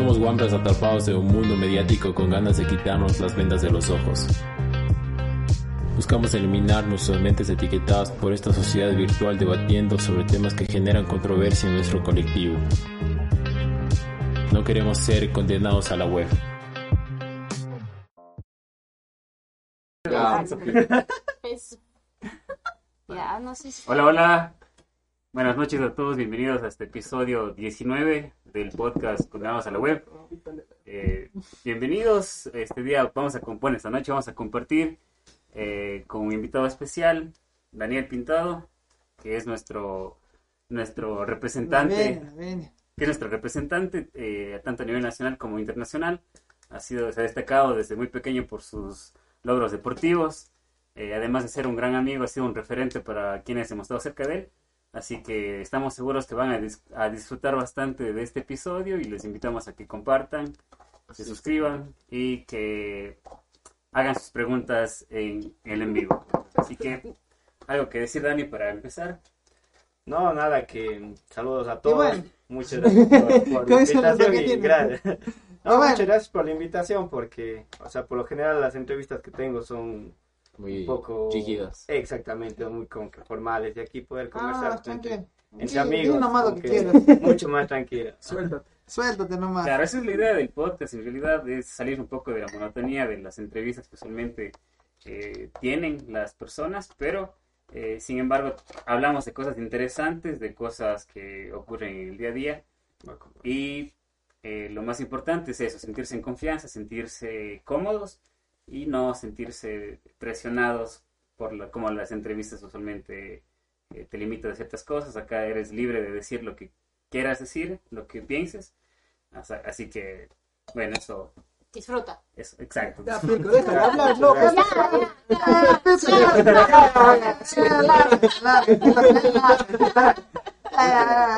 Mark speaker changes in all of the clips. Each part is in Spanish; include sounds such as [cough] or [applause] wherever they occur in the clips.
Speaker 1: Somos guambras atrapados en un mundo mediático con ganas de quitarnos las vendas de los ojos. Buscamos eliminar nuestras mentes etiquetadas por esta sociedad virtual debatiendo sobre temas que generan controversia en nuestro colectivo. No queremos ser condenados a la web. [laughs]
Speaker 2: Es- Ya, no sé si...
Speaker 3: Hola, hola. Buenas noches a todos. Bienvenidos a este episodio 19 del podcast Condenados a la Web. Eh, bienvenidos. Este día vamos a componer, esta noche vamos a compartir eh, con un invitado especial, Daniel Pintado, que es nuestro, nuestro representante.
Speaker 4: Ven, ven.
Speaker 3: que es nuestro representante eh, tanto a nivel nacional como internacional. Ha sido, se ha destacado desde muy pequeño por sus logros deportivos. Eh, además de ser un gran amigo, ha sido un referente para quienes hemos estado cerca de él. Así que estamos seguros que van a, dis- a disfrutar bastante de este episodio y les invitamos a que compartan, se suscriban y que hagan sus preguntas en el en vivo. Así que, algo que decir, Dani, para empezar.
Speaker 5: No, nada, que saludos a todos.
Speaker 4: bueno.
Speaker 5: Muchas gracias por, [laughs] la invitación. y gracias. [laughs] No,
Speaker 4: bueno.
Speaker 5: Muchas gracias por la invitación porque, o sea, por lo general las entrevistas que tengo son
Speaker 1: Muy
Speaker 5: un poco...
Speaker 1: rígidas.
Speaker 5: Exactamente, muy como que formales. Y aquí poder conversar
Speaker 4: Ah,
Speaker 5: entre,
Speaker 4: tranquilo.
Speaker 5: entre
Speaker 4: Sí,
Speaker 5: amigos.
Speaker 4: nomás lo que quieras. [laughs]
Speaker 5: Mucho más tranquila.
Speaker 4: Suéltate. Suéltate nomás.
Speaker 3: Claro, esa es la idea del podcast, en realidad es salir un poco de la monotonía de las entrevistas que usualmente eh, tienen las personas, pero eh, sin embargo hablamos de cosas interesantes, de cosas que ocurren en el día a día y eh, lo más importante es eso, sentirse en confianza, sentirse cómodos y no sentirse presionados por la- como las entrevistas usualmente eh, te limitan de ciertas cosas, acá eres libre de decir lo que quieras decir, lo que pienses. Así, así que, bueno, eso,
Speaker 2: Disfruta.
Speaker 3: eso, exacto.
Speaker 4: Ya, Pico, deja de hablar, no.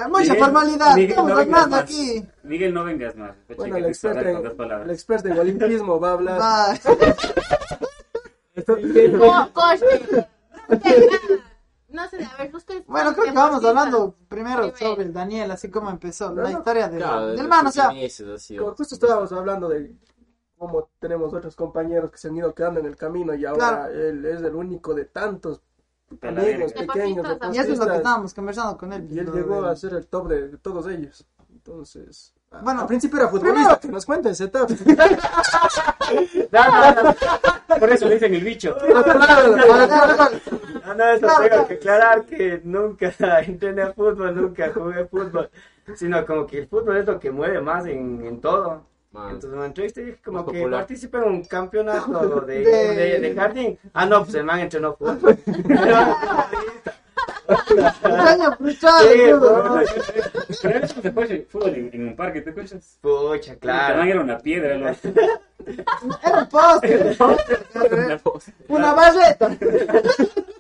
Speaker 4: Mucha
Speaker 3: Miguel,
Speaker 4: formalidad,
Speaker 3: Miguel,
Speaker 4: estamos
Speaker 3: no vengas
Speaker 4: hablando
Speaker 3: más.
Speaker 4: aquí.
Speaker 3: Miguel, no vengas más. Peche,
Speaker 6: Bueno, el experto, en, el experto en olimpismo va a hablar.
Speaker 4: Va. [laughs]
Speaker 2: No sé, a ver, ustedes...
Speaker 4: Bueno, creo que vamos hablando primero sobre el Daniel, así como empezó la historia de- del man, o sea,
Speaker 6: Como justo estábamos hablando de cómo tenemos otros compañeros que se han ido quedando en el camino y ahora
Speaker 4: Claro.
Speaker 6: él es el único de tantos. Amigos pequeños
Speaker 4: y eso es lo que estábamos conversando con él.
Speaker 6: y él llegó
Speaker 4: de-
Speaker 6: a ser el top de, todos ellos. Entonces,
Speaker 4: Bueno,
Speaker 6: al principio era futbolista, que nos cuente ese top. [laughs]
Speaker 5: No, no, no.
Speaker 3: Por eso le dicen el bicho.
Speaker 5: No, no, eso
Speaker 4: Claro,
Speaker 5: tengo
Speaker 4: claro.
Speaker 5: que aclarar que nunca [laughs] entrené fútbol, nunca jugué fútbol, sino como que el fútbol es lo que mueve más en, en todo. Entonces me entrevisté y dije como que
Speaker 1: popular.
Speaker 5: participé en un campeonato [laughs] de,
Speaker 4: De-
Speaker 5: de, de jardín. Ah, no, pues el man entrenó fútbol. [laughs]
Speaker 4: Sueño frustrado,
Speaker 5: Sí, no,
Speaker 3: Pero eso se fue fútbol en, en un parque, ¿te acuerdas?
Speaker 5: Pucha,
Speaker 3: El tamaño
Speaker 5: claro.
Speaker 3: era una piedra. lo-
Speaker 4: Era un poste. [laughs] Una barreta.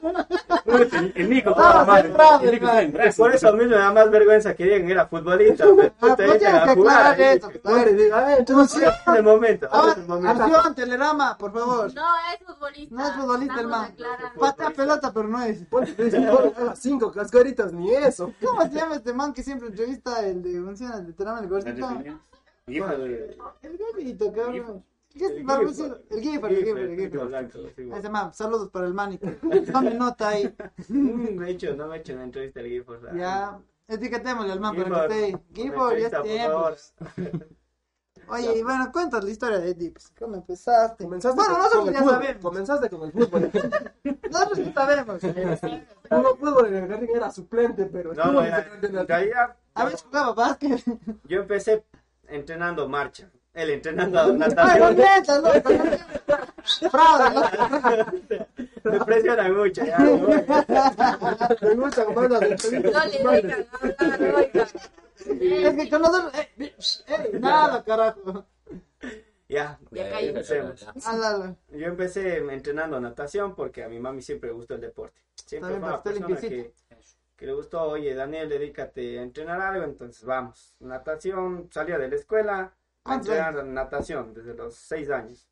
Speaker 3: El, el Nico,
Speaker 4: Ah, bravo,
Speaker 3: El Nico brazos.
Speaker 5: Por eso mismo me da más vergüenza que digan que era futbolista. pues,
Speaker 4: Ah, pues
Speaker 5: jugar
Speaker 4: esto. A ver, diga, a ver, entonces,
Speaker 5: Ahora es el momento, ahora
Speaker 4: ahora,
Speaker 5: es el momento.
Speaker 4: acción, telerama, por favor.
Speaker 2: No es futbolista.
Speaker 4: No es futbolista, hermano. Patea pelota, pero no es.
Speaker 6: Ponte, dice, "Oh, haga cinco cascaritas, ni eso.
Speaker 4: ¿Cómo se llama este man que siempre entrevista el de funciona el de Terama, el gordito? El gordito, cabrón. ¿Qué es
Speaker 5: El
Speaker 4: Giffer, el Giffer, el Giffer. man, saludos para el man y que [laughs] tome nota ahí.
Speaker 5: Me he hecho, no me he hecho una entrevista al Gifford.
Speaker 4: Ya, etiquetémosle al man para que esté Gifford, ya es tiempo. Oye, y bueno, cuéntanos la historia de Dips. ¿Cómo empezaste?
Speaker 6: Comenzaste
Speaker 4: bueno,
Speaker 6: con,
Speaker 4: nosotros
Speaker 6: con el
Speaker 4: ya
Speaker 6: fútbol.
Speaker 4: sabemos.
Speaker 6: Comenzaste con el fútbol. [laughs]
Speaker 4: Nosotros ya sabemos. [laughs]
Speaker 6: Jugó fútbol en el jardín, era suplente, pero
Speaker 5: No, era-
Speaker 6: suplente en el-
Speaker 4: A ver, jugaba básquet.
Speaker 5: yo empecé entrenando marcha. Él entrenando
Speaker 4: Ay, no
Speaker 5: natación.
Speaker 4: mientas, loco. no.
Speaker 5: Me presionan mucho. Ya,
Speaker 6: Me gusta comprar las.
Speaker 4: Es que con nosotros. Eh, eh, nada, carajo.
Speaker 5: ya,
Speaker 2: Ya caí.
Speaker 5: empecemos.
Speaker 4: Álalo.
Speaker 5: Yo empecé entrenando natación porque a mi mami siempre le gustó el deporte. Siempre fue una persona que, que le gustó, oye, Daniel, dedícate a entrenar algo, entonces vamos. Natación, salía de la escuela a
Speaker 4: ¿Cuántos
Speaker 5: entrenar natación desde los seis años.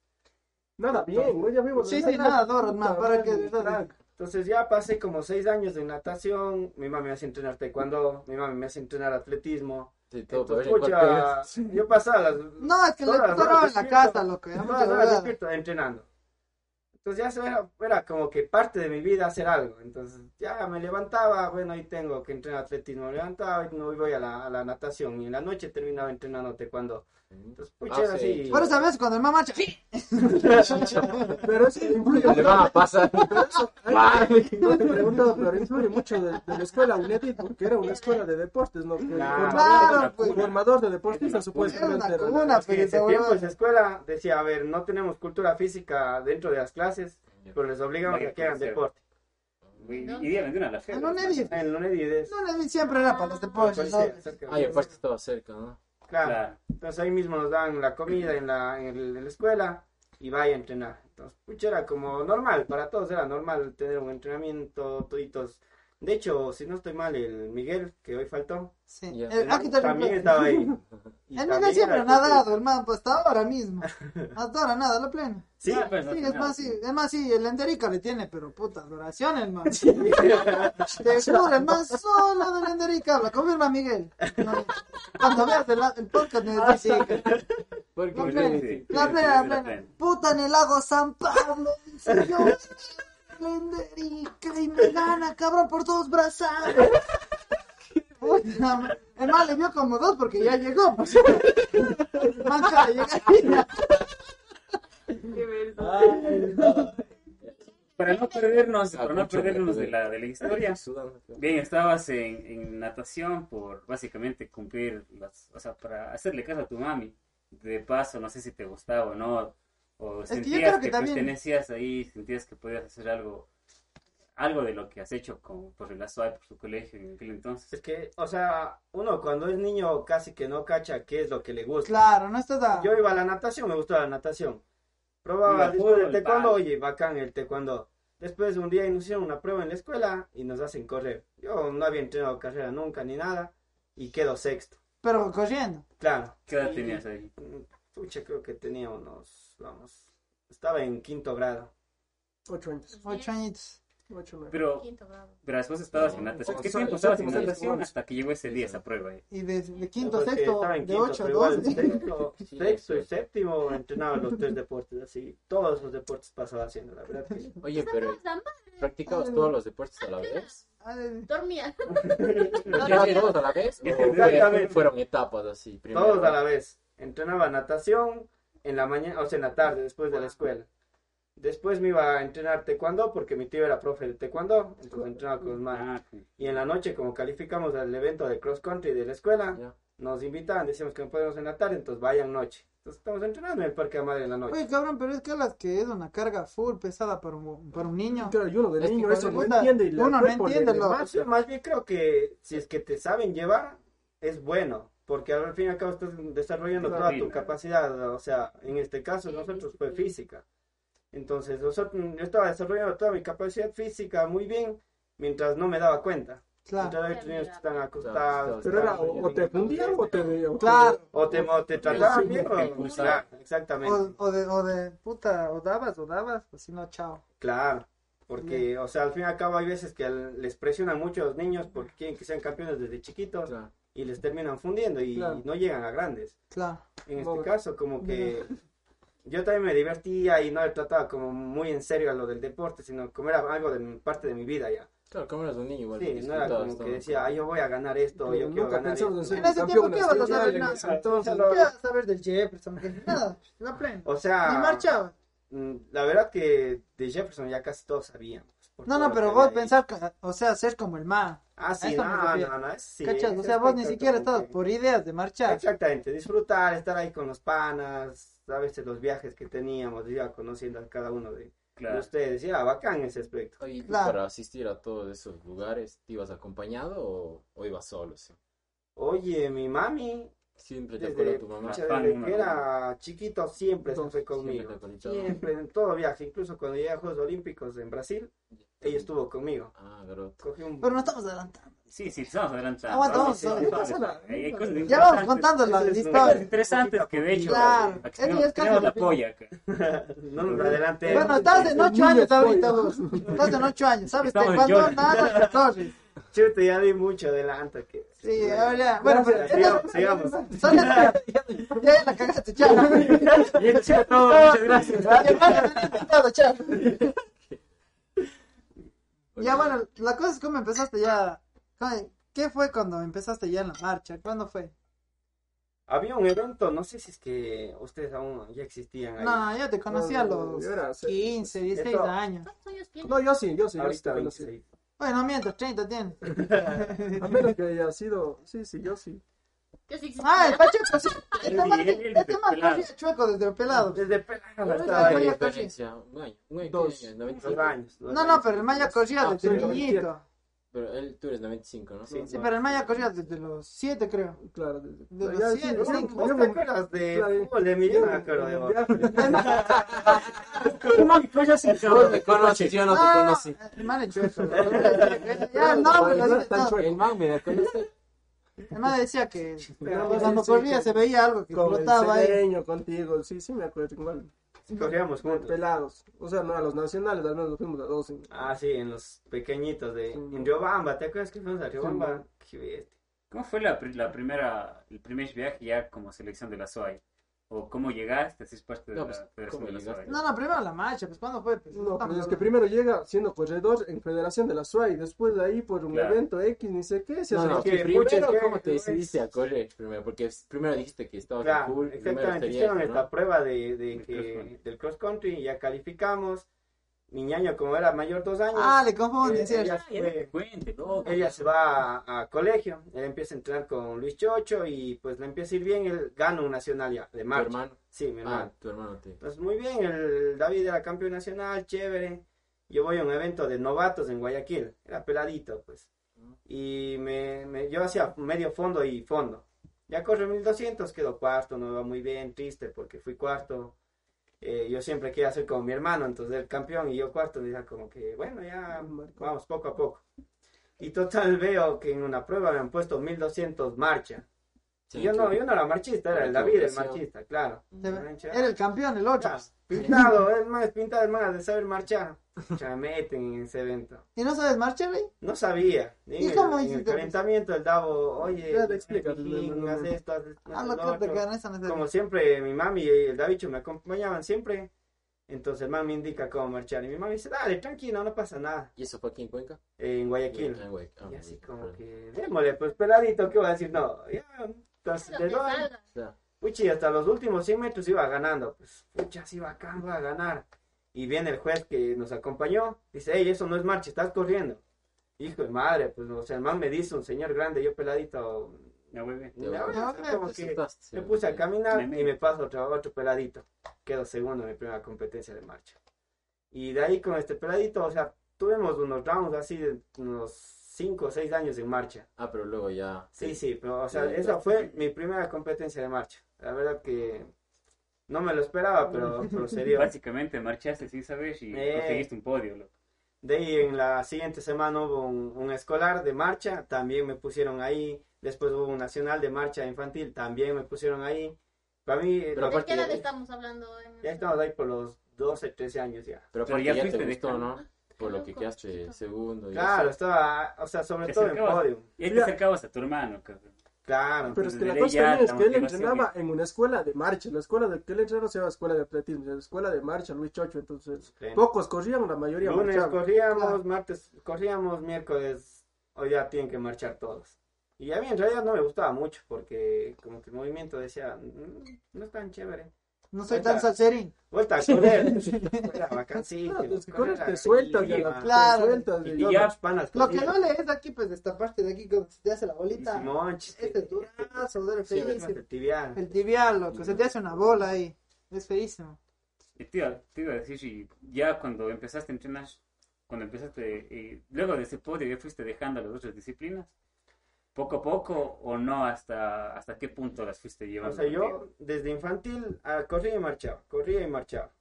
Speaker 6: Nada bien, güey, ya vimos.
Speaker 4: Sí, sí, nada, man, para que-.
Speaker 5: Entonces ya pasé como seis años de natación, mi mami me hace entrenar taekwondo, mi mami me hace entrenar atletismo,
Speaker 1: Sí, todo
Speaker 5: Entonces,
Speaker 1: en
Speaker 5: pucha, yo pasaba las...
Speaker 4: No, es que le cerraban
Speaker 5: horas
Speaker 4: la casa, loco. ya
Speaker 5: todas las despierto entrenando. Entonces ya eso era, era como que parte de mi vida hacer algo. Entonces ya me levantaba, bueno, hoy tengo que entrenar atletismo. Me levantaba y no voy a la, a la natación. Y en la noche terminaba entrenándote cuando... Entonces, pucha,
Speaker 1: Ah, sí.
Speaker 4: esa vez cuando el mamá marcha, [laughs]
Speaker 6: Pero eso influye
Speaker 1: Le van a pasar. [laughs]
Speaker 6: No te he preguntado, pero influye mucho de, de la escuela UNEDIT, porque era una escuela de deportes, ¿no? El
Speaker 5: Claro.
Speaker 6: formador,
Speaker 4: Claro, pues.
Speaker 6: formador de deportistas,
Speaker 4: Era
Speaker 6: supuestamente.
Speaker 4: una
Speaker 6: era.
Speaker 4: comuna,
Speaker 5: Es que en ese
Speaker 4: esa
Speaker 5: tiempo esa escuela decía, a ver, no tenemos cultura física dentro de las clases, pero les obligamos a que hagan deporte.
Speaker 3: Y, y día vendieron a la
Speaker 4: En
Speaker 3: feria.
Speaker 5: En es...
Speaker 4: No, no, siempre era para los deportes, ¿no?
Speaker 1: Ah, y aparte estaba cerca, ¿no?
Speaker 5: Claro.
Speaker 3: Claro.
Speaker 5: Entonces ahí mismo nos dan la comida en la, en el- en la escuela y vaya a entrenar. Entonces, pucha, era como normal, para todos era normal tener un entrenamiento, toditos. De hecho, si no estoy mal, el Miguel, que hoy faltó,
Speaker 4: Sí.
Speaker 1: Ya.
Speaker 4: El- aquí te
Speaker 5: también estaba ahí. [laughs]
Speaker 4: El Miguel siempre ha
Speaker 5: el
Speaker 4: nadado, hermano, pues hasta ahora mismo. [laughs] Hasta ahora nada, lo pleno.
Speaker 5: Sí,
Speaker 3: Ah, pues,
Speaker 4: Sí, es más, sí, es más, sí, el Enderica le tiene, pero puta, adoración, hermano. [laughs] Te juro, el más solo del Enderica habla, confirma Miguel. No, cuando veas el, el podcast me decís, sí,
Speaker 1: Porque
Speaker 4: La
Speaker 3: Sí,
Speaker 4: plena,
Speaker 3: sí, sí.
Speaker 4: la
Speaker 3: Sí,
Speaker 4: plena,
Speaker 3: sí.
Speaker 4: Puta en el lago San Pablo, dice yo. Lenderica y me gana, cabrón, por dos brazos. Puta, el mal le vio como dos porque ya llegó. Pues. Manca de llegar.
Speaker 3: Para no perdernos, para no perdernos de la, de la historia. Bien, estabas en, en natación por básicamente cumplir las, o sea, para hacerle caso a tu mami. De paso, no sé si te gustaba o no, o
Speaker 4: que yo
Speaker 3: sentías
Speaker 4: creo
Speaker 3: que,
Speaker 4: que también-
Speaker 3: pertenecías ahí, sentías que podías hacer algo, algo de lo que has hecho con, por la SUAI, por su colegio en aquel entonces.
Speaker 5: Es que, o sea, uno cuando es niño casi que no cacha qué es lo que le gusta.
Speaker 4: Claro, no está da.
Speaker 5: Yo iba a la natación, me gustaba la natación. Probaba del
Speaker 3: fútbol,
Speaker 5: taekwondo, oye, bacán el taekwondo. Después un día nos hicieron una prueba en la escuela y nos hacen correr. Yo no había entrenado carrera nunca ni nada y quedo sexto.
Speaker 4: Pero corriendo.
Speaker 5: Claro.
Speaker 3: ¿Qué edad
Speaker 5: Y,
Speaker 3: tenías ahí?
Speaker 5: Pucha, creo que tenía unos, vamos, estaba en quinto grado.
Speaker 6: Ocho años.
Speaker 4: Ocho añitos.
Speaker 6: Ocho.
Speaker 3: Pero, pero después estabas en
Speaker 1: No,
Speaker 3: natación. ¿Qué tiempo estabas en natación hasta que llegó ese día, esa prueba? ahí?
Speaker 4: Y de, de quinto,
Speaker 5: que
Speaker 4: sexto,
Speaker 5: estaba en
Speaker 4: de
Speaker 5: quinto,
Speaker 4: ocho a
Speaker 5: pero igual
Speaker 4: dos. [laughs]
Speaker 5: Sexto,
Speaker 1: Sí,
Speaker 5: sexto y séptimo entrenaba los tres deportes, así. Todos los deportes pasaba haciendo, la verdad. que-
Speaker 1: Oye, pero ¿practicabas todos los deportes a la vez?
Speaker 4: Ay,
Speaker 2: dormía. [laughs]
Speaker 1: ¿Ya todos a la vez? ¿O
Speaker 5: Exactamente.
Speaker 1: fue- fueron etapas así? Primero?
Speaker 5: Todos a la vez. Entrenaba natación en la mañana, o sea, en la tarde, después de la escuela. Después me iba a entrenar taekwondo porque mi tío era profe de taekwondo, entonces entrenaba con los manos.
Speaker 3: Ah.
Speaker 5: Y en la noche, como calificamos al evento de cross country de la escuela, nos invitaban, decíamos que no podemos en la tarde, entonces vayan noche. Entonces estamos entrenando en el Parque de Madre en la noche.
Speaker 4: Oye, cabrón, pero es que las que es una carga full pesada para un, para un niño.
Speaker 6: Claro, y uno de
Speaker 1: Es
Speaker 6: niño eso no entiende. Y
Speaker 4: uno no entiende lo-
Speaker 5: sea, más bien creo que si es que te saben llevar, es bueno, porque al fin y al cabo estás desarrollando toda tu capacidad, o sea, en este caso nosotros fue física. Entonces, nosotros, yo estaba desarrollando toda mi capacidad física muy bien, mientras no me daba cuenta.
Speaker 4: Claro,
Speaker 5: Mientras hay otros niños que están acostados.
Speaker 6: Pero era, o, o te fundían o te. o te-
Speaker 4: claro.
Speaker 5: O te, o te trataban bien, o- claro, exactamente.
Speaker 4: O, o de, o de puta, o dabas, o dabas, pues si no, chao.
Speaker 5: Claro, porque, o sea, al fin y al cabo hay veces que les presionan mucho a los niños porque quieren que sean campeones desde chiquitos
Speaker 1: Claro.
Speaker 5: Y les terminan fundiendo y
Speaker 6: Claro.
Speaker 5: no llegan a grandes.
Speaker 4: Claro.
Speaker 5: En este
Speaker 6: Bueno.
Speaker 5: caso, como que yo también me divertía y no le trataba como muy en serio a lo del deporte, sino como era algo de parte de mi vida ya.
Speaker 1: Claro, como eras un niño igual.
Speaker 5: Sí, no era como que decía, ay, yo voy a ganar esto, yo quiero ganar
Speaker 6: en
Speaker 5: esto.
Speaker 6: ser
Speaker 4: En ese tiempo, ¿qué vas a saber nada?
Speaker 6: entonces.
Speaker 4: ¿Qué vas a saber del Jefferson? Nada, la plena.
Speaker 5: O
Speaker 4: Ni
Speaker 5: sea,
Speaker 4: marchaba.
Speaker 5: mm, la verdad que de Jefferson ya casi todos sabíamos.
Speaker 4: No, no, pero vos pensar, o sea, ser como el ma.
Speaker 5: Ah, sí, no,
Speaker 4: refiero.
Speaker 5: no, no, es sí.
Speaker 4: ¿Cachas? O sea, vos ni siquiera estabas por ideas de marchar.
Speaker 5: Exactamente, disfrutar, estar ahí con los panas, a veces los viajes que teníamos, iba conociendo a cada uno de, de
Speaker 3: Claro.
Speaker 5: ustedes, y era bacán ese aspecto.
Speaker 1: Oye, ¿y tú
Speaker 4: Claro.
Speaker 1: para asistir a todos esos lugares, ¿te ibas acompañado o, o ibas solo? Sí?
Speaker 5: Oye, mi mami,
Speaker 1: Siempre te acuerdas
Speaker 5: desde,
Speaker 1: de tu mamá.
Speaker 5: desde
Speaker 3: número
Speaker 5: que era chiquito, siempre se fue
Speaker 1: Siempre
Speaker 5: conmigo.
Speaker 1: acuerdas.
Speaker 5: Siempre, en todo viaje, incluso cuando llegué a Juegos Olímpicos en Brasil, ella estuvo conmigo.
Speaker 1: Ah, garoto.
Speaker 5: Cogí un...
Speaker 4: Pero no estamos adelantando.
Speaker 3: Sí, sí, estamos adelantando.
Speaker 4: Aguanta, vamos,
Speaker 3: Sí,
Speaker 4: vamos.
Speaker 3: sí,
Speaker 6: No pasa
Speaker 3: sí.
Speaker 6: nada.
Speaker 3: Hay cosas
Speaker 4: Ya vamos contando la
Speaker 5: Eso es
Speaker 3: Hay
Speaker 4: historia.
Speaker 3: cosas interesantes que de hecho
Speaker 4: Claro.
Speaker 3: aquí
Speaker 4: Él
Speaker 3: tenemos, tenemos la
Speaker 4: el-
Speaker 3: polla acá. [laughs]
Speaker 5: No nos adelante.
Speaker 4: Bueno, estás en
Speaker 6: El
Speaker 4: ocho
Speaker 6: niño
Speaker 4: años
Speaker 6: es
Speaker 4: ahorita vos. Estás en ocho años, ¿sabes?
Speaker 3: Estamos en
Speaker 4: Cuando nada [laughs] te corres.
Speaker 5: Chute, ya di mucho adelante que...
Speaker 4: Sí, ahora ya. Bueno, pero.
Speaker 5: Sigamos, sigamos.
Speaker 4: Ya la cagaste, chao. [laughs]
Speaker 3: Sido todo, muchas gracias.
Speaker 4: Tenía invitado, chao. Ya, bueno, la cosa es cómo empezaste ya. ¿Qué fue cuando empezaste ya en la marcha? ¿Cuándo fue?
Speaker 5: Había un evento, no sé si es que ustedes aún ya existían ahí.
Speaker 4: No, yo te conocí a los
Speaker 6: Yo era-
Speaker 4: 15, 16
Speaker 5: Esto-
Speaker 4: años.
Speaker 2: ¿Cuántos años tienes?
Speaker 6: No, yo sí, yo sí. yo sí
Speaker 5: Ahorita
Speaker 6: te conocí.
Speaker 5: 26.
Speaker 4: Bueno, mientras, 30 tiene. [laughs]
Speaker 6: A menos que haya sido. Sí, sí, yo sí.
Speaker 4: Ah, el. Pacheco, sí. Este este
Speaker 3: desde
Speaker 4: man
Speaker 3: pelado.
Speaker 4: corría chueco desde pelado.
Speaker 5: Desde pelado
Speaker 4: Pero ya-
Speaker 5: ahí.
Speaker 1: diferencia, un año, un año,
Speaker 6: Dos.
Speaker 1: ¿qué año? 95.
Speaker 5: Dos años.
Speaker 4: No, no, pero el Maya corría
Speaker 6: Ah,
Speaker 4: desde
Speaker 6: sí,
Speaker 4: niñito.
Speaker 1: Pero él, tú eres 95, ¿no?
Speaker 5: Sí,
Speaker 4: Sí, pero el Maya corría desde los 7, creo.
Speaker 6: Claro. desde-
Speaker 4: De los
Speaker 6: ya,
Speaker 4: cien,
Speaker 6: yo-
Speaker 4: sí.
Speaker 6: yo-
Speaker 5: ¿Vos
Speaker 6: yo
Speaker 5: te
Speaker 6: me-
Speaker 5: acuerdas de fútbol de me acuerdo de vos. [laughs]
Speaker 1: conoces, yo no te
Speaker 4: Ah,
Speaker 1: conocí.
Speaker 4: El man es chueco. [laughs] Ya,
Speaker 6: No, chueco.
Speaker 1: El man me conoce.
Speaker 4: Man decía que cuando
Speaker 6: sí,
Speaker 4: corría se veía algo que
Speaker 6: Con el
Speaker 4: flotaba ahí.
Speaker 6: contigo, sí, sí me acuerdo igual.
Speaker 5: Corríamos juntos.
Speaker 6: Pelados. O sea, no a los nacionales, al menos nos fuimos a dos. en-
Speaker 5: Ah, sí, en los pequeñitos de
Speaker 6: Sí.
Speaker 5: en Riobamba. ¿Te acuerdas que fuimos a Riobamba? Qué bestia.
Speaker 3: ¿Cómo fue la, pri- la primera, el primer viaje ya como selección de la SOAI? ¿O cómo llegaste? ¿Haces parte de
Speaker 1: No,
Speaker 3: la
Speaker 1: pues,
Speaker 3: federación
Speaker 1: ¿cómo
Speaker 3: de la?
Speaker 4: No, no, primero la marcha, pues ¿cuándo fue? Pues,
Speaker 6: No, pues es que primero llega siendo corredor en Federación de la SUAI, después de ahí por un
Speaker 3: Claro.
Speaker 6: evento X, ni sé qué, se
Speaker 1: No, no,
Speaker 6: la-
Speaker 5: que
Speaker 1: primero,
Speaker 5: es que-
Speaker 1: ¿cómo te decidiste a correr? Primero, porque es- primero dijiste que estabas en
Speaker 5: Claro,
Speaker 1: full, primero
Speaker 5: exactamente. Hicieron esta prueba de, de
Speaker 3: Del
Speaker 5: que,
Speaker 3: cross country.
Speaker 5: del cross country, ya calificamos. Mi ñaño, como era mayor dos años,
Speaker 4: Ah, le confunden,
Speaker 5: eh,
Speaker 4: ¿cierto?
Speaker 5: ella,
Speaker 3: Ah,
Speaker 5: fue-
Speaker 3: cuente,
Speaker 5: ella se va a, a colegio, él empieza a entrenar con Luis Chocho y pues le empieza a ir bien, él gana un nacional ya, de
Speaker 1: Tu
Speaker 5: marcha.
Speaker 1: hermano.
Speaker 5: Sí, mi hermano.
Speaker 1: Ah, tu hermano te.
Speaker 5: Pues muy bien, el David era campeón nacional, chévere. Yo voy a un evento de novatos en Guayaquil, era peladito, pues. Y me, me- yo hacía medio fondo y fondo. Ya corre 1200, quedó cuarto, no va muy bien, triste porque fui cuarto. Eh, yo siempre quería ser como mi hermano, entonces el campeón y yo cuarto, decía como que, bueno, ya vamos poco a poco. Y total veo que en una prueba me han puesto 1200 marcha. Y yo no, yo no era marchista, era el David el marchista, claro.
Speaker 4: Era el campeón, el 8.
Speaker 5: Ya, Pintado, es más, pintado es más de saber marchar. Ya me meten en ese evento.
Speaker 4: ¿Y no sabes marchar ahí?
Speaker 5: No sabía. En,
Speaker 4: ¿Y
Speaker 5: el,
Speaker 4: cómo
Speaker 5: en el
Speaker 4: hiciste?
Speaker 5: calentamiento el Davo, oye,
Speaker 6: Ya te explicas,
Speaker 5: mijín,
Speaker 6: no, no,
Speaker 5: haz esto, haz esto,
Speaker 4: Ah, lo que te.
Speaker 5: Como siempre, mi mami y el Davicho me acompañaban siempre. Entonces el man me indica cómo marchar. Y mi mami dice, dale, tranquilo, no pasa nada.
Speaker 1: ¿Y eso fue aquí en Cuenca?
Speaker 5: En Guayaquil.
Speaker 1: Ah, güey. Ah,
Speaker 5: Y así como que, démosle, pues peladito, ¿qué voy a decir? No, ya, entonces
Speaker 2: Lo
Speaker 5: le doy.
Speaker 2: salga.
Speaker 5: Puchi, hasta los últimos 100 metros iba ganando. Pues, pucha, sí, bacán, va a ganar. Y viene el juez que nos acompañó. Dice, hey, eso no es marcha, estás corriendo. Hijo de madre, pues, o sea, el man me dice, un señor grande, yo peladito. Me puse a caminar
Speaker 3: Me-
Speaker 5: y me paso otro, otro peladito. Quedo segundo en mi primera competencia de marcha. Y de ahí con este peladito, o sea, tuvimos unos rounds así de unos 5 o 6 años en marcha.
Speaker 1: Ah, pero luego ya.
Speaker 5: Sí, sí, pero o sea,
Speaker 1: Sí,
Speaker 5: esa
Speaker 1: ya.
Speaker 5: fue mi primera competencia de marcha. La verdad que no me lo esperaba, pero, pero se dio. [laughs]
Speaker 3: Básicamente marchaste sin saber y
Speaker 5: Eh.
Speaker 3: conseguiste un podio, loco.
Speaker 5: De ahí en la siguiente semana hubo un, un escolar de marcha, también me pusieron ahí. Después hubo un nacional de marcha infantil, también me pusieron ahí. Para mí,
Speaker 1: Pero
Speaker 2: ¿De qué edad estamos hablando? En
Speaker 5: ya estamos ahí por los 12, 13 años ya.
Speaker 1: Pero
Speaker 3: Pero ya
Speaker 1: ya,
Speaker 3: fuiste
Speaker 1: te gustó,
Speaker 3: dejando.
Speaker 1: ¿no? Por lo que quedaste
Speaker 2: chiquito.
Speaker 1: segundo. y
Speaker 5: Claro, estaba, o sea, sobre
Speaker 3: Te
Speaker 5: todo en podio.
Speaker 3: Y
Speaker 6: Ya.
Speaker 3: acercabas a tu hermano, cabrón.
Speaker 5: Claro.
Speaker 6: Pero es que la cosa
Speaker 3: ya
Speaker 6: también es que él entrenaba en una escuela de marcha. La escuela de que él entrenaba se llama escuela de atletismo, la escuela de marcha, Luis Chocho. Entonces, pocos corrían, la mayoría
Speaker 5: Lunes
Speaker 6: marchaban.
Speaker 5: corríamos,
Speaker 4: Claro.
Speaker 5: martes corríamos, miércoles hoy ya tienen que marchar todos. Y a mí en realidad no me gustaba mucho porque como que el movimiento decía, "Mm, no es tan chévere.
Speaker 4: No soy tan salserín.
Speaker 5: Vuelta a correr. [laughs] Era.
Speaker 6: No, te sueltas, te
Speaker 4: Claro.
Speaker 6: sueltas.
Speaker 5: Y,
Speaker 6: y-
Speaker 3: ya-
Speaker 5: panas
Speaker 4: Lo que
Speaker 5: corrían.
Speaker 4: duele es aquí, pues, de esta parte de aquí, que se te hace la bolita.
Speaker 5: Simón,
Speaker 4: Este es durazo, duele
Speaker 5: sí,
Speaker 4: feísimo.
Speaker 5: el tibial.
Speaker 4: El tibial, loco, se te hace una bola ahí. Es feísimo.
Speaker 3: Y te iba, te iba a decir, y ya cuando empezaste a entrenar, cuando empezaste, y luego de ese podio, ¿ya fuiste dejando las otras disciplinas? ¿Poco a poco o no? ¿Hasta, hasta qué punto las fuiste
Speaker 5: O
Speaker 3: llevando?
Speaker 5: sea, yo desde infantil ah, corría y marchaba, corría y marchaba.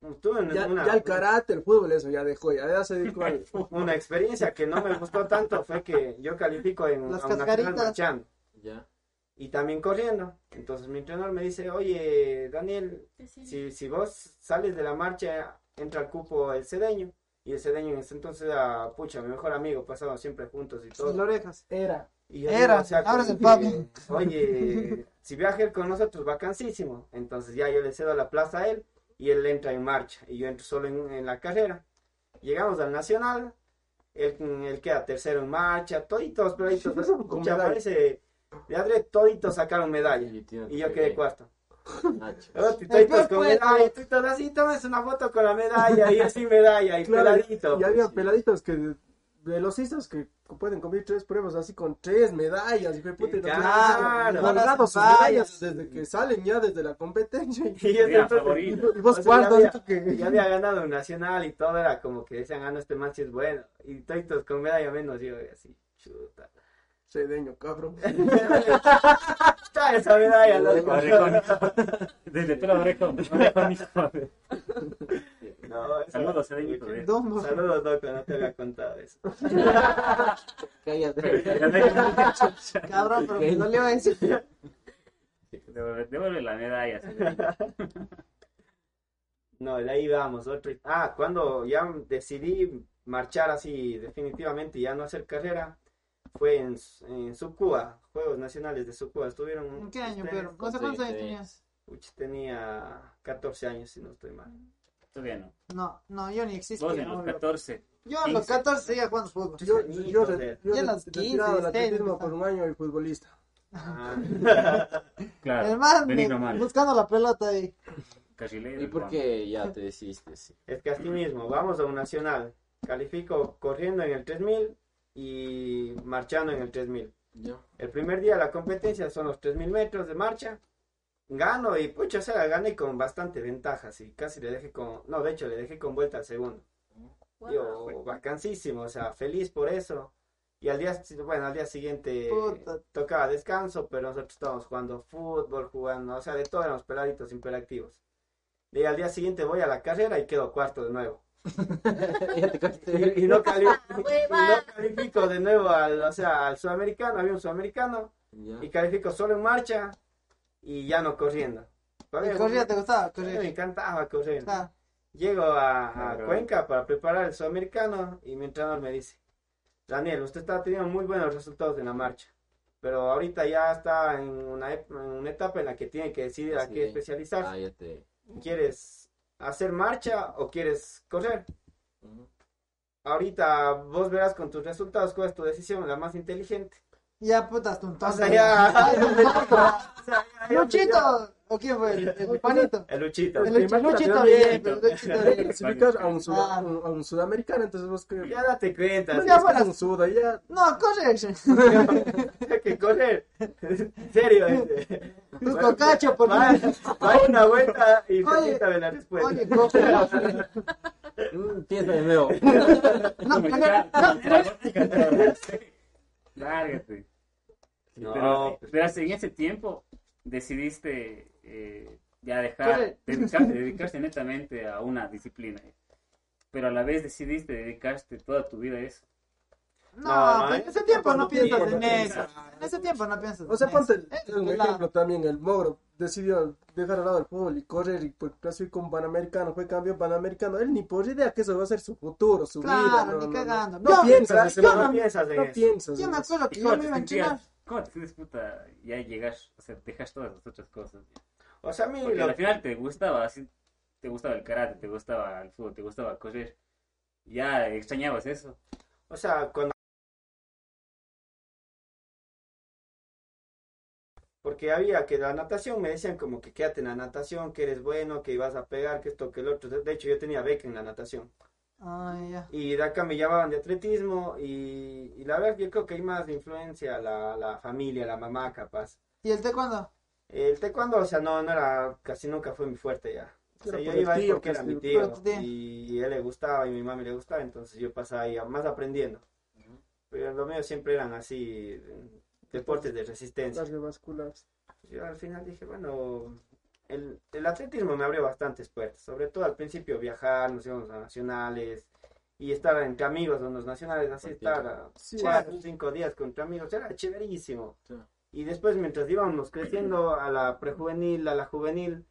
Speaker 5: Estuve en
Speaker 6: Ya,
Speaker 5: una,
Speaker 6: ya el karate, el fútbol, eso ya dejó, ya, ya se [laughs] dedicó al
Speaker 5: una experiencia que no me gustó tanto fue que yo califico en
Speaker 4: Las
Speaker 5: a un nacional
Speaker 4: cascaritas.
Speaker 5: marchando
Speaker 1: Ya.
Speaker 5: y también corriendo. Entonces mi entrenador me dice, oye, Daniel,
Speaker 2: Sí,
Speaker 5: si, si vos sales de la marcha, entra al cupo el cedeño. Y el cedeño en ese entonces era, pucha, mi mejor amigo, pasábamos siempre juntos y
Speaker 4: Las
Speaker 5: todo.
Speaker 4: orejas.
Speaker 6: Era.
Speaker 5: Y yo
Speaker 4: Era,
Speaker 5: digo,
Speaker 4: ahora es el Pablo.
Speaker 5: Oye, si viaja él con nosotros, vacancísimo. Entonces ya yo le cedo la plaza a él y él entra en marcha y yo entro solo en, en la carrera. Llegamos al Nacional, él, él queda tercero en marcha, toditos, [laughs]
Speaker 6: Con
Speaker 5: escucha,
Speaker 6: medalla.
Speaker 5: parece, de Adre, toditos sacaron medalla
Speaker 7: Y tío,
Speaker 5: y yo quedé cuarto. Toditos con medalla, toditos así, tomes una foto con la medalla y sin medalla y
Speaker 6: Claro,
Speaker 5: peladito.
Speaker 6: y había
Speaker 7: sí.
Speaker 6: peladitos que, velocistas que pueden cumplir tres pruebas así con tres medallas. Y, puta, y
Speaker 5: Claro.
Speaker 6: claro, guardado sus
Speaker 4: Medallas.
Speaker 6: desde que salen ya desde la competencia. [laughs] Y,
Speaker 5: Y
Speaker 3: favorito.
Speaker 6: y vos
Speaker 5: O sea,
Speaker 6: cuarto,
Speaker 5: ya,
Speaker 6: esto que...
Speaker 5: ya había ganado un nacional y todo era como que decían, ah, no, este sí es bueno. Y toditos con medalla menos yo, y así, chuta.
Speaker 6: Cedeño, cabrón. [laughs] [laughs]
Speaker 5: Está esa medalla, loco.
Speaker 3: Desde pelo orejón.
Speaker 5: No, eso-
Speaker 3: Saludos.
Speaker 4: Dumbo.
Speaker 5: Saludos, loco, no te había contado eso. [laughs]
Speaker 7: Cállate.
Speaker 4: Cabrón, pero me dolió eso.
Speaker 3: Devuelve devuelve la medalla. [laughs]
Speaker 5: No, de ahí vamos, otro. Ah, cuando ya decidí marchar así definitivamente y ya no hacer carrera, fue en, en Sucúa, Juegos Nacionales de Sucúa. Estuvieron.
Speaker 4: ¿En qué año,
Speaker 5: ustedes?
Speaker 4: pero? No sé cuántos años tenías.
Speaker 5: Uch, tenía 14 años, si no estoy mal.
Speaker 3: Todavía no.
Speaker 4: No, no, yo ni
Speaker 3: Vos
Speaker 4: existía.
Speaker 3: en los 14.
Speaker 4: Yo a los
Speaker 3: 15.
Speaker 4: 14 seguía jugando fútbol.
Speaker 6: Yo, yo, yo,
Speaker 4: Ya
Speaker 6: he
Speaker 4: los 15,
Speaker 6: retirado del
Speaker 4: 16,
Speaker 6: atletismo por un año y futbolista.
Speaker 5: Ah, [laughs]
Speaker 3: Claro.
Speaker 4: El man buscando la pelota ahí.
Speaker 3: Carrilero.
Speaker 7: ¿Y por qué ya te decidiste? Sí.
Speaker 5: es que así mismo, vamos a un nacional. Califico corriendo en el 3000 y marchando en el 3000.
Speaker 7: Ya.
Speaker 5: El primer día de la competencia son los 3000 metros de marcha. Gano y pucha, o sea, gané con bastante ventaja, sí. Casi le dejé con. No, de hecho, le dejé con vuelta al segundo. Yo, vacancísimo, o sea, feliz por eso. Y al día, bueno, al día siguiente
Speaker 4: Puta.
Speaker 5: tocaba descanso, pero nosotros estábamos jugando fútbol, jugando, o sea, de todo éramos peladitos hiperactivos. Y al día siguiente voy a la carrera y quedo cuarto de nuevo. [laughs] Y, [laughs] y no, [laughs] cali- y
Speaker 2: Hueva.
Speaker 5: no califico de nuevo al, o sea, al sudamericano, había un sudamericano,
Speaker 7: Ya.
Speaker 5: y califico solo en marcha y ya no corriendo.
Speaker 4: ¿Y corría te gustaba?
Speaker 5: Me
Speaker 4: Corría.
Speaker 5: encantaba correr.
Speaker 4: Ah,
Speaker 5: Llego a. Cuenca para preparar el sudamericano y mi entrenador me dice, Daniel, usted está teniendo muy buenos resultados en la marcha, pero ahorita ya está en una, en una etapa en la que tiene que decidir a
Speaker 7: Sí.
Speaker 5: qué especializarse.
Speaker 7: Ah, te.
Speaker 5: ¿Quieres hacer marcha o quieres correr? Ahorita vos verás con tus resultados cuál es tu decisión, la más inteligente.
Speaker 4: Ya putas, tu
Speaker 5: O sea, ya... O sea, ya- ya-
Speaker 4: Luchito. ¿O quién fue? El, el panito.
Speaker 5: El Luchito.
Speaker 4: El Luchito, Luchito bien, pero Luchito bien.
Speaker 6: A un, suda-
Speaker 4: Ah.
Speaker 6: un, a un sudamericano, entonces vos que...
Speaker 5: Ya date cuenta. Si
Speaker 4: Ya
Speaker 5: es
Speaker 4: fuera-
Speaker 6: un suda, ya...
Speaker 4: No, corre.
Speaker 5: que- que correr. En serio. este.
Speaker 4: Tu cocacho, por
Speaker 5: Va, va una vuelta y
Speaker 4: Oye,
Speaker 5: repítame la respuesta.
Speaker 4: Oye, coge.
Speaker 7: Mm, piensa de nuevo.
Speaker 4: No, no, no.
Speaker 3: Lárgate.
Speaker 5: No,
Speaker 3: pero,
Speaker 5: pues.
Speaker 3: pero en ese tiempo decidiste eh, ya dejar,
Speaker 4: Corre.
Speaker 3: dedicarte, dedicarte netamente a una disciplina. Pero a la vez decidiste dedicarte toda tu vida a eso.
Speaker 4: No,
Speaker 5: No, en
Speaker 4: en ese tiempo no piensas en eso. En ese tiempo no piensas
Speaker 6: O sea, ponte un ejemplo también, el Moro decidió dejar al lado el fútbol y correr y pues clasificó un panamericano, fue campeón panamericano, él ni por idea que eso va a ser su futuro, su
Speaker 4: Claro,
Speaker 6: vida.
Speaker 4: ni
Speaker 6: No, no, no.
Speaker 4: cagando.
Speaker 6: No piensas,
Speaker 5: no piensas en
Speaker 6: no
Speaker 5: eso.
Speaker 6: piensas.
Speaker 4: Yo me acuerdo que
Speaker 3: ¿Y
Speaker 4: yo
Speaker 3: cómo
Speaker 4: me iba a?
Speaker 3: ¿Cómo te sientes, puta? Ya llegas, o sea, dejas todas las otras cosas.
Speaker 5: O sea, a mí
Speaker 3: Porque
Speaker 5: lo
Speaker 3: al final te gustaba, así, te gustaba el karate, te gustaba el fútbol, te gustaba correr. Ya extrañabas eso.
Speaker 5: O sea, cuando... Porque había que la natación, me decían como que quédate en la natación, que eres bueno, que ibas a pegar, que esto, que el otro. De hecho, yo tenía beca en la natación.
Speaker 4: Ay, ya.
Speaker 5: Y de acá me llamaban de atletismo y, y la verdad yo creo que hay más influencia la, la familia, la mamá capaz.
Speaker 4: ¿Y el taekwondo?
Speaker 5: El taekwondo, o sea, no, no era, casi nunca fue mi fuerte ya. O sea,
Speaker 6: Era
Speaker 5: yo iba ahí porque
Speaker 6: que
Speaker 5: era
Speaker 6: es
Speaker 5: mi tío y él le gustaba y mi mami le gustaba, entonces yo pasaba ahí más aprendiendo. Pero lo mío siempre eran así, deportes de resistencia.
Speaker 6: Cardiovasculares.
Speaker 5: Yo al final dije, bueno, el, el atletismo me abrió bastantes puertas, sobre todo al principio viajar, nos íbamos a nacionales y estar entre amigos en los nacionales, así estar
Speaker 6: Sí,
Speaker 5: cuatro o cinco días con tus amigos, era chéverísimo.
Speaker 7: Sí.
Speaker 5: Y después mientras íbamos creciendo a la prejuvenil, a la juvenil,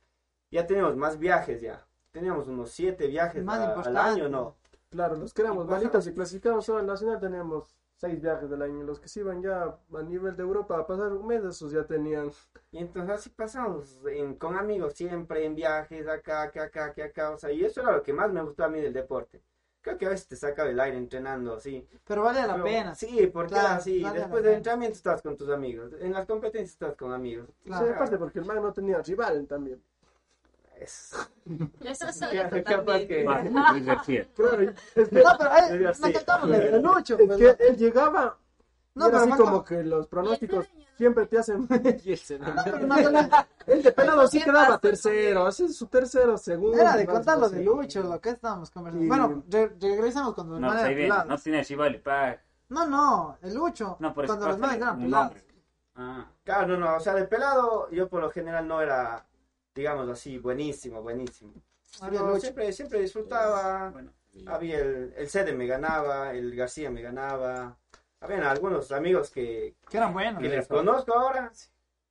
Speaker 5: ya teníamos más viajes ya. Teníamos unos siete viajes
Speaker 4: Más
Speaker 5: a- al año, ¿no?
Speaker 6: Claro, los que éramos malitos y clasificamos solo al nacional teníamos seis viajes del año. Los que se iban ya a nivel de Europa a pasar un mes, esos ya tenían.
Speaker 5: Y entonces así pasamos en- con amigos siempre en viajes acá, acá, acá, acá, acá, o sea, y eso era lo que más me gustó a mí del deporte. Creo que a veces te saca del aire entrenando así.
Speaker 4: Pero vale la
Speaker 5: Pero-
Speaker 4: pena.
Speaker 5: Sí, porque
Speaker 4: Claro,
Speaker 5: así.
Speaker 4: vale
Speaker 5: Después del entrenamiento estás con tus amigos. En las competencias estás con amigos.
Speaker 4: Claro.
Speaker 6: Sí, aparte porque el man no tenía rival también.
Speaker 5: Es-
Speaker 2: Eso es
Speaker 5: capaz que-. [laughs]
Speaker 6: Claro, es que,
Speaker 4: No, pero de
Speaker 6: es
Speaker 4: pues,
Speaker 6: que él llegaba.
Speaker 4: No,
Speaker 6: y era
Speaker 4: pero
Speaker 6: así como que los pronósticos siempre te hacen. [laughs]
Speaker 7: Y el cerebro.
Speaker 4: no, no, no,
Speaker 6: El de pelado sí
Speaker 2: Bien
Speaker 6: quedaba tercero, ese es su tercero, segundo.
Speaker 4: Era de contar lo de. Lucho, lo que estábamos conversando.
Speaker 6: Y-
Speaker 4: Bueno, re- regresamos cuando los
Speaker 3: No,
Speaker 4: manes
Speaker 3: pues
Speaker 4: pelados.
Speaker 3: No tiene.
Speaker 4: No, no, el Lucho.
Speaker 3: No, por eso
Speaker 4: cuando los manes eran pelados.
Speaker 3: Ah,
Speaker 5: Claro, no, no, o sea, de pelado yo por lo general no era, digamos así, buenísimo, buenísimo. Siempre, siempre disfrutaba.
Speaker 3: bueno.
Speaker 5: Había el, el Cede me ganaba, el García me ganaba. Habían algunos amigos que,
Speaker 4: Que eran buenos.
Speaker 5: que les conozco ahora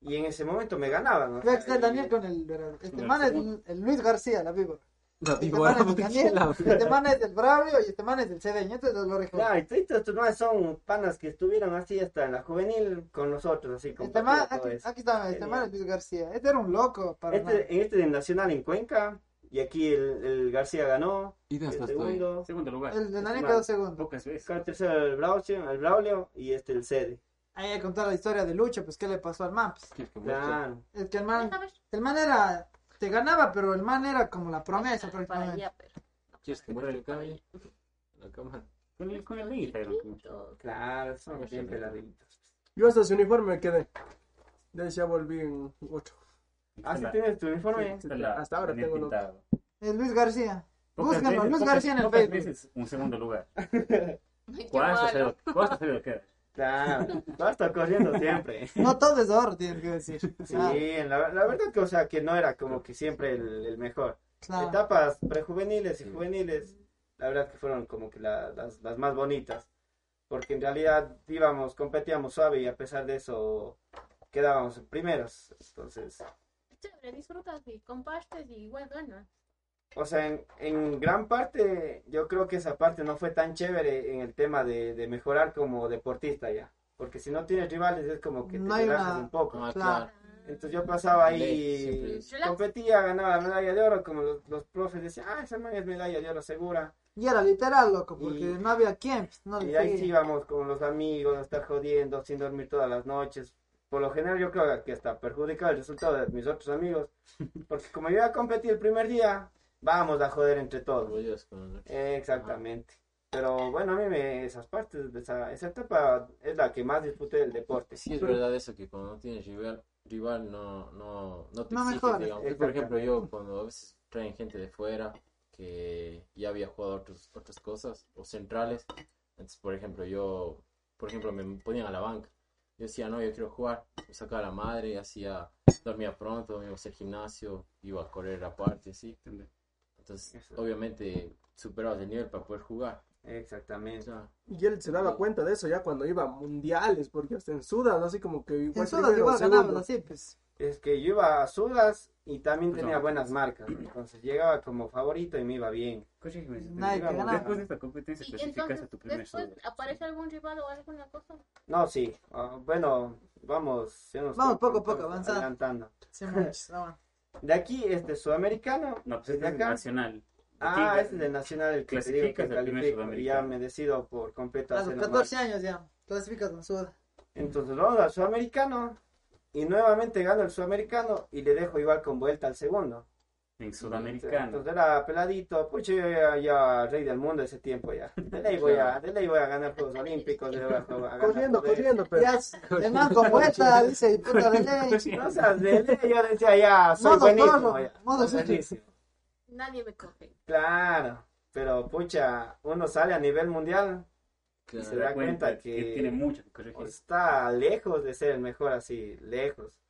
Speaker 5: y en ese momento me ganaban.
Speaker 4: Daniel con el. Este man el, el Luis García, la víbora. [laughs]
Speaker 7: La
Speaker 4: Este man es el
Speaker 7: ¿por qué
Speaker 4: Daniel,
Speaker 7: la-
Speaker 4: este man es el Bravio y este man es el Cedeño. Entonces los lo
Speaker 5: Claro, y todos estos manes son panas que estuvieron así hasta en la juvenil con nosotros, así
Speaker 4: Este man, aquí, aquí está, este man es Luis García. Este era un loco para.
Speaker 5: Este, en este de Nacional en Cuenca, y aquí el, el García ganó,
Speaker 7: Y de
Speaker 5: el segundo,
Speaker 3: Segundo lugar.
Speaker 4: El de Daniel
Speaker 5: Este
Speaker 4: quedó segundo.
Speaker 3: Pocas veces.
Speaker 5: acá el tercero el Braulio, el Braulio y este el Cede.
Speaker 4: Ahí que contar la historia de Lucho, pues qué le pasó al man. Pues.
Speaker 5: Claro.
Speaker 4: es que el man, el man era, te ganaba, pero el man era como la promesa
Speaker 2: Para
Speaker 4: prácticamente.
Speaker 2: allá, pero.
Speaker 7: ¿Quieres que muestre el cabello? La cámara.
Speaker 3: Con el, con el Instagram.
Speaker 5: Claro, son bien
Speaker 7: sí.
Speaker 5: peladitos.
Speaker 6: Yo hasta ese uniforme me quedé. De ahí ya volví en otro.
Speaker 5: Ah, ¿sí tienes tu uniforme?
Speaker 3: Está la-
Speaker 6: Hasta ahora tengo lo-
Speaker 3: pintado.
Speaker 4: El Luis García.
Speaker 3: Veces-
Speaker 4: Luis García en el Facebook.
Speaker 3: veces un segundo lugar. [laughs]
Speaker 2: Ay, qué
Speaker 3: ¿Cuánto
Speaker 2: malo.
Speaker 3: se ¿Cuánto se lo queda?
Speaker 5: Claro, va a estar corriendo siempre.
Speaker 4: No todo es oro, tienen que decir.
Speaker 5: Sí,
Speaker 4: Claro,
Speaker 5: la, la verdad que, o sea, que no era como que siempre el, el mejor.
Speaker 4: claro.
Speaker 5: Etapas prejuveniles y juveniles, la verdad que fueron como que la- las, las más bonitas. Porque en realidad íbamos, competíamos suave y a pesar de eso quedábamos primeros. Entonces,
Speaker 2: Chévere, disfrutas y compartes y igual ganas.
Speaker 5: O sea, en, en gran parte yo creo que esa parte no fue tan chévere en el tema de, de mejorar como deportista ya. Porque si no tienes rivales es como que te
Speaker 4: No
Speaker 5: relajas
Speaker 4: una-
Speaker 5: un poco.
Speaker 7: Ah,
Speaker 4: Claro.
Speaker 5: Entonces yo pasaba ahí, competía, ganaba la medalla de oro, como los, los profes decían, ah, esa man es medalla de oro segura.
Speaker 4: Y era literal, loco, porque
Speaker 5: Y-
Speaker 4: no había quien. pues, No
Speaker 5: Y ahí sí íbamos con los amigos a estar jodiendo, sin dormir todas las noches. Por lo general yo creo que hasta perjudicaba el resultado de mis otros amigos. Porque como yo iba a competir el primer día, vamos a joder entre todos. Exactamente. Pero bueno, a mí me, esas partes, de esa, esa etapa es la que más disfruté del deporte.
Speaker 7: Sí, es verdad eso, que cuando no tienes rival, rival no, no, no te
Speaker 4: No
Speaker 7: exiges, digamos. Por ejemplo, yo cuando a veces traen gente de fuera que ya había jugado otros, otras cosas, o centrales, entonces, por ejemplo, yo, por ejemplo, me ponían a la banca. Yo decía, no, yo quiero jugar. Me sacaba la madre, hacía, dormía pronto, me iba a hacer gimnasio, iba a correr aparte, así. Entonces, obviamente, superabas el nivel para poder jugar. O
Speaker 5: Exactamente.
Speaker 7: sea,
Speaker 6: Y él se daba cuenta de eso ya cuando iba a mundiales, porque hasta en Sudas, así como que igual
Speaker 4: En Sudas igual ganabas así, pues.
Speaker 5: Es que yo iba a Sudas y también
Speaker 3: Pues
Speaker 5: tenía
Speaker 3: no.
Speaker 5: buenas marcas. Entonces llegaba como favorito y me iba bien.
Speaker 3: Corrígeme,
Speaker 4: Nadie te
Speaker 3: digamos,
Speaker 4: ganaba.
Speaker 3: Después de esta competencia
Speaker 2: Y
Speaker 3: clasificaste a
Speaker 2: entonces,
Speaker 3: tu primer
Speaker 2: después
Speaker 3: sudor.
Speaker 2: aparece algún rival o alguna cosa.
Speaker 5: No, sí. ah, bueno, vamos.
Speaker 4: Vamos poco a poco, avanzando.
Speaker 5: Adelantando.
Speaker 4: Sí, muchos, no.
Speaker 5: De aquí, este sudamericano.
Speaker 3: No, pues este es
Speaker 5: acá.
Speaker 3: nacional.
Speaker 5: Ah, este es del Nacional, el que te digo que califico. Y ya
Speaker 3: sudamericano.
Speaker 5: me decido por completo
Speaker 4: A los
Speaker 5: nomás.
Speaker 4: 14 años ya. Clasificas en Sud.
Speaker 5: Entonces vamos al sudamericano. Y nuevamente gano el sudamericano y le dejo igual con vuelta al segundo.
Speaker 3: En sudamericano.
Speaker 5: Entonces era peladito, pues yo ya, ya rey del mundo ese tiempo ya. [laughs] De ley voy a, de ley voy a ganar Juegos Olímpicos, de a, jugar- a ganar
Speaker 6: Corriendo,
Speaker 5: poder.
Speaker 6: corriendo, pero
Speaker 4: Ya, [laughs] el man con vuelta, [laughs] dice, y puta de ley.
Speaker 5: No seas de ley, yo decía ya, soy
Speaker 4: Modo
Speaker 5: buenísimo. ya.
Speaker 4: modo
Speaker 5: buenísimo.
Speaker 2: Nadie me coge.
Speaker 5: Claro, pero pucha, uno sale a nivel mundial y se da cuenta que,
Speaker 3: tiene mucho que corregir.
Speaker 5: está lejos de ser el mejor así, lejos.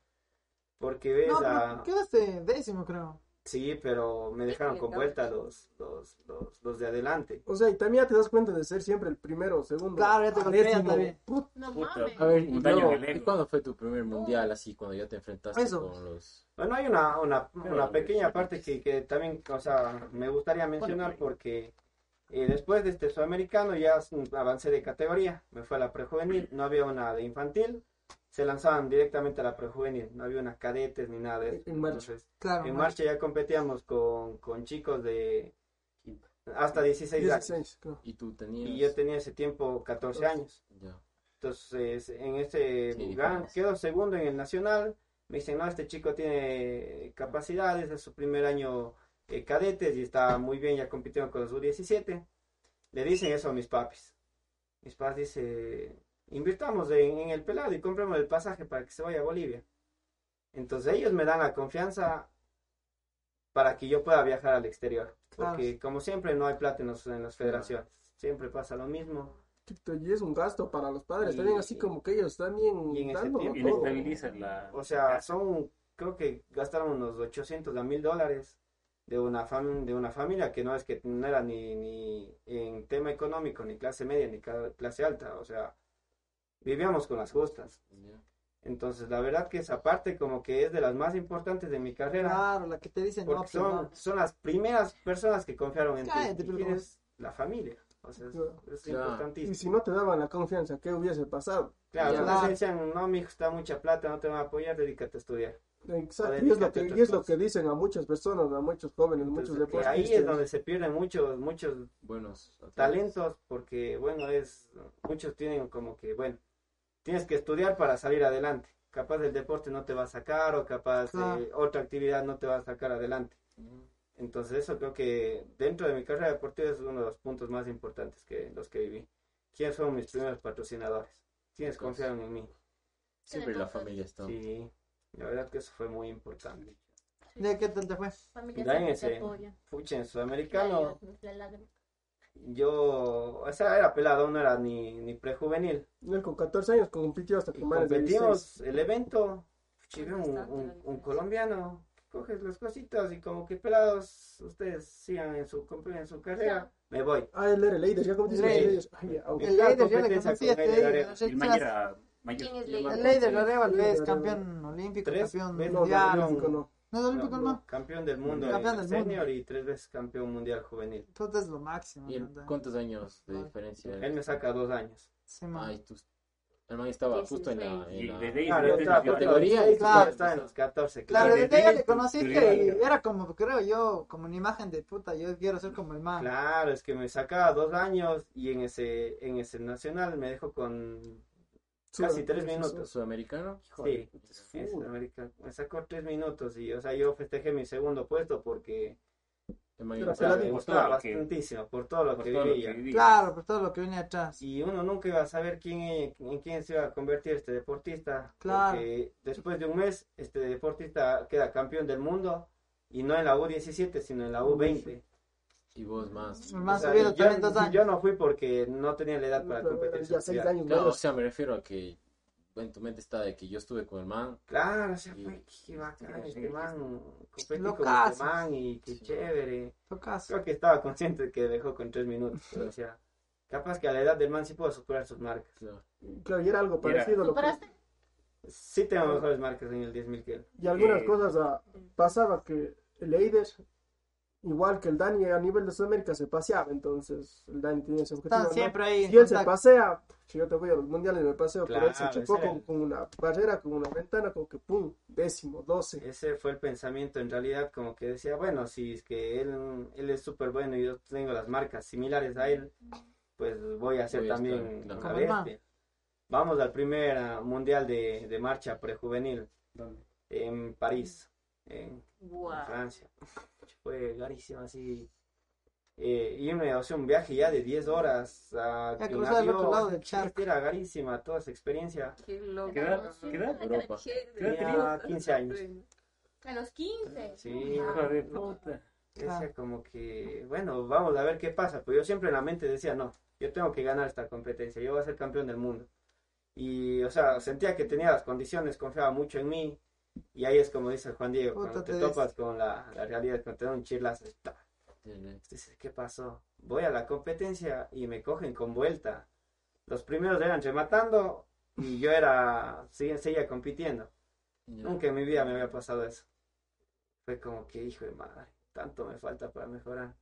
Speaker 5: Porque ves
Speaker 4: No,
Speaker 5: a...
Speaker 4: quedaste décimo, creo.
Speaker 5: Sí, pero me dejaron con vuelta los, los, los, los de adelante.
Speaker 6: O sea, y también ya te das cuenta de ser siempre el primero o segundo.
Speaker 4: Claro, ya te golpean también.
Speaker 6: Put-
Speaker 2: No
Speaker 3: Puta,
Speaker 2: mames.
Speaker 7: A ver, y,
Speaker 3: Un daño
Speaker 7: luego,
Speaker 3: en el ego.
Speaker 7: ¿y cuándo fue tu primer mundial así, cuando ya te enfrentaste
Speaker 4: Eso.
Speaker 7: con los...
Speaker 5: Bueno, hay una, una, una pequeña parte que, que también, o sea, me gustaría mencionar porque Y después de este sudamericano ya avancé de categoría, me fue a la prejuvenil, no había una de infantil, se lanzaban directamente a la prejuvenil, no había una cadetes ni nada de eso.
Speaker 6: En marcha.
Speaker 5: Entonces,
Speaker 4: Claro,
Speaker 5: en marcha ya competíamos con, con chicos de hasta 16 años.
Speaker 6: 16, creo.
Speaker 7: Y tú tenías...
Speaker 5: Y yo tenía ese tiempo 14 años.
Speaker 7: Ya.
Speaker 5: Entonces, en ese
Speaker 7: Sí,
Speaker 5: gan-
Speaker 7: pues.
Speaker 5: quedo segundo en el nacional. Me dicen, no, este chico tiene capacidades, es su primer año eh, cadetes y está muy bien, ya compitiendo con los U17. Le dicen eso a mis papis. Mis papis dicen, invirtamos en, en el pelado y compremos el pasaje para que se vaya a Bolivia. Entonces ellos me dan la confianza para que yo pueda viajar al exterior.
Speaker 4: Claro.
Speaker 5: Porque como siempre no hay plata en, los- en las federaciones. Siempre pasa lo mismo.
Speaker 6: Y es un gasto para los padres,
Speaker 5: Y-
Speaker 6: también así como que ellos también
Speaker 5: y en ese tiempo-
Speaker 3: Y
Speaker 6: todo.
Speaker 3: la...
Speaker 5: O sea, son, creo que gastaron unos 800 a 1000 dólares de una, fam- de una familia que no es que no era ni, ni en tema económico, ni clase media, ni clase alta. O sea, vivíamos con las justas. Entonces, la verdad que esa parte como que es de las más importantes de mi carrera.
Speaker 4: Claro, la que te dicen no,
Speaker 5: Porque
Speaker 4: pero
Speaker 5: son,
Speaker 4: no.
Speaker 5: son las primeras personas que confiaron en
Speaker 4: Cállate,
Speaker 5: ti.
Speaker 4: pero
Speaker 5: Y
Speaker 4: como-
Speaker 5: es la familia. O sea, es,
Speaker 6: Claro.
Speaker 5: es
Speaker 7: Claro.
Speaker 5: importantísimo.
Speaker 6: Y si no te daban la confianza, ¿qué hubiese pasado?
Speaker 5: Claro,
Speaker 7: Ya.
Speaker 5: entonces decían, no, mi hijo está mucha plata, no te van a apoyar, dedícate a estudiar.
Speaker 6: Exacto, y es lo que, y es lo que dicen a muchas personas, a muchos jóvenes, muchos
Speaker 5: Entonces, que
Speaker 6: deportistas.
Speaker 5: ahí es donde se pierden muchos, muchos
Speaker 7: Buenos
Speaker 5: talentos, porque bueno, es, muchos tienen como que, bueno, tienes que estudiar para salir adelante. Capaz el deporte no te va a sacar o capaz
Speaker 4: Claro.
Speaker 5: eh, otra actividad no te va a sacar adelante.
Speaker 7: Ujú.
Speaker 5: Entonces eso creo que dentro de mi carrera deportiva es uno de los puntos más importantes que los que viví. ¿Quiénes fueron mis primeros patrocinadores? ¿Quiénes confiaron en mí?
Speaker 7: Siempre la familia está.
Speaker 5: Sí, la verdad que eso fue muy importante.
Speaker 4: ¿De qué tal te fue?
Speaker 2: Familia
Speaker 5: Da en
Speaker 2: siempre
Speaker 5: ese
Speaker 2: te apoya.
Speaker 5: Pucha, en
Speaker 2: La
Speaker 5: sudamericano
Speaker 2: la lágrima.
Speaker 5: Yo, o sea, era pelado, no era ni, ni prejuvenil.
Speaker 6: Él con 14 años compitió hasta 16.
Speaker 5: competimos el evento, chive un, un, un colombiano, coges las cositas y como que pelados, ustedes sigan en su, en su carrera, me voy.
Speaker 6: Ah, él era el líder, ya como dice
Speaker 4: Líder.
Speaker 6: el líder.
Speaker 4: Yo le conocí
Speaker 3: El
Speaker 4: campeón olímpico, campeón mundial.
Speaker 6: No, Olímpico no.
Speaker 4: No.
Speaker 5: Campeón del mundo
Speaker 4: Campeón del mundo.
Speaker 5: senior y tres veces campeón mundial juvenil.
Speaker 4: Todo es lo máximo.
Speaker 7: ¿Y
Speaker 4: ¿verdad?
Speaker 7: cuántos años de
Speaker 4: Ah.
Speaker 7: diferencia?
Speaker 5: Él me saca dos años.
Speaker 4: Sí, man.
Speaker 7: Ay, tú... El man estaba justo en la... En la...
Speaker 5: Claro,
Speaker 3: yo-
Speaker 7: categoría,
Speaker 4: claro.
Speaker 5: estaba en los 14.
Speaker 4: Claro,
Speaker 3: desde
Speaker 4: ella le conociste y era como, creo yo, como una imagen de puta, yo quiero ser como el man.
Speaker 5: Claro, es que me sacaba dos años y en ese, en ese nacional me dejó con casi tres minutos.
Speaker 7: ¿Sudamericano?
Speaker 5: Sí, en Sudamérica. me sacó tres minutos y, o sea, yo festejé mi segundo puesto porque o sea, me gustaba
Speaker 3: que-
Speaker 5: bastantísimo por todo lo
Speaker 3: por
Speaker 5: que
Speaker 3: todo lo
Speaker 5: vivía.
Speaker 3: que.
Speaker 4: Claro, por todo lo que viene atrás.
Speaker 5: Y uno nunca iba a saber quién, en quién se iba a convertir este deportista.
Speaker 4: Claro.
Speaker 5: Porque después de un mes, este deportista queda campeón del mundo. Y no en la U17, sino en la U20.
Speaker 7: Y vos más.
Speaker 4: Más
Speaker 5: O sea,
Speaker 4: subido
Speaker 5: yo,
Speaker 4: también dos años.
Speaker 5: yo no fui porque no tenía la edad para
Speaker 6: Claro,
Speaker 5: competir.
Speaker 6: ya seis años
Speaker 7: Claro, o sea, me refiero a que en tu mente está de que yo estuve con el man.
Speaker 5: Claro, o sea, fue que bacán, este man, competí con este man y qué chévere.
Speaker 4: Tocas.
Speaker 5: Creo que estaba consciente de que dejó con tres minutos, pero decía, capaz que a la edad del man sí puedo superar sus marcas.
Speaker 7: Claro.
Speaker 6: Claro, y era algo
Speaker 3: Era-
Speaker 6: parecido. Lo que,
Speaker 2: ¿Superaste?
Speaker 5: Sí tengo mejores marcas en el 10.000 que él.
Speaker 6: y algunas
Speaker 3: Eh,
Speaker 6: cosas ah, pasaba que el líder, igual que el Dani a nivel de Sudamérica, se paseaba. Entonces, el Dani tenía ese objetivo. ¿no?
Speaker 4: siempre ahí. en
Speaker 6: Si él se pasea, si yo te voy a los mundiales me paseo, pero él se
Speaker 5: Claro,
Speaker 6: chocó
Speaker 5: ese-
Speaker 6: con, con una barrera, con una ventana, como que pum, décimo, doce.
Speaker 5: Ese fue el pensamiento en realidad, como que decía, bueno, si es que él, él es súper bueno y yo tengo las marcas similares a él, pues voy a hacer
Speaker 7: Voy a
Speaker 5: también
Speaker 7: claro.
Speaker 5: una
Speaker 4: Como.
Speaker 5: Vamos al primer ah, mundial de, de marcha prejuvenil
Speaker 3: ¿Dónde?
Speaker 5: en París, en, en
Speaker 2: Guau.
Speaker 5: Francia. Fue carísimo así. Eh, y me hace un viaje ya de 10 horas a
Speaker 4: cruzar al otro lado del charco.
Speaker 5: Era carísima toda esa experiencia.
Speaker 2: Qué loco.
Speaker 3: ¿Qué edad? ¿Qué edad?
Speaker 7: Europa.
Speaker 5: Tenía 15 años.
Speaker 2: A los 15.
Speaker 5: Sí,
Speaker 3: Hijo de puta.
Speaker 5: Decía como que, bueno, vamos a ver qué pasa. Pero yo siempre en la mente decía, no, yo tengo que ganar esta competencia, yo voy a ser campeón del mundo. Y, o sea, sentía que tenía las condiciones, confiaba mucho en mí. Y ahí es como dice Juan Diego,
Speaker 4: Puta,
Speaker 5: cuando te
Speaker 4: te
Speaker 5: topas con la, la realidad, cuando te da un chirlazo. Dices, ¿qué pasó? Voy a la competencia y me cogen con vuelta. Los primeros eran rematando y yo era, seguía, seguía compitiendo. Nunca en mi vida me había pasado eso. Fue como que, hijo de madre, tanto me falta para mejorar.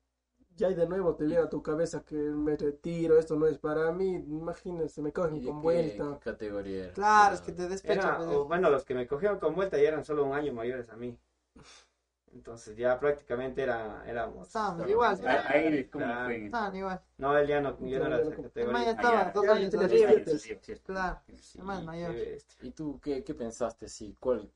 Speaker 6: Ya y de nuevo te viene a tu cabeza que me retiro, esto no es para mí, imagínense, me cogen
Speaker 7: ¿Y
Speaker 6: con
Speaker 7: qué-
Speaker 6: vuelta.
Speaker 7: qué categoría era?
Speaker 4: Claro, es que te despecha.
Speaker 5: Era,
Speaker 4: pues,
Speaker 5: o, bueno, los que me cogieron con vuelta ya eran solo un año mayores a mí. Entonces ya prácticamente era, éramos...
Speaker 4: Estábamos igual.
Speaker 3: Ahí.
Speaker 4: Estaban igual.
Speaker 5: No, él ya no, yo no era de esa
Speaker 4: El man ya
Speaker 5: categoría.
Speaker 4: estaba
Speaker 3: Ah, ya.
Speaker 4: dos
Speaker 6: Ya,
Speaker 4: años. Claro. Man mayor.
Speaker 7: ¿Y tú qué, qué pensaste? Sí, ¿cuál,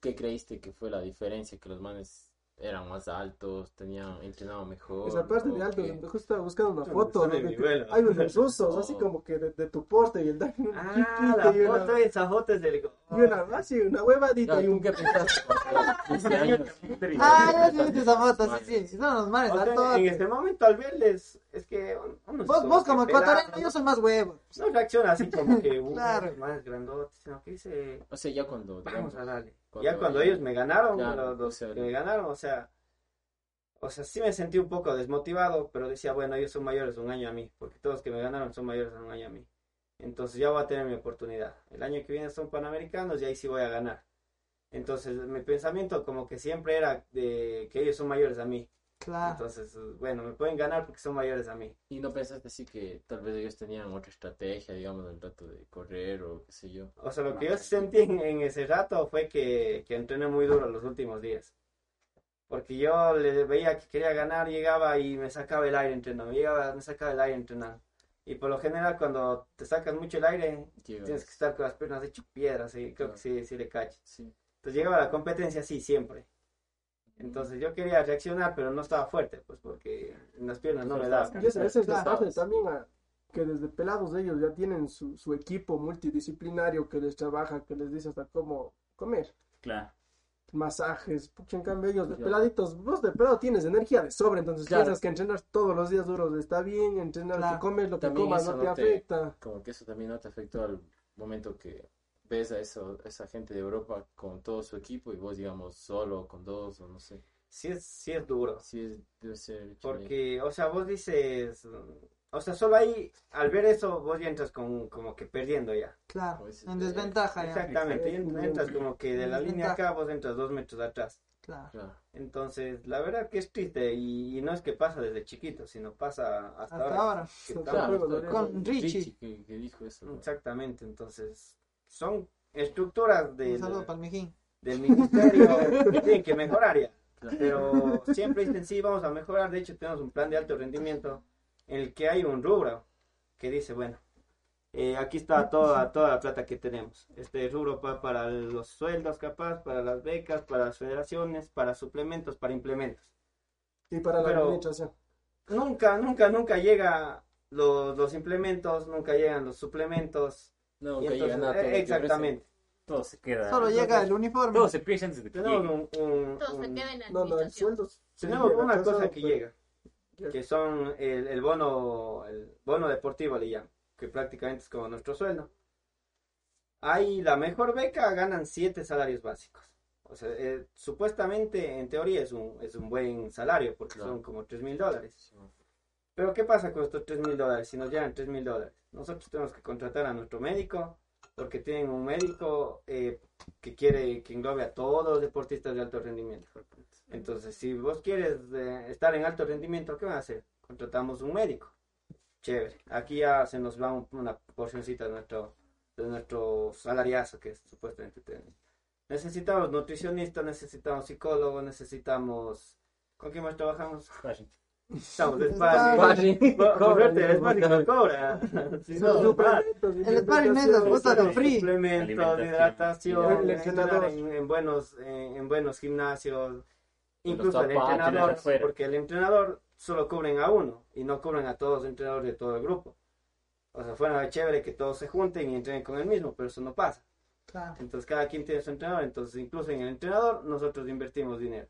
Speaker 7: ¿Qué creíste que fue la diferencia? ¿Que los manes eran más altos, tenían, entrenaban mejor?
Speaker 6: Esa parte de
Speaker 7: ¿O
Speaker 6: alto,
Speaker 7: qué?
Speaker 6: justo estaba buscando una foto, ¿no?
Speaker 5: de
Speaker 6: que
Speaker 5: vuelo.
Speaker 6: hay unos [laughs] rusos,
Speaker 7: Oh.
Speaker 6: así como que de, de tu porte y el daño
Speaker 5: Ah, [laughs]
Speaker 6: chiquito
Speaker 5: la
Speaker 6: y una,
Speaker 5: foto, esa foto es del...
Speaker 6: y una, así, una huevadita y
Speaker 7: ¿tú
Speaker 6: un
Speaker 7: qué pensaste cuando tenías 15 años? [laughs]
Speaker 4: Ah, ya viste esa foto, sí, sí. Son los manes
Speaker 5: O sea,
Speaker 4: altos.
Speaker 5: en este momento al verles, es que
Speaker 4: Vos,
Speaker 5: como
Speaker 4: vos
Speaker 5: que
Speaker 4: como ecuatoriano,
Speaker 5: ¿no?
Speaker 4: yo soy más huevo.
Speaker 5: No reacciona así como que, uh,
Speaker 4: Claro.
Speaker 5: más grandote, sino que dice,
Speaker 7: O sea, ya cuando, digamos,
Speaker 5: vamos a darle.
Speaker 7: Cuando
Speaker 5: ya cuando ellos me ganaron,
Speaker 7: ya,
Speaker 5: los, que me ganaron, o sea, o sea, sí me sentí un poco desmotivado, pero decía, bueno, ellos son mayores un año a mí, porque todos los que me ganaron son mayores un año a mí. Entonces ya voy a tener mi oportunidad. El año que viene son panamericanos y ahí sí voy a ganar. Entonces mi pensamiento como que siempre era de que ellos son mayores a mí.
Speaker 4: Claro.
Speaker 5: Entonces, bueno, me pueden ganar porque son mayores a mí.
Speaker 7: ¿Y no pensaste así que tal vez ellos tenían otra estrategia, digamos, del rato de correr o qué sé yo?
Speaker 5: O sea, lo que yo sentí en, en ese rato fue que, que entrené muy duro los últimos días. Porque yo le veía que quería ganar, llegaba y me sacaba el aire entrenando. Llegaba, me sacaba el aire entrenando. Y por lo general, cuando te sacas mucho el aire,
Speaker 7: Llegas-
Speaker 5: tienes que estar con las piernas hechas piedras. Y creo que sí, sí le cacho.
Speaker 7: Sí.
Speaker 5: Entonces llegaba a la competencia así, siempre. Entonces yo quería reaccionar, pero no estaba fuerte, pues porque en las piernas no me daban.
Speaker 6: Y esa, esa es la parte también a- que desde pelados ellos ya tienen su, su equipo multidisciplinario que les trabaja, que les dice hasta cómo comer,
Speaker 3: Claro.
Speaker 6: masajes, pucha, en cambio ellos de peladitos, vos de pelado tienes energía de sobra, entonces
Speaker 7: Claro.
Speaker 6: piensas que entrenar todos los días duros está bien, entrenar
Speaker 4: Claro.
Speaker 6: que comes lo que
Speaker 7: También
Speaker 6: comas
Speaker 7: eso
Speaker 6: no te
Speaker 7: no te-
Speaker 6: afecta.
Speaker 7: Como que eso también no te afectó al momento que ves a eso, esa gente de Europa con todo su equipo y vos, digamos, solo, con dos o no sé.
Speaker 5: Sí es, sí es duro.
Speaker 7: Sí, es- debe ser...
Speaker 5: Porque, o sea, vos dices, o sea, solo ahí, al ver eso, vos ya entras con, como que perdiendo ya.
Speaker 4: Claro.
Speaker 7: Pues,
Speaker 4: En desventaja ya.
Speaker 5: Exactamente, entras como que de la línea acá, vos entras dos metros atrás.
Speaker 4: Claro.
Speaker 5: Entonces, la verdad que es triste y, y no es que pasa desde chiquito, sino pasa hasta,
Speaker 4: Hasta
Speaker 5: ahora.
Speaker 4: ahora.
Speaker 5: que
Speaker 6: Claro,
Speaker 4: Con Richie.
Speaker 7: que, que dijo eso. ¿no?
Speaker 5: Exactamente, entonces, son estructuras
Speaker 4: Un
Speaker 5: del,
Speaker 4: para
Speaker 5: ministerio [laughs] que tienen que mejorar ya.
Speaker 7: Claro.
Speaker 5: Pero siempre dicen, sí, vamos a mejorar. De hecho, tenemos un plan de alto rendimiento en el que hay un rubro que dice, bueno, eh, aquí está toda, toda la plata que tenemos. Este rubro va para los sueldos, capaz, para las becas, para las federaciones, para suplementos, para implementos.
Speaker 6: Y para la
Speaker 5: Pero-
Speaker 6: administración.
Speaker 5: Nunca, nunca, nunca llega los, los implementos, nunca llegan los suplementos.
Speaker 7: No, llega
Speaker 5: entonces-
Speaker 7: nada. todo lo
Speaker 5: eh,
Speaker 7: que
Speaker 5: exactamente.
Speaker 3: Todo se queda.
Speaker 4: Solo llega el uniforme.
Speaker 3: Todo se pierde antes de que
Speaker 5: Tenemos
Speaker 3: llegue.
Speaker 5: un, un-
Speaker 2: Todo se
Speaker 5: un-
Speaker 2: queda en la
Speaker 6: No, no, el
Speaker 2: administración.
Speaker 6: sueldo. sí
Speaker 5: tenemos una cosa que
Speaker 6: pero-
Speaker 5: llega. que son el, el bono el bono deportivo le llaman, que prácticamente es como nuestro sueldo. Ahí la mejor beca ganan siete salarios básicos. O sea, eh, supuestamente en teoría es un, es un buen salario porque
Speaker 7: Claro.
Speaker 5: son como tres mil dólares. Pero ¿qué pasa con estos tres mil dólares? Si nos llegan tres mil dólares, nosotros tenemos que contratar a nuestro médico porque tienen un médico eh, que quiere que englobe a todos los deportistas de alto rendimiento. Entonces, si vos quieres eh, estar en alto rendimiento, ¿qué van a hacer? Contratamos un médico. Chévere. Aquí ya se nos va un- una porcioncita de nuestro, de nuestro salariazo que es supuestamente tenemos. Necesitamos nutricionistas, necesitamos psicólogos, necesitamos... ¿Con quién más trabajamos? Estamos de sparring. El sparring no cobra. Si no.
Speaker 4: El sparring es la puta de free.
Speaker 5: Suplementos, hidratación,
Speaker 6: El
Speaker 5: en, en buenos, en, en buenos gimnasios, incluso el entrenador, porque el entrenador solo cubren a uno y no cubren a todos los entrenadores de todo el grupo. O sea, fuera chévere que todos se junten y entrenen con el mismo, pero eso no pasa.
Speaker 4: Claro.
Speaker 5: Entonces cada quien tiene su entrenador, entonces incluso en el entrenador nosotros invertimos dinero.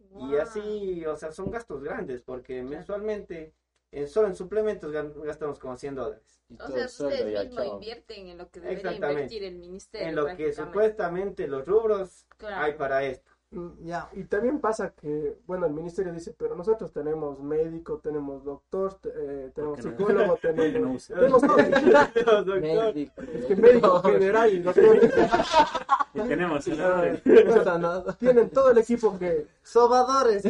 Speaker 5: Y
Speaker 2: Wow.
Speaker 5: así, o sea, son gastos grandes porque mensualmente en solo en suplementos gastamos como 100 dólares.
Speaker 7: Y
Speaker 2: O
Speaker 7: todo
Speaker 2: sea, ustedes mismos invierten en lo que debería invertir el ministerio.
Speaker 5: En lo que supuestamente los rubros
Speaker 2: Claro.
Speaker 5: hay para esto.
Speaker 6: Mm,
Speaker 4: Ya.
Speaker 6: Y también pasa que, bueno, el ministerio dice, pero nosotros tenemos médico, tenemos doctor, eh, tenemos psicólogo, [laughs]
Speaker 3: ¿Por qué no
Speaker 6: tenemos, tenemos todo. [laughs]
Speaker 7: Médico.
Speaker 6: Es que médico [laughs] general y doctor,
Speaker 3: Y tenemos
Speaker 6: sea, tienen todo el equipo que
Speaker 4: Sobadores.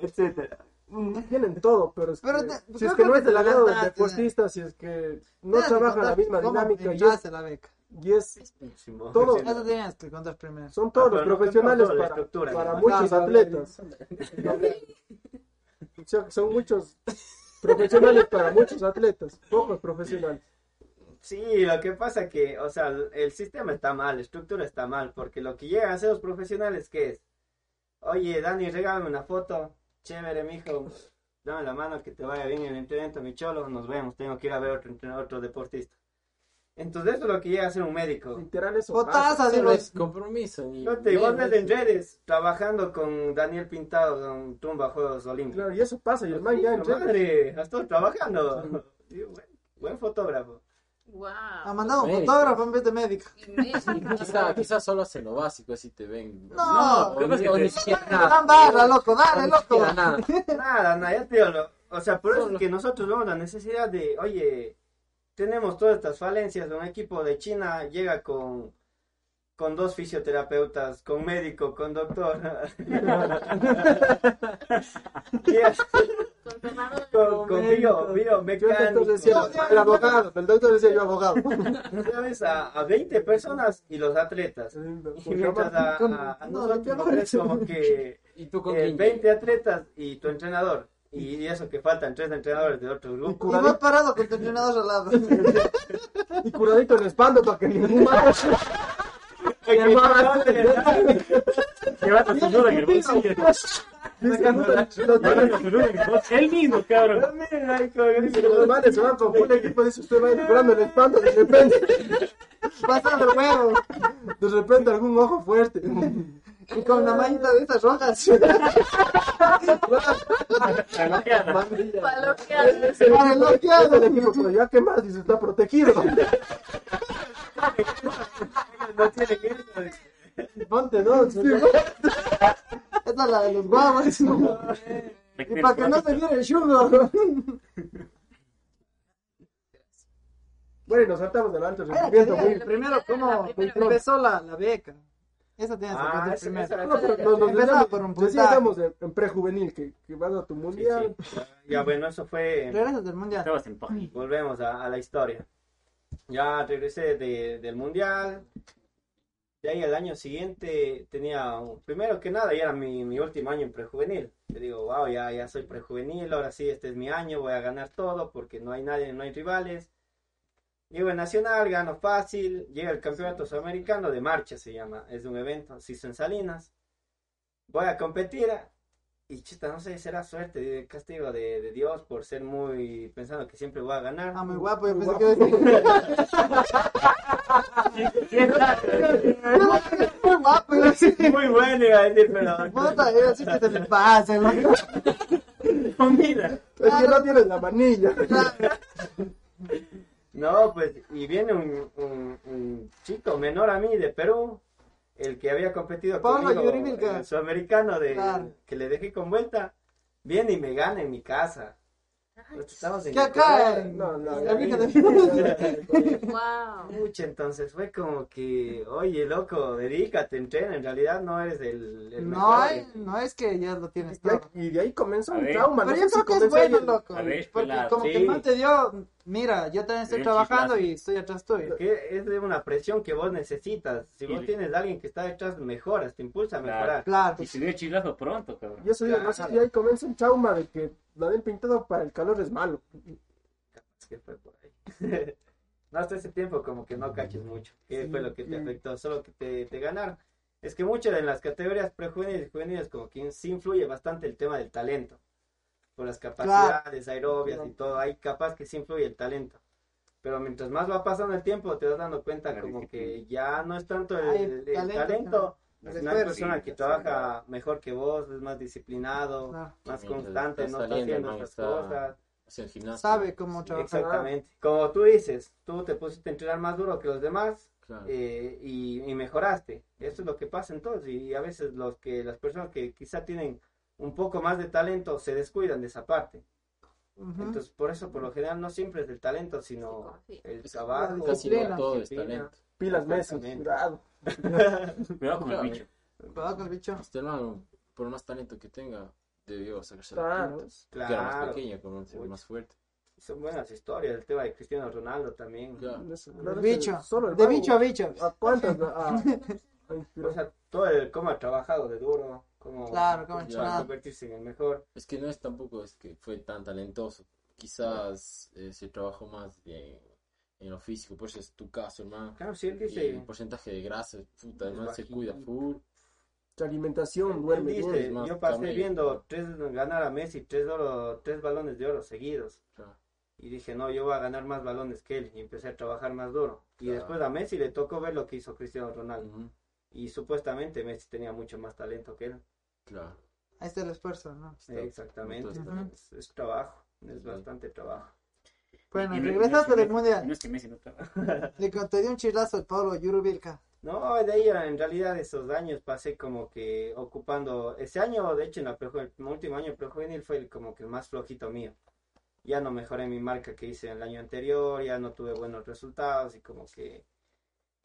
Speaker 5: etcétera.
Speaker 6: Mm, tienen todo, pero, es
Speaker 4: Pero
Speaker 6: que,
Speaker 4: te-
Speaker 6: si es que
Speaker 4: que
Speaker 6: no es del lado del deportista, si es que no trabaja la misma dinámica y es,
Speaker 4: la beca.
Speaker 6: y es
Speaker 5: Simón.
Speaker 6: Todo-
Speaker 5: Sí.
Speaker 4: Eso tienes que contar primero.
Speaker 6: son todos
Speaker 5: Ah,
Speaker 6: los
Speaker 5: no
Speaker 6: profesionales para,
Speaker 5: estructura,
Speaker 6: para
Speaker 5: ¿no?
Speaker 6: muchos
Speaker 4: Claro,
Speaker 6: atletas. Son muchos profesionales para muchos atletas, pocos profesionales.
Speaker 5: Sí, lo que pasa que, o sea, el- el sistema está mal, la estructura está mal, porque lo que llegan a hacer los profesionales, ¿qué es? Oye, Dani, regálame una foto, chévere, mijo, dame la mano, que te vaya bien en el entrenamiento, mi cholo, nos vemos, tengo que ir a ver otro entrenador, otro deportista. Entonces eso es lo que llega a ser un médico.
Speaker 6: Literal eso.
Speaker 4: Potaza,
Speaker 6: pasa.
Speaker 4: digo.
Speaker 7: Es compromiso. Ni
Speaker 5: No te igual ves en redes, trabajando con Daniel Pintado, con Tumba Juegos Olímpicos.
Speaker 6: Claro, y eso pasa, y el man ya en redes-
Speaker 5: Madre, estoy trabajando. Buen fotógrafo.
Speaker 2: Wow.
Speaker 4: Ha mandado un fotógrafo en vez de médico.
Speaker 7: Quizá, quizá solo hace lo básico, así te ven.
Speaker 4: No,
Speaker 7: o,
Speaker 3: ¿qué pasa
Speaker 7: ni- siquiera nada.
Speaker 4: Barra, loco, dale, loco.
Speaker 7: nada.
Speaker 5: Nada, ya te digo, lo- o sea, por eso es que nosotros vemos la necesidad de, oye, tenemos todas estas falencias, un equipo de China llega con, con dos fisioterapeutas, con médico, con doctor, [laughs] [laughs] Y es- con, con bio, biomecánico,
Speaker 6: doctor decía, el abogado, el doctor decía yo abogado. [laughs]
Speaker 5: ¿sabes? A, a 20 personas y los atletas. Y mientras a, a- a
Speaker 4: No,
Speaker 5: nosotros como que [laughs]
Speaker 7: ¿Y tú con
Speaker 5: eh,
Speaker 7: quién?
Speaker 5: 20 atletas y tu entrenador. Y eso que faltan tres entrenadores de otros
Speaker 4: Y
Speaker 5: grupos.
Speaker 4: vas parado con tu entrenador al lado. [laughs]
Speaker 6: Y curadito en espalda para que ningún mal.
Speaker 3: Lleva tu nudo en el bolsillo. Lleva tu nudo en el bolsillo. Él mismo, cabrón.
Speaker 6: Los manes se van con un equipo, dice usted va curando en espalda, de repente, [laughs]
Speaker 4: Pasando el huevo.
Speaker 6: de repente algún ojo fuerte.
Speaker 4: Y con una manita de estas rojas. [laughs]
Speaker 2: Paloqueado.
Speaker 6: El equipo, el pero ya que más, dice, está protegido. [laughs]
Speaker 5: No tiene que ir.
Speaker 6: Ponte, ¿no?
Speaker 4: Esta es la de los guavos. [laughs] Y para que no se viera el chungo. [laughs]
Speaker 6: Bueno, nos saltamos del alto
Speaker 4: ver primero cómo empezó la, la beca. Esa tienes que
Speaker 5: Ah, esa-
Speaker 4: primero.
Speaker 5: esa-
Speaker 6: No, pero nos,
Speaker 4: Empezaba por un
Speaker 6: en, en prejuvenil, que, que vas a tu
Speaker 5: Sí,
Speaker 6: mundial.
Speaker 5: sí. Ya bueno, eso fue.
Speaker 4: Regresas del mundial.
Speaker 5: Volvemos a, a la historia. Ya regresé de- del mundial. De ahí al año siguiente tenía, primero que nada, ya era mi, mi último año en prejuvenil. Te digo, wow, ya, ya soy prejuvenil, ahora sí, este es mi año, voy a ganar todo porque no hay nadie, no hay rivales. Llego en Nacional, gano fácil, llega el campeonato sudamericano de marcha, se llama, es un evento, hizo en Salinas. Voy a competir y chuta, no sé, será suerte, de castigo de, de Dios por ser muy, pensando que siempre voy a ganar.
Speaker 4: Ah, muy guapo. Yo
Speaker 6: Muy
Speaker 4: pensé que iba a decir. [laughs] Muy guapo. iba a decir.
Speaker 5: Muy bueno iba a decir, pero
Speaker 4: Puta, iba a decir que se le pase, loco.
Speaker 3: Comida.
Speaker 6: Es que no tienes la manilla.
Speaker 5: no, pues, y viene un, un- un chico menor a mí de Perú, el que había competido
Speaker 4: Pablo
Speaker 5: conmigo el sudamericano de
Speaker 4: Claro.
Speaker 5: que le dejé con vuelta, viene y me gana en mi casa. Estamos en
Speaker 4: Que acá.
Speaker 6: No, no,
Speaker 4: la de
Speaker 2: Wow. [laughs]
Speaker 5: Pucha, entonces fue como que, oye, loco, dedícate, entrena, en realidad no eres el, el
Speaker 4: No,
Speaker 5: mejor.
Speaker 4: hay- no es que ya lo tienes
Speaker 6: Y ahí-
Speaker 4: todo.
Speaker 6: Y de ahí comenzó un trauma.
Speaker 4: Pero
Speaker 6: no
Speaker 4: yo creo
Speaker 6: si
Speaker 4: que es bueno,
Speaker 6: el-
Speaker 4: loco.
Speaker 3: Ver,
Speaker 4: Porque
Speaker 3: pelado.
Speaker 4: como que
Speaker 5: Sí.
Speaker 4: el man te dio, mira, yo también estoy trabajando y estoy atrás tuyo.
Speaker 5: Que es de una presión que vos necesitas. Si vos tienes a alguien que está detrás, mejoras, te impulsa a
Speaker 3: Claro.
Speaker 5: mejorar.
Speaker 4: Claro.
Speaker 3: Y se dio chilazo pronto, cabrón.
Speaker 6: Y eso digo, no sé si ahí comienza un trauma de que la del pintado para el calor es malo.
Speaker 5: Es que fue por ahí. [laughs] no, hasta ese tiempo como que no caches mucho. ¿Qué fue lo que te afectó? Solo que te, te ganaron. Es que mucho en las categorías prejuveniles y juveniles como que sí influye bastante el tema del talento. Por las capacidades aerobias y todo. Ahí capaz que sí influye el talento. Pero mientras más va pasando el tiempo, te vas dando cuenta
Speaker 3: La
Speaker 5: como que ya no es tanto el,
Speaker 4: Hay
Speaker 5: el- el
Speaker 4: talento,
Speaker 5: talento. Es una persona que trabaja mejor que vos, es más disciplinado,
Speaker 4: Claro.
Speaker 5: más constante,
Speaker 7: está
Speaker 5: no está
Speaker 7: saliendo,
Speaker 5: haciendo
Speaker 7: está-
Speaker 5: cosas.
Speaker 7: El gimnasio.
Speaker 4: Sabe cómo trabajar.
Speaker 5: Exactamente. Como tú dices, tú te pusiste a entrenar más duro que los demás
Speaker 7: Claro.
Speaker 5: eh, y, y mejoraste. Eso es lo que pasa entonces. Y a veces los que las personas que quizá tienen un poco más de talento se descuidan de esa parte.
Speaker 4: Ujú.
Speaker 5: Entonces, por eso, por lo general, no siempre es del talento, sino
Speaker 2: Sí,
Speaker 5: el trabajo.
Speaker 7: Casi no todo es talento.
Speaker 6: Pilas Messi, cuidado. [laughs]
Speaker 3: Cuidado con el
Speaker 7: Claro.
Speaker 3: bicho.
Speaker 4: Cuidado con el bicho.
Speaker 7: Este hermano, por más talento que tenga, debió sacarse
Speaker 6: Claro.
Speaker 7: la punta. Que era más
Speaker 5: Claro.
Speaker 7: pequeño, como ser más fuerte.
Speaker 5: Son buenas historias. El tema de Cristiano Ronaldo también.
Speaker 7: Claro.
Speaker 4: De
Speaker 6: claro,
Speaker 4: bicho.
Speaker 6: Solo el
Speaker 4: De bicho a bicho.
Speaker 6: ¿A cuántas? [laughs] A, a
Speaker 5: O sea, todo el cómo ha trabajado de duro, cómo
Speaker 4: Claro, cómo nada.
Speaker 5: convertirse en el mejor.
Speaker 7: Es que no es tampoco es que fue tan talentoso. Quizás eh, se trabajó más de- en lo físico. Por eso es tu caso, hermano.
Speaker 5: Claro, sí, él
Speaker 7: Y
Speaker 5: dice,
Speaker 7: el porcentaje de grasa, puta, además se cuida full.
Speaker 6: Su alimentación,
Speaker 5: él
Speaker 6: duerme
Speaker 5: dice,
Speaker 7: más
Speaker 5: yo pasé
Speaker 7: camello.
Speaker 5: viendo tres, ganar a Messi tres, oro, tres balones de oro seguidos.
Speaker 7: Claro.
Speaker 5: Y dije, no, yo voy a ganar más balones que él. Y empecé a trabajar más duro. Y
Speaker 7: Claro.
Speaker 5: después a Messi le tocó ver lo que hizo Cristiano Ronaldo.
Speaker 7: Ujú,
Speaker 5: Y supuestamente Messi tenía mucho más talento que él.
Speaker 7: Claro.
Speaker 4: Ahí está el esfuerzo, ¿no?
Speaker 7: Está-
Speaker 5: Exactamente.
Speaker 7: entonces,
Speaker 5: Es, es trabajo, es bastante trabajo.
Speaker 4: Bueno,
Speaker 3: Y no- no
Speaker 4: del mundial.
Speaker 3: No es que Messi no trabaja. [laughs]
Speaker 4: Le te dio un chilazo el Pablo Yurubilka.
Speaker 5: No, de ahí en realidad esos años pasé como que ocupando, ese año de hecho en la el último año prejuvenil fue el- como que el más flojito mío. Ya no mejoré mi marca que hice el año anterior, ya no tuve buenos resultados y como que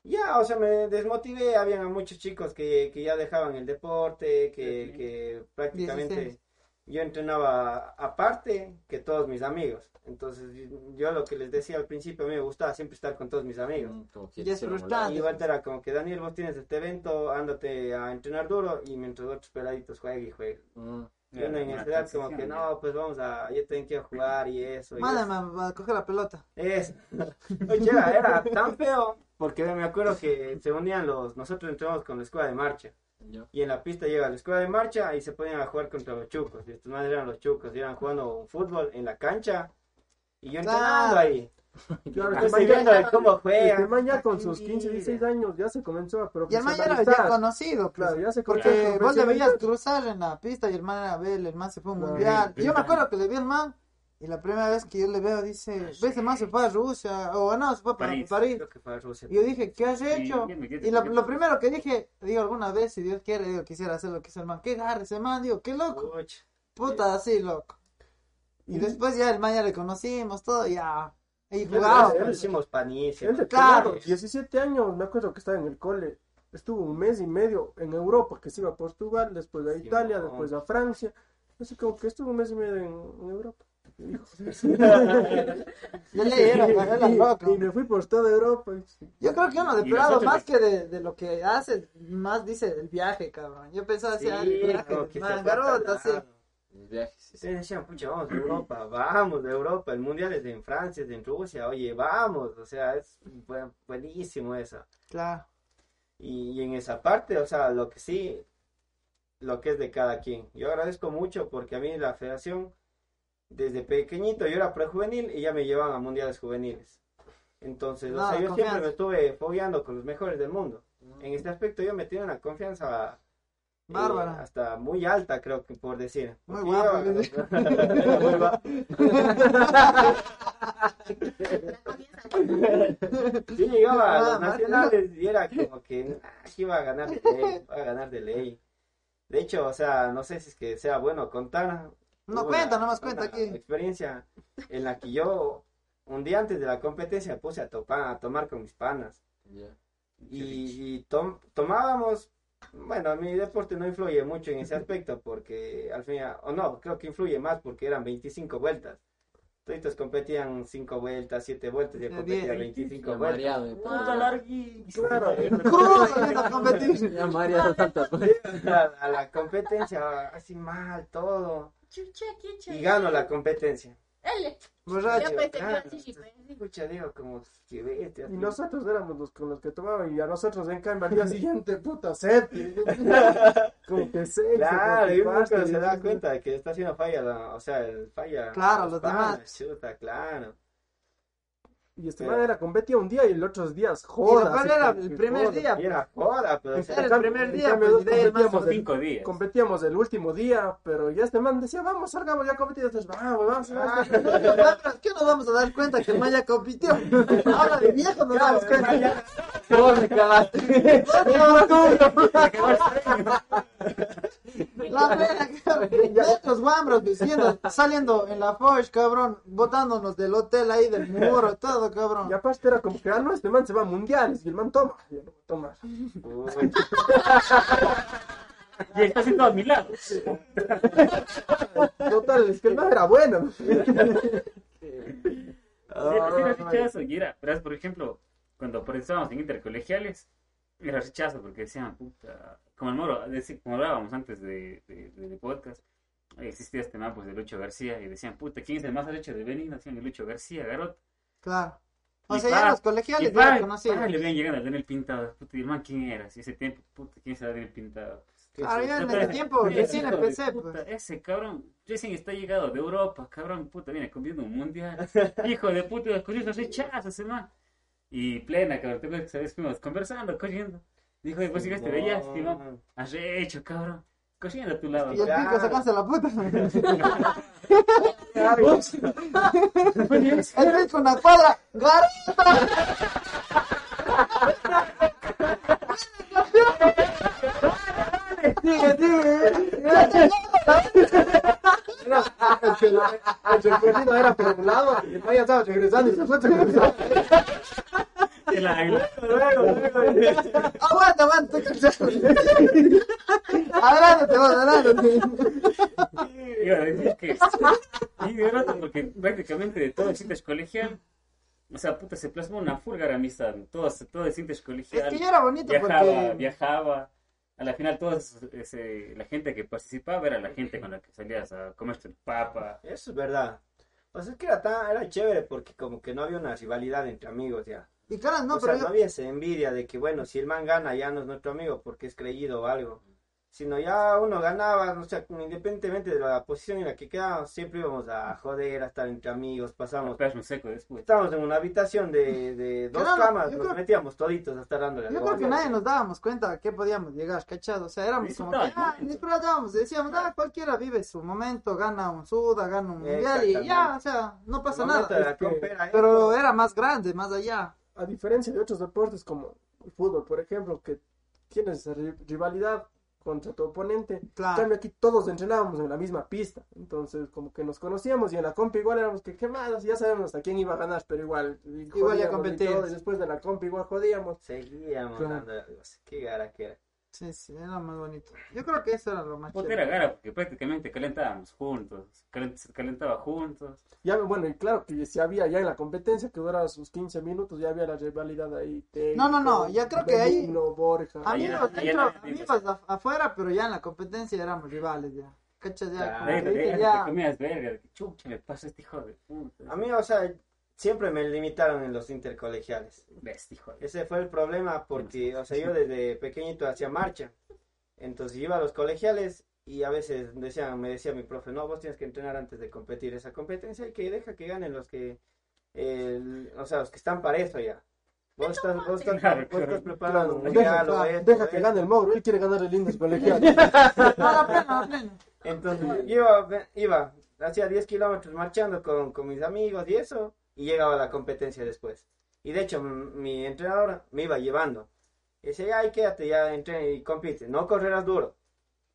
Speaker 5: ya, o sea, me desmotivé, habían muchos chicos que, que ya dejaban el deporte, que,
Speaker 3: Ujú.
Speaker 5: que prácticamente
Speaker 4: 16.
Speaker 5: yo entrenaba aparte que todos mis amigos. Entonces yo lo que les decía al principio, a mí me gustaba siempre estar con todos mis amigos.
Speaker 7: Mm, Como que
Speaker 4: Y es frustrante.
Speaker 5: Y igual era como que Daniel, vos tienes este evento, ándate a entrenar duro y mientras otros peladitos jueguen y jueguen.
Speaker 7: Mm,
Speaker 5: Y uno en esa edad como que no, pues vamos a, yo tengo que ir a jugar y eso. y
Speaker 4: Mándame a coger la pelota.
Speaker 5: Es, [laughs] Oye, era, era tan feo porque me acuerdo que se unían los, nosotros entramos con la escuela de marcha y en la pista llega la escuela de marcha y se ponían a jugar contra los chucos. Y estos madres eran los chucos, y iban jugando un fútbol en la cancha y yo entrenando
Speaker 4: Claro.
Speaker 5: ahí. [laughs]
Speaker 6: Claro, este
Speaker 5: Entonces
Speaker 6: man
Speaker 5: viendo de cómo
Speaker 6: Este man ya con sus 15, 16 años ya se comenzó a
Speaker 4: Y el man ya era ya
Speaker 6: profesionalizar.
Speaker 4: conocido, pues.
Speaker 6: Claro, ya se comenzó a
Speaker 4: Porque vos le veías
Speaker 6: profesionalizar.
Speaker 4: cruzar en la pista y el man era Abel, el man se fue a un
Speaker 6: Claro.
Speaker 4: mundial.
Speaker 3: Sí,
Speaker 4: Yo me
Speaker 3: sí.
Speaker 4: acuerdo que le vi al man y la primera vez que yo le veo dice, ves el man se fue a Rusia o no, se fue para
Speaker 3: París.
Speaker 4: París.
Speaker 5: Creo que fue a Rusia.
Speaker 4: Y yo dije, ¿qué has hecho?
Speaker 3: Sí,
Speaker 4: Y lo, lo primero que dije, digo, alguna vez, si Dios quiere, digo, quisiera hacer lo que hizo el man. ¿Qué agarre ese man? Digo, qué loco. Puta, así, loco. Y
Speaker 6: Y-
Speaker 4: después ya el man ya le conocimos, todo, ya. Y
Speaker 5: Claro,
Speaker 4: jugaba.
Speaker 5: le hicimos
Speaker 6: de
Speaker 4: Claro.
Speaker 6: claro, 17 años, me acuerdo que estaba en el cole. Estuvo un mes y medio en Europa, que se iba a Portugal, después a
Speaker 5: Sí,
Speaker 6: Italia,
Speaker 5: no.
Speaker 6: después a Francia. Así como que estuvo un mes y medio en, en Europa. [laughs] [laughs]
Speaker 4: Yo le era, era
Speaker 6: y,
Speaker 4: loco.
Speaker 6: y me fui por toda Europa.
Speaker 4: Yo creo que uno de
Speaker 3: nosotros-
Speaker 4: más que de, de lo que hace, más dice del viaje, cabrón. Yo pensaba así,
Speaker 5: Sí,
Speaker 4: ah, el viaje,
Speaker 5: se
Speaker 4: man, garota, así.
Speaker 7: Sí,
Speaker 5: decían, pucha, vamos de Europa, [clears throat] vamos de Europa, el mundial es en Francia, es en Rusia, oye, vamos, o sea, es bu- buenísimo eso.
Speaker 4: Claro.
Speaker 5: Y, y en esa parte, o sea, lo que sí, lo que es de cada quien. Yo agradezco mucho porque a mí la federación, desde pequeñito, yo era prejuvenil y ya me llevan a mundiales juveniles. Entonces, o sea, yo
Speaker 4: confianza.
Speaker 5: siempre me estuve fogueando con los mejores del mundo. En este aspecto yo me una confianza eh,
Speaker 4: Bárbara.
Speaker 5: hasta muy alta, creo que por decir.
Speaker 4: Muy guapa. [laughs]
Speaker 5: Muy guapa. Sí, llegaba a
Speaker 4: Ah,
Speaker 5: los
Speaker 4: Marta.
Speaker 5: nacionales y era como que ah, iba a ganar de ley, iba a ganar de ley. De hecho, o sea, no sé si es que sea bueno contar.
Speaker 4: No cuenta,
Speaker 5: una-
Speaker 4: nomás cuenta
Speaker 5: una
Speaker 4: aquí.
Speaker 5: experiencia en la que yo un día antes de la competencia puse a, topar, a tomar con mis panas
Speaker 7: Ya.
Speaker 5: y, y tom- tomábamos, bueno, mi deporte no influye mucho en ese aspecto porque al final, o no, creo que influye más porque eran 25 vueltas. Todos competían 5 vueltas, 7 vueltas, yo competía
Speaker 4: 10.
Speaker 5: 25
Speaker 7: Ya
Speaker 5: vueltas. Puta
Speaker 7: todo.
Speaker 5: larguísimo.
Speaker 6: Claro.
Speaker 4: En esa competición.
Speaker 7: Ya mareado tantas veces.
Speaker 5: a, a la competencia, así mal, todo. Y gano la competencia.
Speaker 2: Dale.
Speaker 4: Borracho.
Speaker 2: Yo pensé que iba a
Speaker 5: Claro.
Speaker 2: decir chipé.
Speaker 5: Escucha, digo, como que bestia.
Speaker 6: Y nosotros éramos los con los que tomaban. Y a nosotros, en cambio, al día [laughs] siguiente, puta, sed. [laughs] Como que sexo.
Speaker 5: Claro, y uno se da cuenta de que está haciendo falla, la- o sea, el falla.
Speaker 4: Claro, los demás.
Speaker 5: Chuta, claro.
Speaker 6: Y este
Speaker 5: Pero-
Speaker 6: man era competía un día y los otros días joda.
Speaker 4: era el primer
Speaker 6: joda.
Speaker 4: día.
Speaker 5: Era joda, pero
Speaker 4: Era el primer día,
Speaker 6: cambio,
Speaker 4: pues, de el
Speaker 6: competíamos el-
Speaker 3: Cinco días.
Speaker 6: Competíamos el último día, pero ya este man decía, vamos, salgamos, ya competí. Entonces, vamos, vamos, vamos. [laughs]
Speaker 4: ¿Qué nos vamos a dar cuenta que el man ya compitió? Ahora de viejo nos damos cuenta.
Speaker 5: ¿Cómo me cagaste?
Speaker 4: La verga, cabrón. Nuestros guambros diciendo, saliendo en la Forge, cabrón, botándonos del hotel ahí del muro, todo, cabrón.
Speaker 6: Y aparte era como que, ah, no, este man se va a mundiales. Y el man toma. Y yo no voy a tomar.
Speaker 5: Uy, [laughs]
Speaker 3: Y está sentado a mi lado.
Speaker 6: Total, es que el man era bueno.
Speaker 3: Sí, sí, era por ejemplo, cuando estábamos en intercolegiales, era rechazo porque decían, puta, como el moro, como hablábamos antes de, de, de- de podcast, existía este man pues, de Lucho García y decían, puta, ¿quién es el más derecho de venir? Decían el Lucho García, Garot.
Speaker 4: Claro. O
Speaker 3: Y
Speaker 4: sea,
Speaker 3: pa,
Speaker 4: ya los colegiales ya conocidos.
Speaker 3: le ven llegando al Daniel Pintado, puta, y el man, ¿quién era? Si ese tiempo, puta, ¿quién será Daniel Pintado?
Speaker 4: Claro, yo en
Speaker 3: Puta,
Speaker 4: ese tiempo recién empecé,
Speaker 3: puta,
Speaker 4: pues.
Speaker 3: Ese cabrón, recién está llegado de Europa, cabrón, puta, viene comiendo un mundial. [laughs] Hijo de puta, las cosas rechaza ese man. Y plena, cabrón, te que sabes, fuimos conversando, cogiendo. Dijo, después llegaste de allá, estimado. Has hecho, cabrón. Cogiendo a tu lado.
Speaker 4: Y el pico sacándose la puta. el pico una cuadra. Sigue. [laughs]
Speaker 6: El que lo- el sorprendido era por un lado y el ya estaba regresando y se fue regresando.
Speaker 3: El águila.
Speaker 4: Aguanta, aguanta. Adelante, vos, adelante.
Speaker 3: Iba a decir que. Y porque prácticamente de todo el Sintes colegial. O sea, puta, se plasmó una fulgar amistad. Todo, todo el Sintes
Speaker 4: Es
Speaker 3: colegial.
Speaker 4: que ya era bonito
Speaker 3: viajaba,
Speaker 4: porque.
Speaker 3: viajaba. A la final, toda ese, la gente que participaba era la gente con la que salías a comerte el papa.
Speaker 5: Eso es verdad. O sea, es que era, tan, era chévere porque como que no había una rivalidad entre amigos ya.
Speaker 4: Y caras, no,
Speaker 5: o
Speaker 4: pero
Speaker 5: sea,
Speaker 4: yo-
Speaker 5: no había esa envidia de que, bueno, si el man gana ya no es nuestro amigo porque es creído o algo. Sino ya uno ganaba, o sea, independientemente de la posición en la que quedábamos, siempre íbamos a joder, a estar entre amigos, pasamos.
Speaker 3: Seco después.
Speaker 5: Estábamos en una habitación de, de dos camas, nos
Speaker 4: creo-
Speaker 5: metíamos toditos a estar dándole
Speaker 4: Yo creo que nadie nos dábamos cuenta a qué podíamos llegar, ¿cachado? O sea, éramos como que,
Speaker 3: Disfrutábamos.
Speaker 4: ah, disfrutábamos, decíamos, ah, cualquiera vive su momento, gana un suda, gana un mundial y ya, o sea, no pasa nada.
Speaker 5: era
Speaker 4: Pero era más grande, más allá.
Speaker 6: A diferencia de otros deportes como el fútbol, por ejemplo, que tienes esa ri- rivalidad contra tu oponente. En
Speaker 4: Claro.
Speaker 6: cambio aquí todos entrenábamos en la misma pista, entonces como que nos conocíamos y en la compa igual éramos que qué más, ya sabemos hasta quién iba a ganar, pero igual
Speaker 4: Igual ya
Speaker 6: y
Speaker 4: competíamos.
Speaker 6: todo, y después de la compa igual jodíamos.
Speaker 5: Seguíamos
Speaker 6: Claro.
Speaker 5: dándole, o sea, qué gara que era.
Speaker 4: Sí, sí, era más bonito. Yo creo que eso era lo más
Speaker 3: Puta, era gara porque prácticamente calentábamos juntos. calen- Se calentaba juntos.
Speaker 6: Ya, bueno, y claro que si había ya en la competencia que duraba sus 15 minutos, ya había la rivalidad ahí.
Speaker 4: No, no, no, ya creo que ahí-
Speaker 6: Borja.
Speaker 4: Amigos,
Speaker 3: allá
Speaker 4: dentro,
Speaker 3: nadie piensa.
Speaker 4: amigos af- afuera, pero ya en la competencia éramos rivales ya. ¿Cachas? Ya,
Speaker 5: Claro.
Speaker 4: como
Speaker 3: Ahí
Speaker 4: que
Speaker 3: ahí
Speaker 4: ya.
Speaker 3: te comías verga. de Chucha, me pasa este hijo de puta.
Speaker 5: A mí, o sea, siempre me limitaron en los intercolegiales.
Speaker 3: Ves, hijo de...
Speaker 5: Ese fue el problema porque, o sea, yo desde pequeñito hacía marcha. Entonces iba a los colegiales y a veces decían, me decía mi profe, no, vos tienes que entrenar antes de competir esa competencia y que deja que ganen los que, el- o sea, los que están para eso ya. Vos estás, vos estás,
Speaker 3: Claro,
Speaker 5: vos estás preparando un
Speaker 6: Deja,
Speaker 5: mundial o
Speaker 6: deja,
Speaker 5: esto,
Speaker 6: deja que gane el Mauro, él quiere ganar el Lindos colegial.
Speaker 5: Entonces iba, iba, hacía 10 kilómetros marchando con, con mis amigos y eso, y llegaba a la competencia después. Y de hecho, mi entrenador me iba llevando. Y decía, ay, quédate, ya entrena y compite. No correrás duro.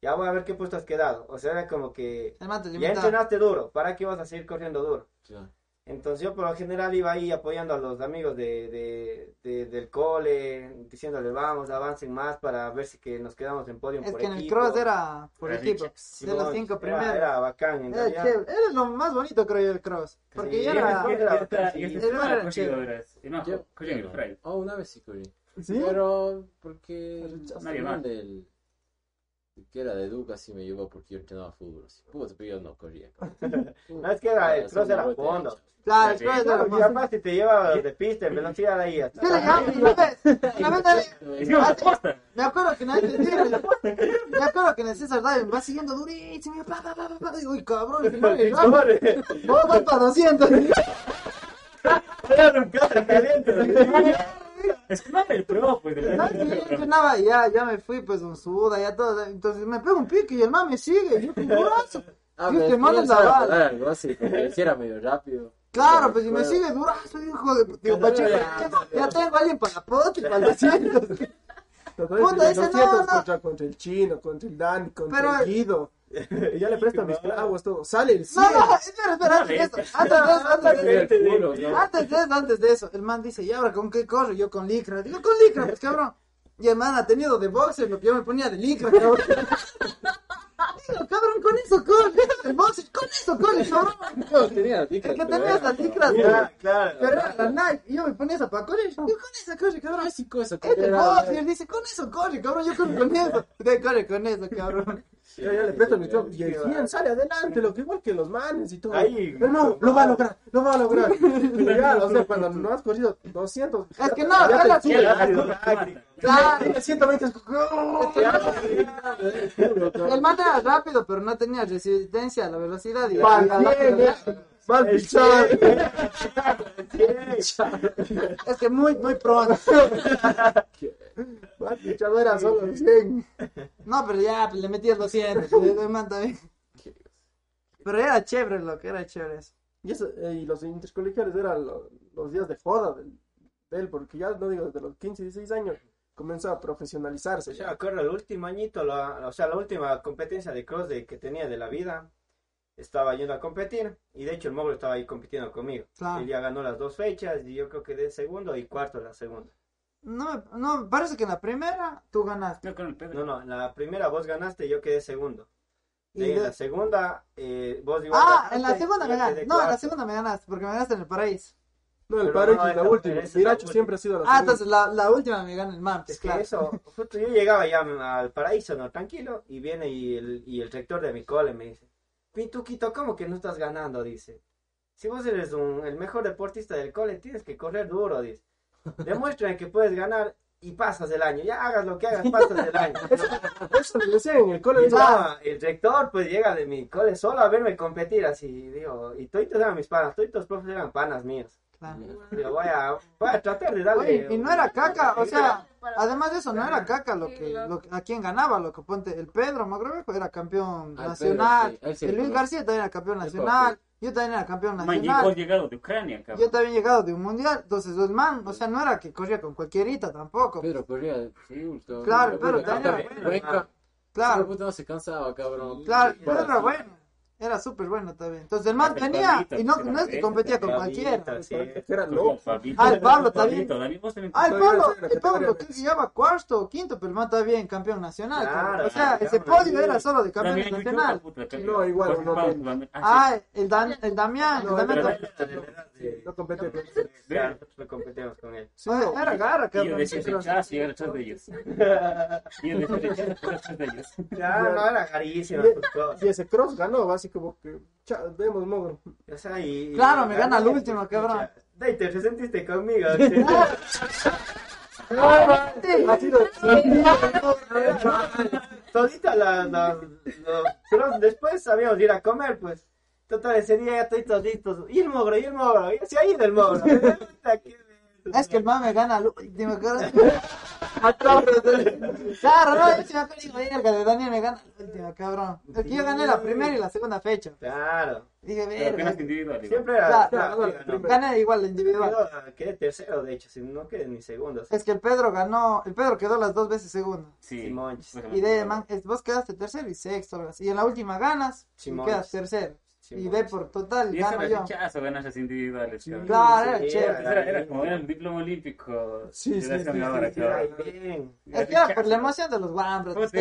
Speaker 5: Ya voy a ver qué puesto has quedado. O sea, era como que ya entrenaste duro, ¿para qué vas a seguir corriendo duro? Entonces yo por lo general iba ahí apoyando a los amigos de, de- de- del cole, diciéndole, vamos, avancen más para ver si que nos quedamos en podio
Speaker 4: Es
Speaker 5: por
Speaker 4: que en el
Speaker 5: equipo.
Speaker 4: cross era por
Speaker 3: Era
Speaker 4: equipo.
Speaker 3: richa.
Speaker 4: De los cinco
Speaker 5: era-
Speaker 4: primeros.
Speaker 5: Era, bacán, en
Speaker 4: Era
Speaker 5: realidad.
Speaker 4: chévere. Era lo más bonito, creo yo, el cross. Porque
Speaker 5: Sí,
Speaker 4: ya
Speaker 5: era-
Speaker 4: era.
Speaker 5: Era-
Speaker 4: Era era
Speaker 7: Yo-. Oh, una vez sí corrí.
Speaker 6: ¿Sí?
Speaker 7: Pero porque.
Speaker 3: Nadie más.
Speaker 7: del que era de Duca sí me llevó porque yo entrenaba fútbol. así. Puta, pero yo no corría.
Speaker 5: No, [laughs] es que era, el cross era fondo.
Speaker 4: Claro, el cross era
Speaker 5: y capaz si te lleva de pista, en velocidad ahí hasta.
Speaker 4: ¿Qué le [laughs] me- acuerdo que nadie [laughs] Me acuerdo que en el César David va siguiendo durísimo. Pa, pa, pa, pa, pa. Digo, uy, cabrón, que no le. Vos vas para 200.
Speaker 3: Es que no me pro, pues. de
Speaker 4: No, [laughs] yo entrenaba y ya, ya me fui, pues, un suda, ya todo. Entonces me pego un pique y el man me sigue. Y yo, con durazo.
Speaker 7: Ah,
Speaker 4: Y
Speaker 7: pero es
Speaker 4: man
Speaker 7: que
Speaker 4: es
Speaker 7: ya sabe
Speaker 4: la
Speaker 7: parar algo así, porque si era medio rápido.
Speaker 4: Claro, pues, y me sigue durazo, hijo de. Digo, Pacheco, ya tengo a alguien para la pote, para 200.
Speaker 6: Entonces,
Speaker 4: Puta, ese no,
Speaker 6: 200
Speaker 4: no.
Speaker 6: Contra, contra el chino, contra el Dani, contra
Speaker 4: Pero-
Speaker 6: el Guido. Y [laughs] ya le prestan mis clavos, todo. Sale el
Speaker 4: No,
Speaker 6: 100.
Speaker 4: no, espera, espera, antes de eso, antes de eso, antes de eso.
Speaker 7: ¿no?
Speaker 4: Antes de eso, antes de eso, el man dice, ¿y ahora con qué corre? Yo con licra. Digo, con licra, pues cabrón. Y el man ha tenido de boxer lo que yo me ponía de licra, cabrón. [laughs] Digo, cabrón, con eso corre. El boxer, con eso corre, cabrón.
Speaker 7: No, tenía licra,
Speaker 4: El que
Speaker 7: pero
Speaker 4: tenía
Speaker 7: era-
Speaker 4: esas licras,
Speaker 5: Ya, claro.
Speaker 4: pero era la Nike. Y yo me ponía esa para correr. Digo, con esa corre, cabrón.
Speaker 7: Eso, que
Speaker 4: Es el boxer, dice, con eso corre, cabrón. Yo corro con eso. [laughs] Corre con eso, cabrón.
Speaker 6: Yo ya le presto mis clavos. Y el 100 sale adelante, lo que igual que los manes y todo.
Speaker 5: Ahí.
Speaker 6: Pero no, lo va a lograr, lo va a lograr. [laughs] Ya, o sea, cuando no has corrido 200.
Speaker 4: Es que no,
Speaker 6: ya
Speaker 4: era
Speaker 6: te
Speaker 5: Qué
Speaker 6: sube.
Speaker 5: rápido, táctico.
Speaker 4: Claro.
Speaker 6: Tiene 120. [laughs]
Speaker 4: El man era rápido, pero no tenía resistencia a la velocidad. Y
Speaker 6: Mal, bien, mal pichado.
Speaker 4: Es que muy, muy pronto. [laughs]
Speaker 6: Pichado era solo 100.
Speaker 4: No, pero ya, pues le metí el 200. El man también. Pero era chévere lo que era chévere eso.
Speaker 6: Y, eso, eh, y los intercolegiales eran lo- los días de joda del- de él, porque ya no digo desde los 15, 16 años comenzó a profesionalizarse.
Speaker 5: Yo me acuerdo el último añito, la- o sea, la última competencia de cross de, que tenía de la vida, estaba yendo a competir y de hecho el móvil estaba ahí compitiendo conmigo.
Speaker 4: Claro.
Speaker 5: Él ya ganó las dos fechas y yo creo que de segundo y cuarto la segunda.
Speaker 4: No, me- no, me parece que en la primera tú ganaste.
Speaker 3: No, con el Pedro.
Speaker 5: No, no, en la primera vos ganaste y yo quedé segundo.
Speaker 4: Y
Speaker 5: en
Speaker 4: de-
Speaker 5: la segunda, eh, vos igual
Speaker 4: Ah,
Speaker 5: ganaste
Speaker 4: en la segunda me ganaste. No, en la segunda me ganaste, porque me ganaste en el paraíso.
Speaker 6: No, el
Speaker 5: no,
Speaker 6: es la última.
Speaker 5: última.
Speaker 6: siempre ha sido la
Speaker 4: Ah,
Speaker 6: segunda.
Speaker 4: entonces la, la última me gana el man, pues
Speaker 5: Es que
Speaker 4: claro.
Speaker 5: eso, justo yo llegaba ya al paraíso, ¿no? Tranquilo, y viene y el, y el rector de mi cole me dice, Pituquito, ¿cómo que no estás ganando? Dice, si vos eres un, el mejor deportista del cole, tienes que correr duro, dice. Demuestra que puedes ganar y pasas el año, ya hagas lo que hagas, pasas el año. [laughs]
Speaker 6: Eso le decían en el cole.
Speaker 5: El rector pues llega de mi cole solo a verme competir así, digo, y todos eran mis panas, todos los profes eran panas míos.
Speaker 4: Claro.
Speaker 5: Digo, voy a, voy a tratar de darle...
Speaker 4: Oye, y no era caca, o sea, además de eso, no era caca lo que, lo que- a quien ganaba, lo que ponte, el Pedro Magrovejo era campeón nacional,
Speaker 7: Pedro, sí, él sí
Speaker 4: el Luis. García también era campeón nacional, yo también era campeón
Speaker 3: Man, llegó
Speaker 4: nacional,
Speaker 3: llegado de Ucrania,
Speaker 4: yo
Speaker 3: cabrón.
Speaker 4: también he llegado de un mundial, entonces el man, o sea, no era que corría con cualquierita tampoco,
Speaker 7: Pedro corría, sí, justo.
Speaker 4: Claro,
Speaker 7: Pedro
Speaker 4: también era bueno. Claro,
Speaker 7: Puta, no se cansaba, cabrón.
Speaker 4: claro, Pedro era bueno, era súper bueno también, entonces el man
Speaker 3: El
Speaker 4: tenía,
Speaker 3: Pablito,
Speaker 4: y no, no es que competía con cualquiera.
Speaker 6: Que era loco.
Speaker 4: Ah, el Pablo también. Ah, el Pablo,
Speaker 6: no
Speaker 4: el Pablo que lleva cuarto o quinto, pero el man está bien campeón nacional.
Speaker 5: Claro,
Speaker 4: cabrón. o sea, ese podio era solo de campeón nacional.
Speaker 6: No, igual, no, no.
Speaker 3: Ah,
Speaker 4: Ah, el, Dan, el Damián,
Speaker 6: No,
Speaker 4: el Damián
Speaker 6: pero-
Speaker 4: también.
Speaker 6: No competía con
Speaker 5: él.
Speaker 6: Sí, no.
Speaker 4: Era garra,
Speaker 3: sí. Y yo
Speaker 4: cabrón.
Speaker 3: decía rechazo y era atrás de ellos. [laughs] Y yo decía rechazo y era atrás de ellos.
Speaker 5: Ya, no era carísimo.
Speaker 6: Y- ese cross ganó, así como que. vemos, mogro.
Speaker 5: O sea, y,
Speaker 4: Claro, me gana el último, cabrón.
Speaker 5: Dave, te resentiste conmigo. [laughs] [laughs]
Speaker 6: Ha sido. [laughs]
Speaker 5: Todita la, la, los cross después sabíamos ir a comer, pues. Total, ese día ya estoy toditos. Y el mogro, y el mogro. Y se ha ido el mogro. Qué-
Speaker 4: Es que el man me gana al último, cabrón. Claro, no, yo sí me acuerdo, digo, verga, de Daniel me gana al último, cabrón. Es que yo gané la primera y la segunda fecha.
Speaker 5: Claro.
Speaker 4: Dije, verga.
Speaker 3: individual. igual.
Speaker 5: Siempre era.
Speaker 4: Claro. Gané igual la individual.
Speaker 5: Quedé tercero, de hecho, si no quedé ni segundo.
Speaker 4: Es que el Pedro ganó, el Pedro quedó las dos veces segundo.
Speaker 3: Sí.
Speaker 4: Y de man, vos quedaste tercero y sexto, algo así. Y en la última ganas y
Speaker 5: Simón.
Speaker 4: quedas tercero. Y
Speaker 5: Simón.
Speaker 4: ve por total,
Speaker 3: Y
Speaker 4: gano yo.
Speaker 3: rechazo, individuales.
Speaker 4: Claro, era
Speaker 5: Sí,
Speaker 4: chévere.
Speaker 3: Era, era como era el diploma olímpico.
Speaker 6: Sí, sí, sí,
Speaker 3: caminadora,
Speaker 6: sí, sí,
Speaker 3: cabrón.
Speaker 5: Ay, bien.
Speaker 4: Es que era por la emoción de los guambros.
Speaker 3: ¿Cómo te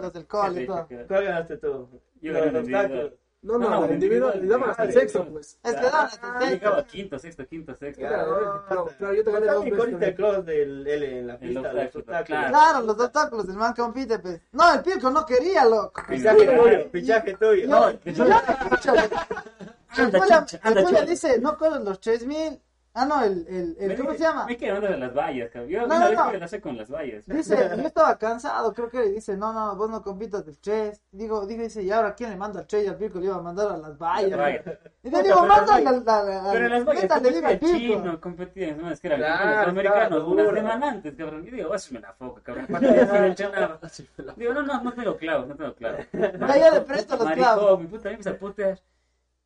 Speaker 4: los- del cole y
Speaker 3: Qué
Speaker 4: todo.
Speaker 5: ¿Cuál ganaste tú?
Speaker 3: Yo gané individual.
Speaker 6: No,
Speaker 3: No,
Speaker 6: no,
Speaker 3: no,
Speaker 6: la individual. Y daban hasta el sexto, pues.
Speaker 4: Es que daban hasta el sexto.
Speaker 3: Llegaba quinto, sexto, quinto, sexto.
Speaker 5: Claro,
Speaker 6: Claro, claro, yo te gané dos veces
Speaker 5: corriste el cross del L en la pista.
Speaker 3: obstáculo,
Speaker 5: los obstáculos.
Speaker 3: claro.
Speaker 4: Claro, los obstáculos, el man compite, pues. No, el Pirco no quería, loco.
Speaker 5: Fichaje tuyo, fichaje tuyo.
Speaker 4: No,
Speaker 3: de
Speaker 4: yo
Speaker 3: hecho-
Speaker 4: ya me escucho. El
Speaker 3: Anda,
Speaker 4: Julia,
Speaker 3: chucha,
Speaker 4: el
Speaker 3: anda, [laughs]
Speaker 4: Julia
Speaker 3: chucha.
Speaker 4: dice, no corres los 3000, Ah, no, el, el, el
Speaker 3: Me
Speaker 4: ¿cómo
Speaker 3: dije-
Speaker 4: se llama?
Speaker 3: Me quedé hablando de las vallas, cabrón. Yo
Speaker 4: No,
Speaker 3: una
Speaker 4: no,
Speaker 3: vez
Speaker 4: no.
Speaker 3: que la sé con las vallas.
Speaker 4: Dice, [laughs] yo estaba cansado, creo que dice, no, no, vos no compitas del tres. Digo, digo, dice, ¿y ahora quién le manda al tres y al pico le iba a mandar a las vallas?
Speaker 3: Vallas.
Speaker 4: Y le digo, mándale al, al, al,
Speaker 3: Pero en las vallas
Speaker 4: métale, digo,
Speaker 3: competía
Speaker 4: al pico.
Speaker 3: chino, competía, no, es que eran
Speaker 5: Claro,
Speaker 3: los americanos una semana antes, cabrón. Y digo, hazme la foca, cabrón. [laughs] [laughs] Digo, no, no, no tengo clavos, no tengo clavos.
Speaker 4: Ya, ya le presto los clavos.
Speaker 3: mi puta, me empieza a putear.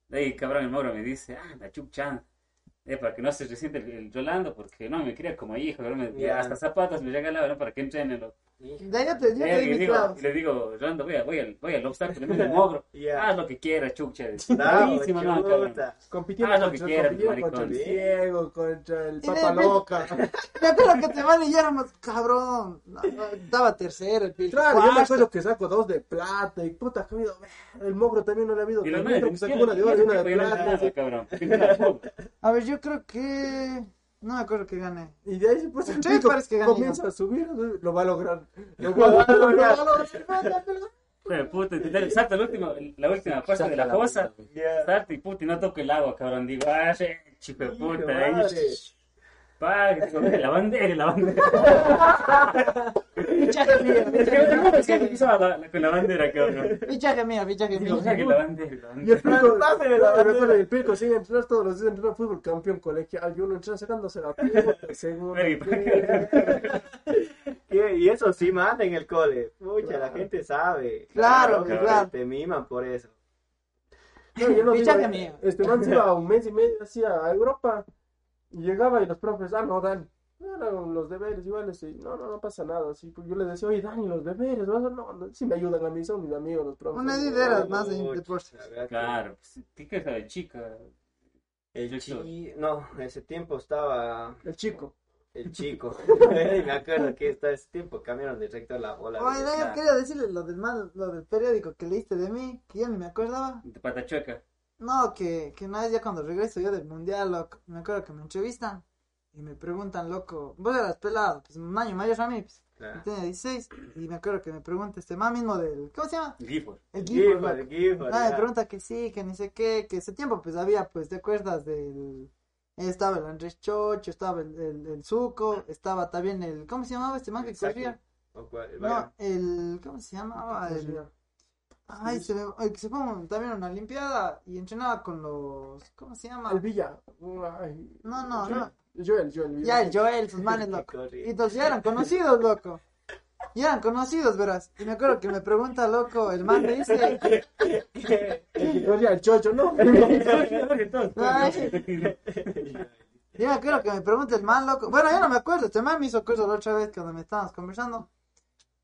Speaker 3: De ahí, cabrón, el Mauro me dice, ah, la chuchan. Eh, para que no se resiente el, el porque no, me quería como hijo, me- hasta zapatos me regalaba, ¿no? Para que entrenen. Lo,
Speaker 4: Yo te, yo
Speaker 3: Eh,
Speaker 4: te di
Speaker 3: y,
Speaker 4: mis
Speaker 3: digo, y le digo, Rolando, voy, a, voy, al, voy al obstáculo, me el [laughs] mogro.
Speaker 5: Ya.
Speaker 3: Haz lo que quieras, chucha. [laughs]
Speaker 5: Bravo,
Speaker 3: Buenísimo, no, cabrón.
Speaker 6: Compitiendo
Speaker 3: Ah, lo que
Speaker 6: contra,
Speaker 3: quieras,
Speaker 6: contra el
Speaker 3: maricón.
Speaker 6: ciego, contra el papa loca. [laughs]
Speaker 4: Me acuerdo que te van y ya éramos, cabrón. No, no, Estaba tercero el pico.
Speaker 6: Claro, yo me acuerdo que saco dos de plata y puta que. El mogro también no le ha habido.
Speaker 3: Y los
Speaker 6: También creo
Speaker 3: manes,
Speaker 6: que
Speaker 3: ¿quién-
Speaker 6: sacó una de oro y una de plata.
Speaker 3: cabrón? ¿Quién era?
Speaker 4: A ver, yo creo que... No me acuerdo que gané.
Speaker 6: Y de ahí pues el
Speaker 4: Sí,
Speaker 6: pico
Speaker 4: que
Speaker 6: comienza a subir, [laughs] lo va a lograr. Lo
Speaker 5: Lo va a lograr.
Speaker 3: Puta, intentar- salta el último, la última parte de la fosa.
Speaker 5: Ya.
Speaker 3: Salta y puta, y no toco el agua, cabrón. Digo, ah, de puta. ahí. Pa, que la bandera, la bandera.
Speaker 4: Fichaje mío,
Speaker 3: Es que me siento pisaba la- la- con la bandera, cabrón.
Speaker 4: fichaje mío, fichaje mío.
Speaker 3: saque la bandera, la
Speaker 6: Y el
Speaker 3: bandera.
Speaker 6: yo me
Speaker 5: bandera.
Speaker 6: acuerdo, el pico sigue entrenar todos los días, entrena fútbol, campeón colegial, y uno entrena sacándose la puta, [laughs] segundo.
Speaker 3: Ey, ¿para qué? [laughs]
Speaker 5: ¿Qué? Y eso sí manda en el cole. Mucha, la gente sabe.
Speaker 4: Claro,
Speaker 5: que
Speaker 4: claro.
Speaker 5: Te miman por eso.
Speaker 6: No, yo no digo,
Speaker 4: Fichaje mío.
Speaker 6: Este man se iba un mes y medio así a Europa y llegaba y los profes, ah, no, Dani, no eran los deberes iguales, y no, no, no pasa nada, así, pues yo le decía, oye, Dani, los deberes, no, no, sí me ayudan a mí, son mis amigos los profes.
Speaker 4: Una idea más de
Speaker 3: Claro, pues, ¿qué que de chica?
Speaker 5: El
Speaker 3: Yo
Speaker 5: chi... No, ese tiempo estaba
Speaker 6: El chico.
Speaker 5: el chico. [laughs] Y me acuerdo que hasta ese tiempo cambiaron de rector la bola.
Speaker 4: Oye,
Speaker 3: Claro.
Speaker 4: quería decirle lo del, mal, lo del periódico que leíste de mí, que ya ni me acordaba.
Speaker 3: De patachueca.
Speaker 4: No, que, que una vez ya cuando regreso yo del mundial, loco, me acuerdo que me entrevistan y me preguntan, loco, vos eras pelado, pues un año mayor a mí, pues, yo
Speaker 5: Claro.
Speaker 4: tenía 16, y me acuerdo que me pregunta este man mismo del, ¿cómo se llama?
Speaker 3: Gifford.
Speaker 4: El Gifford, loco.
Speaker 5: Gifford,
Speaker 4: Ah, me pregunta que sí, que ni sé qué, que ese tiempo pues había, pues, ¿te acuerdas del... Estaba el Andrés Chocho, estaba el, el, el Zuco, estaba también el, ¿cómo se llamaba este man que
Speaker 5: El
Speaker 4: corría?
Speaker 5: El
Speaker 4: No, el, ¿cómo se llamaba? El, ay, se me, que se fue también a una limpiada y entrenaba con los, ¿cómo se llama?
Speaker 6: El Villa. Ay,
Speaker 4: No, no, no.
Speaker 6: Joel, Joel.
Speaker 4: Ya, el Joel, sus [laughs] manes, loco. Y entonces ya eran conocidos, loco. Ya eran conocidos, verás. Y me acuerdo que me pregunta, loco, el man me dice, [laughs]
Speaker 6: El chocho, ¿no? [laughs]
Speaker 4: yo me acuerdo que me pregunta el man, loco. Bueno, yo no me acuerdo, este man me hizo cosa la otra vez cuando me estábamos conversando.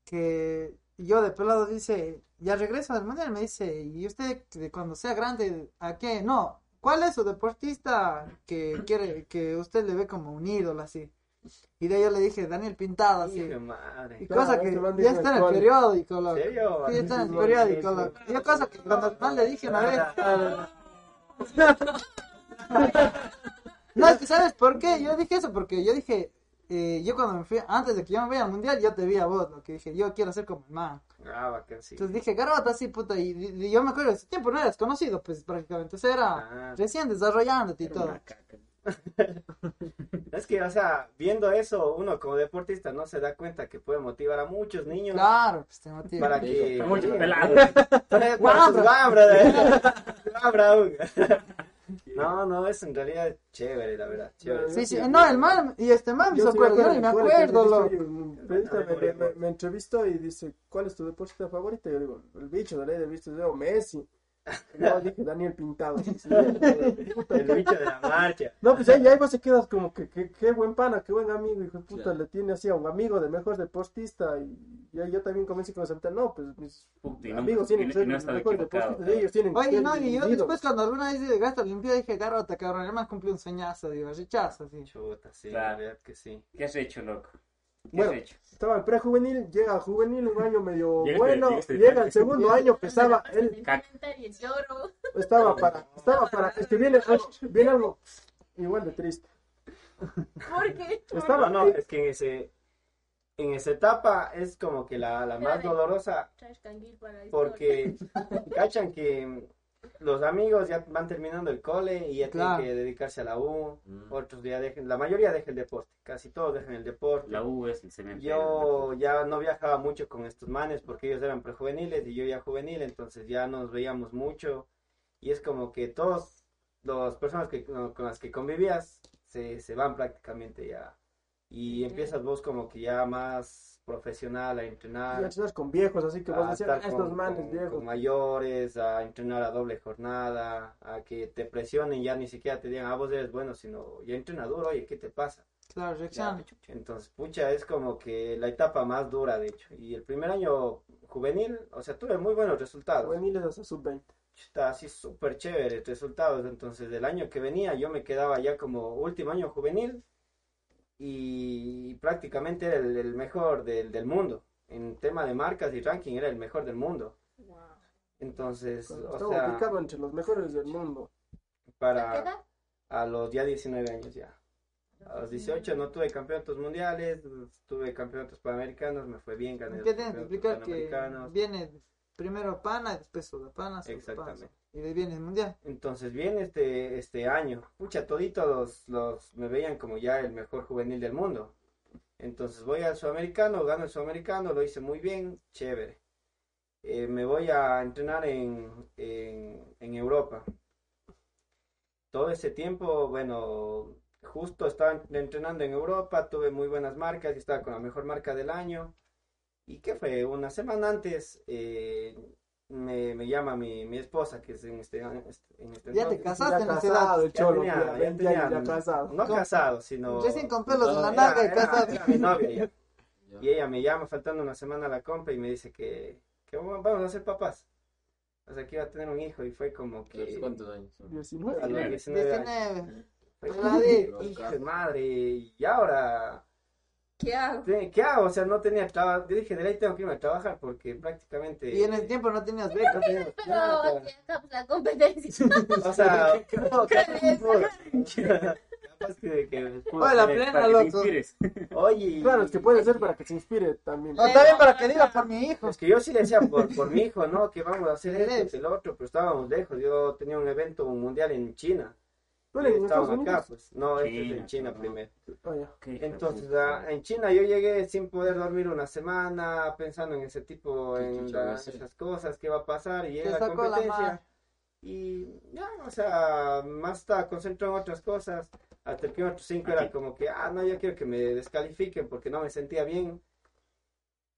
Speaker 4: Que yo de pelado dice, ya regreso del mundial, me dice, ¿y usted de cuando sea grande, a qué? No, ¿cuál es su deportista que quiere, que usted le ve como un ídolo así? Y de ahí yo le dije, Daniel Pintado, así.
Speaker 5: Madre.
Speaker 4: Y
Speaker 6: Claro,
Speaker 4: cosa que ya está en
Speaker 6: el
Speaker 4: periódico, loco. Sí, está en el periódico, loco. Yo cosa que cuando al man le dije una vez. [laughs] No, es que ¿sabes por qué? Yo dije eso porque yo dije, eh, yo cuando me fui, antes de que yo me vaya al mundial, yo te vi a vos, lo que dije, yo quiero ser como el man.
Speaker 5: Ah, bacán, sí.
Speaker 4: Entonces dije, garota, así, puta, y, y yo me acuerdo, ese tiempo no eras conocido, pues prácticamente, o sea, era
Speaker 5: Ah.
Speaker 4: recién desarrollándote y todo. [laughs]
Speaker 5: Es que, o sea, viendo eso, uno como deportista no se da cuenta que puede motivar a muchos niños
Speaker 4: Claro, pues te motiva.
Speaker 5: para que...
Speaker 3: Muchos [laughs] pelados.
Speaker 5: Para
Speaker 4: Guambra.
Speaker 5: sus [laughs] No, no, es en realidad chévere, la verdad. Chévere.
Speaker 4: Sí, sí, no, el man, y este man me acuerdo, yo ni me
Speaker 6: acuerdo, me, entrevistó y dice, ¿cuál es tu deportista favorito? Y yo digo, el bicho de ley de visto, yo digo, Messi. No, dije Daniel Pintado. Sí, sí. [laughs]
Speaker 5: El bicho de la marcha.
Speaker 6: No, pues ahí, ahí vos se quedas como que, que, qué buen pana, qué buen amigo, hijo de puta,
Speaker 7: Claro.
Speaker 6: le tiene así a un amigo de mejor deportista y, y ahí yo también comencé con esa no, pues mis
Speaker 3: y
Speaker 6: amigos tienen que ser
Speaker 3: no
Speaker 6: mejores deportistas ellos tienen
Speaker 4: Oye, no, y yo después cuando alguna vez llegaste a la Olimpiada dije, garota, cabrón, el man cumplió un sueñazo, digo, rechazo, así.
Speaker 5: Chuta, sí,
Speaker 3: Claro.
Speaker 5: la verdad que sí.
Speaker 3: ¿Qué has hecho, loco? ¿Qué
Speaker 6: Bueno,
Speaker 3: has hecho?
Speaker 6: Estaba en prejuvenil, llega a juvenil un año medio
Speaker 3: Llegaste-
Speaker 6: bueno,
Speaker 3: llegaste-
Speaker 6: llega el segundo año, pesaba, él
Speaker 2: y lloro.
Speaker 6: estaba para, estaba para, es que viene algo, viene algo igual de triste.
Speaker 2: ¿Por qué?
Speaker 6: Estaba,
Speaker 5: No, no, es que en ese... En esa etapa es como que la, la más dolorosa porque cachan que los amigos ya van terminando el cole y ya
Speaker 4: Claro.
Speaker 5: tienen que dedicarse a la U,
Speaker 7: Mm.
Speaker 5: otros ya la mayoría dejan el deporte, casi todos dejan el deporte.
Speaker 3: La U es el cemento.
Speaker 5: Yo ya no viajaba mucho con estos manes porque ellos eran prejuveniles y yo ya juvenil, entonces ya nos veíamos mucho y es como que todos las personas que, con las que convivías se, se van prácticamente ya y empiezas vos como que ya más profesional a
Speaker 6: Y
Speaker 5: entrenar,
Speaker 6: entrenas con viejos, así que vos
Speaker 5: a
Speaker 6: "Ah, estos
Speaker 5: con,
Speaker 6: manes
Speaker 5: con-
Speaker 6: viejos.
Speaker 5: con mayores, a entrenar a doble jornada, a que te presionen, ya ni siquiera te digan, ah, vos eres bueno, sino ya entrena duro, oye, ¿qué te pasa?
Speaker 4: Claro, reacciona.
Speaker 5: Entonces, pucha, es como que la etapa más dura, de hecho. Y el primer año juvenil, o sea, tuve muy buenos resultados.
Speaker 6: Juveniles hasta sub-20.
Speaker 5: Está así súper chévere resultados. Entonces, del año que venía, yo me quedaba ya como último año juvenil y prácticamente era el, el mejor del, del mundo. En tema de marcas y ranking, era el mejor del mundo. Entonces, o
Speaker 6: Estaba
Speaker 5: sea,
Speaker 6: ubicado entre los mejores del mundo.
Speaker 2: ¿A qué
Speaker 5: para a los ya 19 años ya. A los 18 no tuve campeonatos mundiales, tuve campeonatos panamericanos, me fue bien, gané los
Speaker 4: ¿Qué tienes que
Speaker 5: campeonatos
Speaker 4: explicar que viene primero pana y después Sudapana,
Speaker 5: Exactamente.
Speaker 4: Y de ahí viene el mundial.
Speaker 5: Entonces viene este, este año, pucha, toditos los, los me veían como ya el mejor juvenil del mundo. Entonces voy al sudamericano, gano el sudamericano, lo hice muy bien, chévere. Eh, me voy a entrenar en, en, en Europa. Todo ese tiempo, bueno, justo estaba entrenando en Europa, tuve muy buenas marcas y estaba con la mejor marca del año. ¿Y qué fue? Una semana antes eh, me, me llama mi, mi esposa, que es en este, en este
Speaker 4: Ya te casaste
Speaker 6: Ya
Speaker 4: en esa
Speaker 6: casado,
Speaker 4: edad.
Speaker 6: el
Speaker 5: Ya
Speaker 6: cholo,
Speaker 5: tenía- ya
Speaker 6: 20
Speaker 5: tenía-
Speaker 6: años ya casado.
Speaker 5: No casado, sino...
Speaker 4: Recién con pelos en la nalga y casado.
Speaker 5: era mi novia ya.
Speaker 7: Ya.
Speaker 5: Y ella me llama faltando una semana a la compra y me dice que, que vamos a ser papás. O sea, que iba a tener un hijo y fue como que...
Speaker 7: ¿Cuántos años? son?
Speaker 6: 19.
Speaker 5: A los 19 años.
Speaker 4: 19.
Speaker 5: Fue como hijo de madre, y ahora...
Speaker 2: ¿Qué hago?
Speaker 5: ¿Qué qué hago? O sea, no tenía trabajo. Yo dije, de ahí tengo que irme a trabajar porque prácticamente...
Speaker 4: Y en el tiempo no tenías beca.
Speaker 5: no tenía
Speaker 2: Pero [laughs]
Speaker 5: nada.
Speaker 2: la competencia. [laughs]
Speaker 5: O sea, [laughs] no, capaz que, que pudo
Speaker 4: Oye, la
Speaker 5: ser-
Speaker 4: plena,
Speaker 3: Para que te
Speaker 4: loco.
Speaker 3: inspires.
Speaker 5: Oye,
Speaker 6: Claro, es que puede ser para que se inspire también.
Speaker 4: O también para que diga por mi hijo.
Speaker 5: Es que yo sí le decía por, por mi hijo, ¿no? Que vamos a hacer esto, el otro, pero estábamos lejos. Yo tenía un evento mundial en China.
Speaker 6: ¿Tú
Speaker 5: y
Speaker 6: eres en Estados
Speaker 5: estábamos acá,
Speaker 6: Unidos?
Speaker 5: pues. No, este es
Speaker 3: China,
Speaker 5: en China
Speaker 3: no.
Speaker 5: primero. Entonces, ah, en China yo llegué sin poder dormir una semana, pensando en ese tipo,
Speaker 7: ¿Qué
Speaker 5: en la- esas cosas, qué va a pasar, y llega la competencia. Y ya, o sea, más estaba concentrado en otras cosas. Hasta el kilómetro 5 era como que, ah, no, ya quiero que me descalifiquen porque no me sentía bien.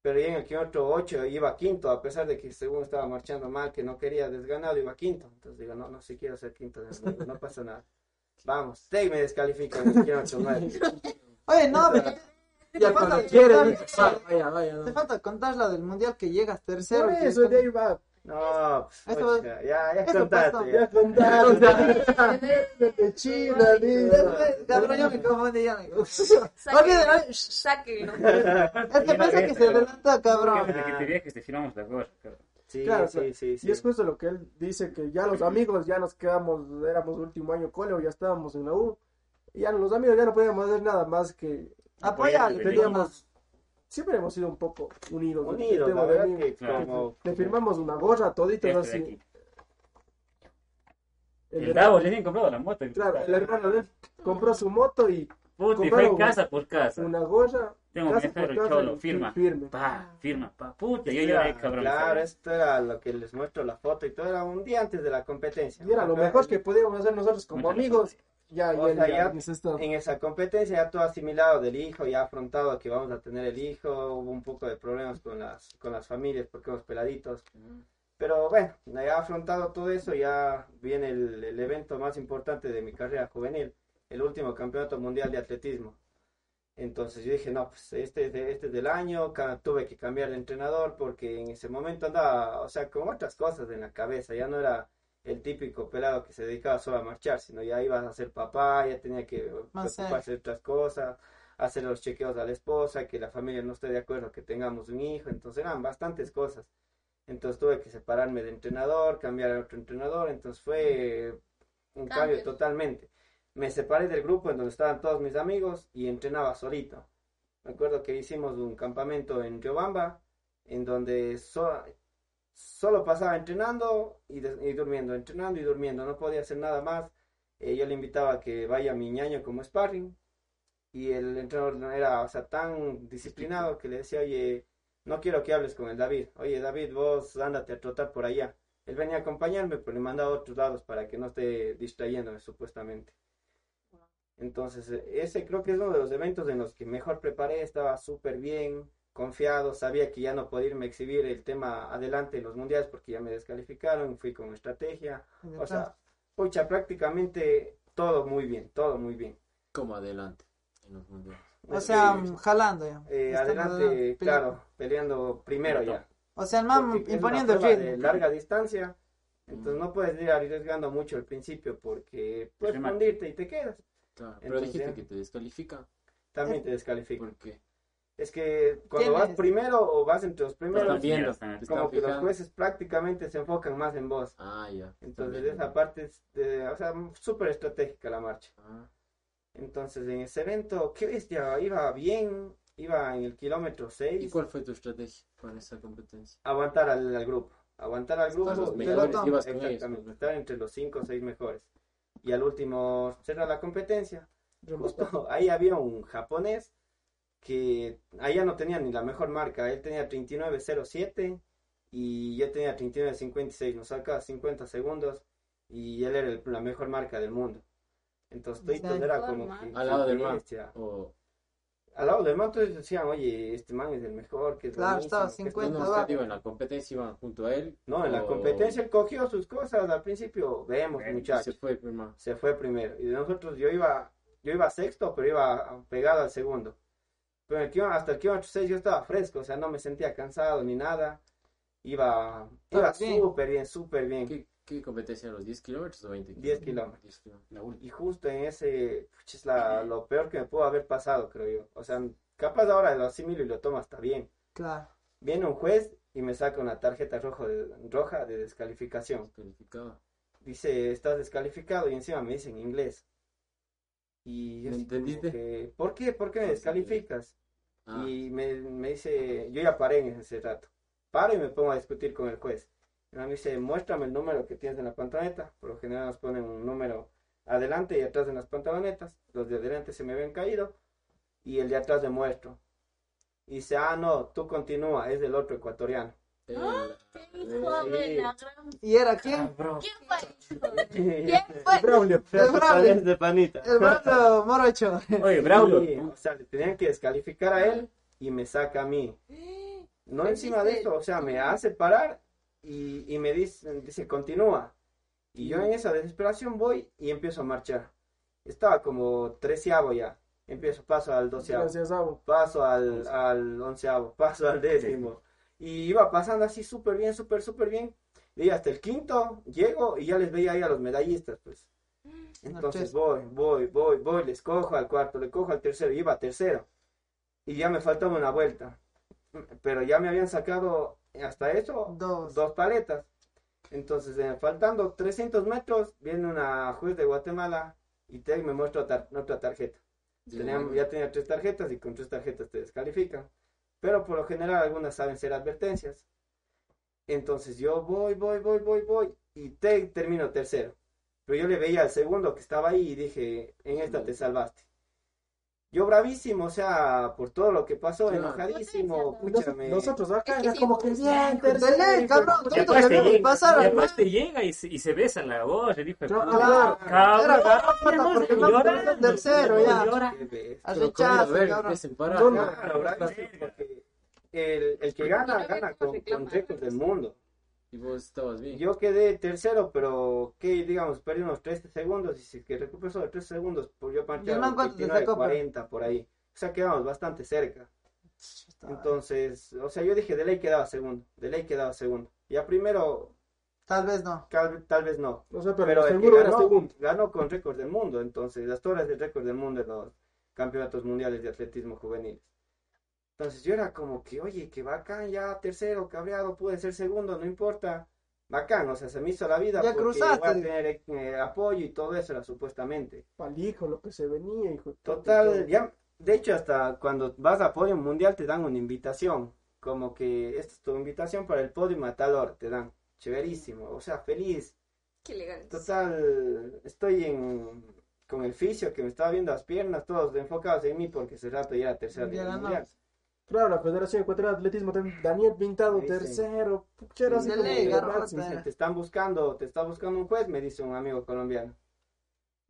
Speaker 5: Pero ya en el kilómetro 8 iba quinto, a pesar de que según estaba marchando mal, que no quería desganado, iba quinto. Entonces digo, no, no, si quiero ser quinto, no, no pasa nada. Vamos, sí me 9. [laughs]
Speaker 4: Oye, no, pero
Speaker 6: Ya cuando quiere,
Speaker 4: contar-
Speaker 6: dice, "Ah, vaya, vaya. no".
Speaker 4: te falta contar la del mundial que llegas tercero.
Speaker 6: Por eso,
Speaker 4: es
Speaker 6: de ahí va.
Speaker 5: No, ya, ya contaste. ya.
Speaker 6: Ya contaron, ya. De China, dice.
Speaker 4: Cabrón, yo me confundí ya. [laughs]
Speaker 2: Sáquenlo.
Speaker 4: Es que pensé que se adelantó, cabrón.
Speaker 3: Desde que te viajes te firmamos la gorra, cabrón.
Speaker 5: Sí,
Speaker 6: Claro,
Speaker 5: sí, sí, sí.
Speaker 6: Y es justo lo que él dice, que ya los amigos ya nos quedamos, éramos último año cole o ya estábamos en la U. Y ya los amigos ya no podíamos hacer nada más que
Speaker 4: Apóyale,
Speaker 6: teníamos, siempre hemos sido un poco unidos.
Speaker 5: Unidos, la verdad que
Speaker 3: Claro.
Speaker 6: Le firmamos una gorra, toditos
Speaker 3: Este
Speaker 6: así. El,
Speaker 3: El Davo le habían comprado la moto.
Speaker 6: claro, el hermano de él compró su moto y compraron
Speaker 3: fue casa por casa.
Speaker 6: una gorra.
Speaker 3: Tengo
Speaker 6: por
Speaker 3: perro
Speaker 6: casa,
Speaker 3: cholo, firma.
Speaker 6: firme.
Speaker 3: Pa, firma, pa, puta, yo lloré, cabrón.
Speaker 5: Claro, esto era lo que les muestro la foto y todo era un día antes de la competencia.
Speaker 6: Y era lo mejor que podíamos hacer nosotros como amigos. Ya,
Speaker 5: O sea,
Speaker 6: ya
Speaker 5: ya. En esa competencia ya todo asimilado del hijo, ya afrontado que vamos a tener el hijo, hubo un poco de problemas con las, con las familias porque éramos peladitos. Pero bueno, ya afrontado todo eso, ya viene el, el evento más importante de mi carrera juvenil, el último campeonato mundial de atletismo. Entonces yo dije, no, pues este es, de- este es del año, tuve que cambiar de entrenador porque en ese momento andaba, o sea, con otras cosas en la cabeza, ya no era el típico pelado que se dedicaba solo a marchar, sino ya iba a ser papá, ya tenía que
Speaker 4: Más
Speaker 5: preocuparse de otras cosas, hacer los chequeos a la esposa, que la familia no esté de acuerdo que tengamos un hijo, entonces eran bastantes cosas. Entonces tuve que separarme de entrenador, cambiar a otro entrenador, entonces fue un cambio totalmente. Me separé del grupo en donde estaban todos mis amigos y entrenaba solito. Me acuerdo que hicimos un campamento en Riobamba, en donde so- solo pasaba entrenando y, durmiendo, entrenando y durmiendo, no podía hacer nada más. Eh, yo le invitaba a que vaya a mi ñaño como sparring y el entrenador era, o sea, tan disciplinado que le decía, oye, no quiero que hables con el David, oye, David, vos ándate a trotar por allá. Él venía a acompañarme, pero le mandaba a otros lados para que no esté distrayéndome supuestamente. Entonces, eh, ese creo que es uno de los eventos en los que mejor preparé, estaba súper bien, confiado, sabía que ya no podía irme a exhibir el tema adelante en los mundiales porque ya me descalificaron, fui con estrategia, o sea, pucha, prácticamente todo muy bien, todo muy bien.
Speaker 7: Como adelante en los mundiales.
Speaker 4: O sea,
Speaker 5: Sí,
Speaker 4: jalando ya.
Speaker 5: eh, adelante,
Speaker 4: adelante,
Speaker 5: claro, peleando primero ya.
Speaker 4: O sea, el man
Speaker 5: Porque es
Speaker 4: imponiendo el
Speaker 5: una prueba de
Speaker 4: ritmo.
Speaker 5: larga distancia, entonces no puedes ir arriesgando mucho al principio porque puedes fundirte y te quedas.
Speaker 7: Claro, pero
Speaker 5: Entonces,
Speaker 7: dijiste que te descalifican.
Speaker 5: También te descalifican.
Speaker 7: ¿Por qué?
Speaker 5: Es que cuando
Speaker 4: Tienes-
Speaker 5: vas primero o vas entre los primeros,
Speaker 7: te están
Speaker 5: como que los jueces prácticamente se enfocan más en vos.
Speaker 7: Ah, ya.
Speaker 5: Entonces
Speaker 7: También.
Speaker 5: esa parte es, de- o sea, súper estratégica la marcha.
Speaker 7: Ah,
Speaker 5: Entonces en ese evento, qué bestia, iba bien, iba en el kilómetro
Speaker 7: ¿Y
Speaker 5: 6,
Speaker 7: cuál fue tu estrategia para esa competencia?
Speaker 5: aguantar al, al grupo, aguantar al grupo,
Speaker 7: Los
Speaker 4: Pelotón.
Speaker 5: y
Speaker 7: mejores,
Speaker 4: pelotón.
Speaker 7: ibas con ellos.
Speaker 5: exactamente, estar entre los 5 o 6 mejores. Y al último cerrar la competencia. Justo ahí había un japonés que allá no tenía ni la mejor marca, él tenía 39.07 y yo tenía 39.56, nos sacaba 50 segundos y él era el- la mejor marca del mundo. Entonces
Speaker 4: Sí.
Speaker 5: era como que
Speaker 7: Al lado del
Speaker 5: bestia.
Speaker 7: O
Speaker 5: Al lado del man todos decían, oye, este man es el mejor, que es
Speaker 4: Claro,
Speaker 5: buenísimo,
Speaker 4: estaba
Speaker 5: que es
Speaker 4: 50
Speaker 7: no, digo, en la competencia iban junto a él.
Speaker 5: No, en la competencia él cogió sus cosas al principio, vemos muchachos.
Speaker 7: se fue, hermano.
Speaker 5: se fue primero. Y de nosotros yo iba, yo iba sexto, pero iba pegado al segundo. Pero el kilómetro- hasta el kilómetro 6 yo estaba fresco, o sea, no me sentía cansado ni nada. Iba, iba súper bien, súper bien.
Speaker 7: ¿Qué, qué competencia los 10 kilómetros o 20
Speaker 5: 10 kilómetros.
Speaker 7: 10 kilómetros.
Speaker 3: La última.
Speaker 5: Y justo en ese, es la, lo peor que me pudo haber pasado, creo yo. O sea, capaz ahora lo asimilo y lo tomo hasta bien.
Speaker 4: Claro.
Speaker 5: Viene un juez y me saca una tarjeta rojo de- roja de descalificación.
Speaker 7: Descalificado.
Speaker 5: dice, estás descalificado y encima me dice en inglés. Y yo
Speaker 7: ¿Me entendiste?
Speaker 5: que, ¿por qué? ¿Por qué me descalificas?
Speaker 7: Ah,
Speaker 5: Y me, me dice, yo ya paré en ese rato. Paro y me pongo a discutir con el juez. Y me dice, muéstrame el número que tienes en la pantaloneta. Por lo general nos ponen un número adelante y atrás en las pantalonetas. Los de adelante se me habían caído y el de atrás le muestro. Y dice, ah, no, tú continúa, es del otro ecuatoriano.
Speaker 7: el-
Speaker 2: gran...
Speaker 4: ¿Y era quién?
Speaker 2: ¿Quién fue? [laughs] ¿Quién fue?
Speaker 6: Braulio.
Speaker 4: El Braulio.
Speaker 5: de panita.
Speaker 4: El brazo morocho.
Speaker 3: Oye, Braulio.
Speaker 5: Sí, o sea, le tenían que descalificar a él y me saca a mí. [gasps] No
Speaker 2: ¿Qué
Speaker 5: encima de eso, o sea, me hace parar y, y me dice, dice, continúa. Y yo en esa desesperación voy y empiezo a marchar. Estaba como treceavo ya. Empiezo, paso al doceavo, paso al, al onceavo, [laughs] paso al décimo. Y iba pasando así súper bien, súper, súper bien. Y hasta el quinto llego y ya les veía ahí a los medallistas, pues. Entonces voy, voy, voy, voy, les cojo al cuarto, le cojo al tercero, iba tercero. Y ya me faltaba una vuelta. Pero ya me habían sacado hasta eso
Speaker 4: Dos.
Speaker 5: dos paletas. Entonces, eh, faltando 300 metros, viene una juez de Guatemala y te, me muestra otra, otra tarjeta. Tenía- ya tenía tres tarjetas y con tres tarjetas te descalifican. Pero por lo general algunas saben ser advertencias. Entonces yo voy, voy, voy, voy, voy y te, termino tercero. Pero yo le veía al segundo que estaba ahí y dije, en esta te salvaste. Yo bravísimo, o sea, por todo lo que pasó,
Speaker 7: Claro.
Speaker 5: enojadísimo,
Speaker 2: Potencia,
Speaker 5: pucha, me-
Speaker 6: Nosotros acá era como que
Speaker 2: pues,
Speaker 6: bien,
Speaker 4: De ley,
Speaker 6: tercero.
Speaker 4: cabrón.
Speaker 3: Y
Speaker 4: Todos
Speaker 3: aparte
Speaker 4: debemos
Speaker 3: llega, y llega se, y se besan la voz,
Speaker 6: Claro.
Speaker 3: Cabrón, cabrón,
Speaker 4: porque no tercero ya.
Speaker 3: llora.
Speaker 4: Cabrón.
Speaker 7: desemparado.
Speaker 6: No, no.
Speaker 5: Claro, bravísimo, porque el, el que gana, gana con, con récords del mundo.
Speaker 7: Y vos estabas bien.
Speaker 5: Yo quedé tercero, pero que digamos, perdí unos 13 segundos y si que recupero solo 13 segundos, por yo
Speaker 4: ¿Y el sacó,
Speaker 5: 40 por ahí. O sea, quedamos bastante cerca. Entonces, o sea, yo dije, de ley quedaba segundo, de ley quedaba segundo. Ya primero,
Speaker 4: Tal vez no.
Speaker 5: tal, tal vez no.
Speaker 6: Pero,
Speaker 5: Pero el que
Speaker 6: seguro era
Speaker 5: ganó,
Speaker 6: segundo.
Speaker 5: ganó con récord del mundo, entonces, las torres del récord del mundo en los campeonatos mundiales de atletismo juvenil. Entonces yo era como que, oye, que bacán, ya tercero, cabreado, pude ser segundo, no importa. Bacán, o sea, se me hizo la vida
Speaker 4: Ya
Speaker 5: porque
Speaker 4: cruzaste.
Speaker 5: voy a tener eh, apoyo y todo eso era supuestamente.
Speaker 6: Pal hijo, lo que se venía, hijo.
Speaker 5: Total, ya, de hecho hasta cuando vas a podio mundial te dan una invitación como que esta es tu invitación para el podio matador, te dan. Chéverísimo, o sea, feliz.
Speaker 2: Qué elegante.
Speaker 5: Total, estoy en, con el fisio que me estaba viendo las piernas, todos enfocados en mí porque ese rato ya era del
Speaker 4: ganó.
Speaker 5: mundial.
Speaker 6: Claro, la Federación Ecuatoriana de Atletismo también, Daniel Pintado,
Speaker 5: Sí, sí.
Speaker 6: tercero, puchero así
Speaker 5: te están buscando, te está buscando un juez, me dice un amigo colombiano.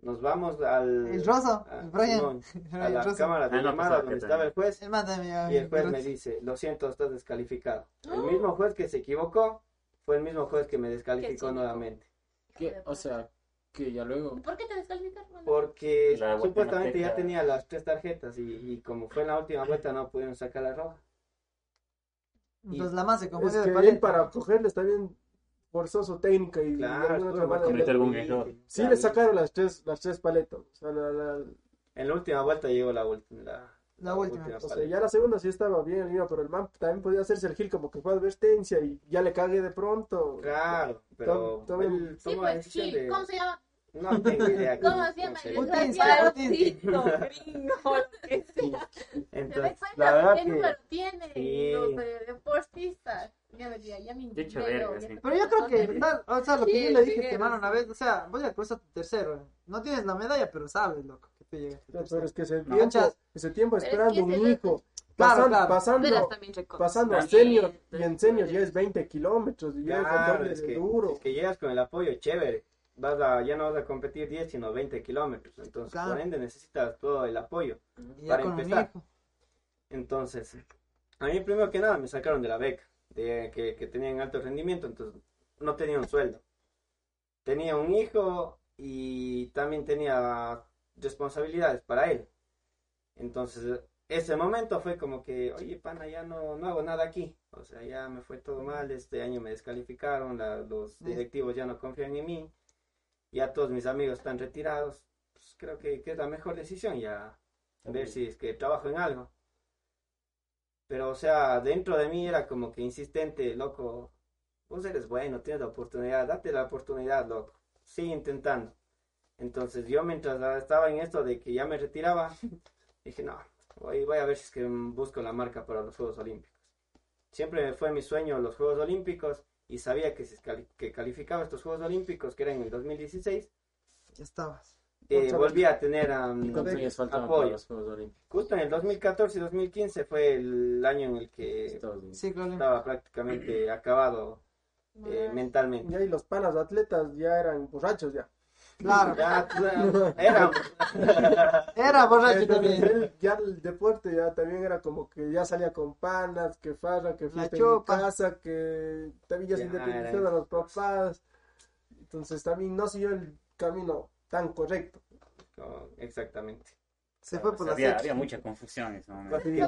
Speaker 5: Nos vamos al...
Speaker 4: El Rosso,
Speaker 5: a-
Speaker 4: el Brian.
Speaker 5: Simón, [laughs] a
Speaker 4: El
Speaker 5: la
Speaker 4: Rosso.
Speaker 5: cámara de
Speaker 3: Ah, no,
Speaker 5: llamada
Speaker 3: pues,
Speaker 5: donde estaba el juez
Speaker 4: El
Speaker 5: y el juez me dice, lo siento, estás descalificado. El mismo juez que se equivocó fue el mismo juez que me descalificó nuevamente.
Speaker 7: ¿Qué? O sea, que ya luego.
Speaker 2: ¿Por qué te descalificaron?
Speaker 5: Porque
Speaker 3: La
Speaker 5: supuestamente ya
Speaker 3: te-
Speaker 5: tenía las tres tarjetas y, y como fue en la última vuelta no pudieron sacar la roja.
Speaker 4: Entonces la man se
Speaker 6: Es
Speaker 4: confundió de
Speaker 6: que él para cogerle está bien forzoso técnica y
Speaker 5: Claro,
Speaker 6: otra manera.
Speaker 3: comete algún error.
Speaker 5: sí,
Speaker 6: Sí
Speaker 5: claro.
Speaker 6: le sacaron las tres, las tres paletas. O sea, la- la-
Speaker 5: En la última vuelta llegó la última. La,
Speaker 4: La última.
Speaker 6: o sea, ya la segunda sí estaba bien, iba, pero el man también podía hacerse el gil como que fue advertencia y ya le cagué de pronto.
Speaker 5: Claro, pero
Speaker 6: Tom- tom-
Speaker 5: él
Speaker 2: Sí, pues,
Speaker 5: de...
Speaker 2: ¿Cómo se llama?
Speaker 5: No tengo idea.
Speaker 2: ¿Cómo se llama? El gringo, [laughs] que sea.
Speaker 5: Entonces, la verdad
Speaker 2: cuenta qué
Speaker 5: que...
Speaker 2: número tienen
Speaker 5: Sí.
Speaker 2: los eh, deportistas. Ya me decía, ya me
Speaker 3: sí.
Speaker 4: Pero yo creo que, tal, o sea, lo que
Speaker 2: Sí,
Speaker 4: yo le dije a tu hermano una vez, o sea, voy a cruzar tu tercero. No tienes la medalla, pero sabes, loco,
Speaker 6: Ya, Pero es que ese
Speaker 4: No.
Speaker 6: tiempo, ese tiempo
Speaker 2: es
Speaker 6: esperando
Speaker 2: que
Speaker 6: un hijo,
Speaker 4: Claro,
Speaker 6: pasando,
Speaker 4: claro.
Speaker 6: pasando, a senior, y en senior ya es 20 kilómetros y ya es
Speaker 5: Claro,
Speaker 6: doble
Speaker 5: es
Speaker 6: de
Speaker 5: que,
Speaker 6: duro.
Speaker 5: es que llegas con el apoyo chévere. Vas a, ya no vas a competir 10, sino 20 kilómetros. Entonces,
Speaker 4: Claro.
Speaker 5: por ende, necesitas todo el apoyo.
Speaker 4: Y
Speaker 5: para empezar. Entonces, a mí primero que nada me sacaron de la beca, de que, que tenían alto rendimiento, entonces no tenía un sueldo. Tenía un hijo y también tenía responsabilidades para él. Entonces, ese momento fue como que, oye, pana, ya no, no hago nada aquí. O sea, ya me fue todo mal, este año me descalificaron, la- los directivos ya no confían en mí, ya todos mis amigos están retirados. Pues creo que, que es la mejor decisión ya ver si es que trabajo en algo. Pero, o sea, dentro de mí era como que insistente, loco, vos eres bueno, tienes la oportunidad, date la oportunidad, loco, sigue intentando. Entonces yo mientras estaba en esto de que ya me retiraba, [laughs] dije, no, voy, voy a ver si es que busco la marca para los Juegos Olímpicos. Siempre fue mi sueño los Juegos Olímpicos y sabía que si cali- que calificaba estos Juegos Olímpicos, que era en el 2016,
Speaker 4: Ya estabas.
Speaker 5: eh, volví a tener um,
Speaker 7: ¿Cuántos años faltaban
Speaker 5: apoyo.
Speaker 7: para los Juegos Olímpicos?
Speaker 5: Justo en el 2014 y 2015 fue el año en el que estaba prácticamente acabado eh, mentalmente.
Speaker 6: Y ahí los panas atletas ya eran borrachos ya.
Speaker 4: Claro.
Speaker 5: Ya, [laughs] era,
Speaker 4: Era borracho
Speaker 6: Entonces,
Speaker 4: también.
Speaker 6: él ya el deporte ya también era como que ya salía con panas, que farra, que fiesta en casa, que también ya se
Speaker 5: Ya,
Speaker 6: independizó
Speaker 5: era
Speaker 6: de los papás. Entonces también no siguió el camino tan correcto.
Speaker 5: no, exactamente.
Speaker 4: Se fue por la
Speaker 3: había,
Speaker 4: seca.
Speaker 3: había mucha confusión en ese momento.
Speaker 5: Sí,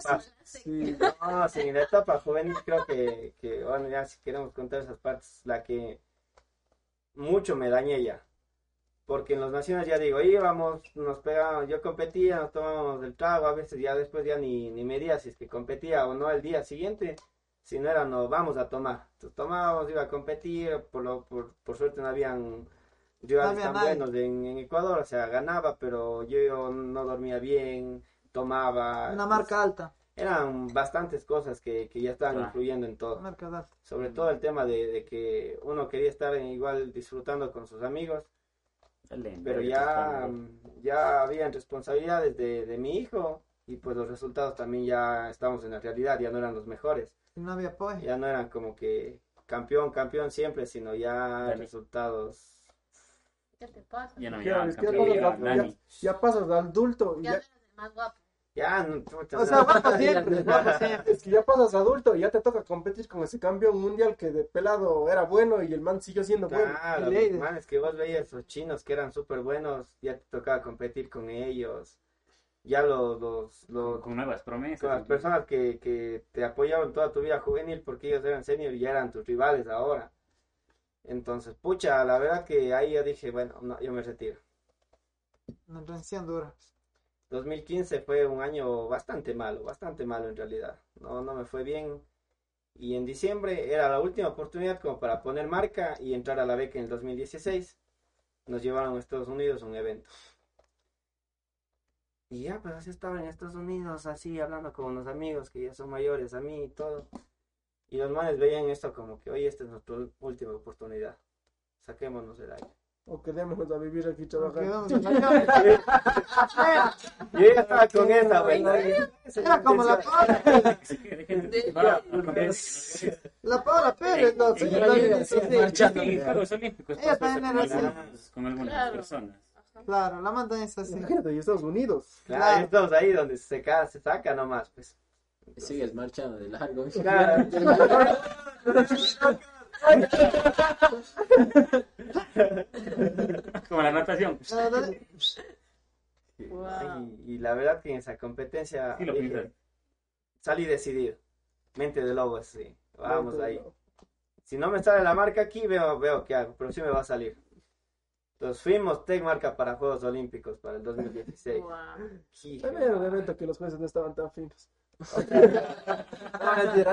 Speaker 6: Sí,
Speaker 5: No, sí, en la etapa juvenil creo que, que, bueno, ya si queremos contar esas partes, la que mucho me dañé ya. Porque en los naciones ya digo, íbamos, nos pegábamos, yo competía, nos tomábamos el trago, a veces ya después ya ni, ni medía si es que competía o no el día siguiente, si no era, no, vamos a tomar. Entonces tomábamos, iba a competir, por, lo, por, por suerte no habían rivales
Speaker 4: había
Speaker 5: tan
Speaker 4: nadie.
Speaker 5: buenos en, en Ecuador, o sea, ganaba, pero yo no dormía bien, tomaba.
Speaker 4: Una marca alta.
Speaker 5: Eran bastantes cosas que, que ya estaban influyendo en todo.
Speaker 4: Marca alta.
Speaker 5: Sobre todo el tema de, de que uno quería estar en igual disfrutando con sus amigos, Pero ya, ya habían responsabilidades de, de mi hijo y pues los resultados también ya estábamos en la realidad, ya no eran los mejores,
Speaker 4: Y no había apoyo.
Speaker 5: ya no eran como que campeón, campeón siempre, sino ya
Speaker 3: Dale.
Speaker 5: resultados.
Speaker 2: ¿Qué te pasa?
Speaker 3: Ya no
Speaker 6: Ya, ya ya- ya pasas de adulto y
Speaker 2: Ya
Speaker 6: ya,
Speaker 2: no eres el más guapo.
Speaker 5: Ya, no, pucha,
Speaker 4: O sea, guapo siempre, [laughs] guapo siempre.
Speaker 6: es que ya pasas adulto y ya te toca competir con ese campeón mundial que de pelado era bueno y el man siguió siendo bueno.
Speaker 5: Claro, los
Speaker 4: de-
Speaker 5: manes que vos veías, los chinos que eran súper buenos, ya te tocaba competir con ellos. Ya los, los, los,
Speaker 3: Con nuevas promesas.
Speaker 5: con las personas que, que te apoyaban toda tu vida juvenil porque ellos eran senior y ya eran tus rivales ahora. Entonces, pucha, la verdad que ahí yo dije, bueno, no, yo me retiro.
Speaker 4: Una transición dura.
Speaker 5: 2015 fue un año bastante malo, bastante malo en realidad. No, no me fue bien. Y en diciembre era la última oportunidad como para poner marca y entrar a la beca en el 2016. Nos llevaron a Estados Unidos a un evento. Y ya, pues así estaba en Estados Unidos, así hablando con unos amigos que ya son mayores a mí y todo. Y los manes veían esto como que, oye, esta es nuestra última oportunidad. Saquémonos del aire.
Speaker 6: O quedémonos a vivir aquí trabajando.
Speaker 5: Yo [laughs] ya estaba con esa, güey. ¿no?
Speaker 4: Era como la
Speaker 3: que no
Speaker 4: la Paula Pérez, no, sí,
Speaker 3: Juegos Olímpicos
Speaker 4: Ella también
Speaker 3: con
Speaker 4: era así.
Speaker 3: algunas, con algunas
Speaker 2: Claro.
Speaker 3: personas.
Speaker 4: Claro, la manda es así.
Speaker 6: Imagínate, en Estados Unidos.
Speaker 5: Claro,
Speaker 4: Claro.
Speaker 5: estamos ahí donde se, se saca nomás, pues.
Speaker 7: Sigues marchando de largo.
Speaker 5: Claro. [laughs] [laughs] [laughs]
Speaker 3: Como la natación.
Speaker 2: Wow.
Speaker 5: Y, y la verdad que en esa competencia
Speaker 3: Sí lo
Speaker 5: dije, salí decidido. Mente de lobo, sí. Vamos
Speaker 6: Mente
Speaker 5: ahí. Si no me sale la marca aquí, veo, veo qué hago, pero sí me va a salir. Entonces fuimos Tech Marca para Juegos Olímpicos para el 2016.
Speaker 2: Wow.
Speaker 5: Hijo,
Speaker 6: También era un evento que los jueces no estaban tan finos. [laughs]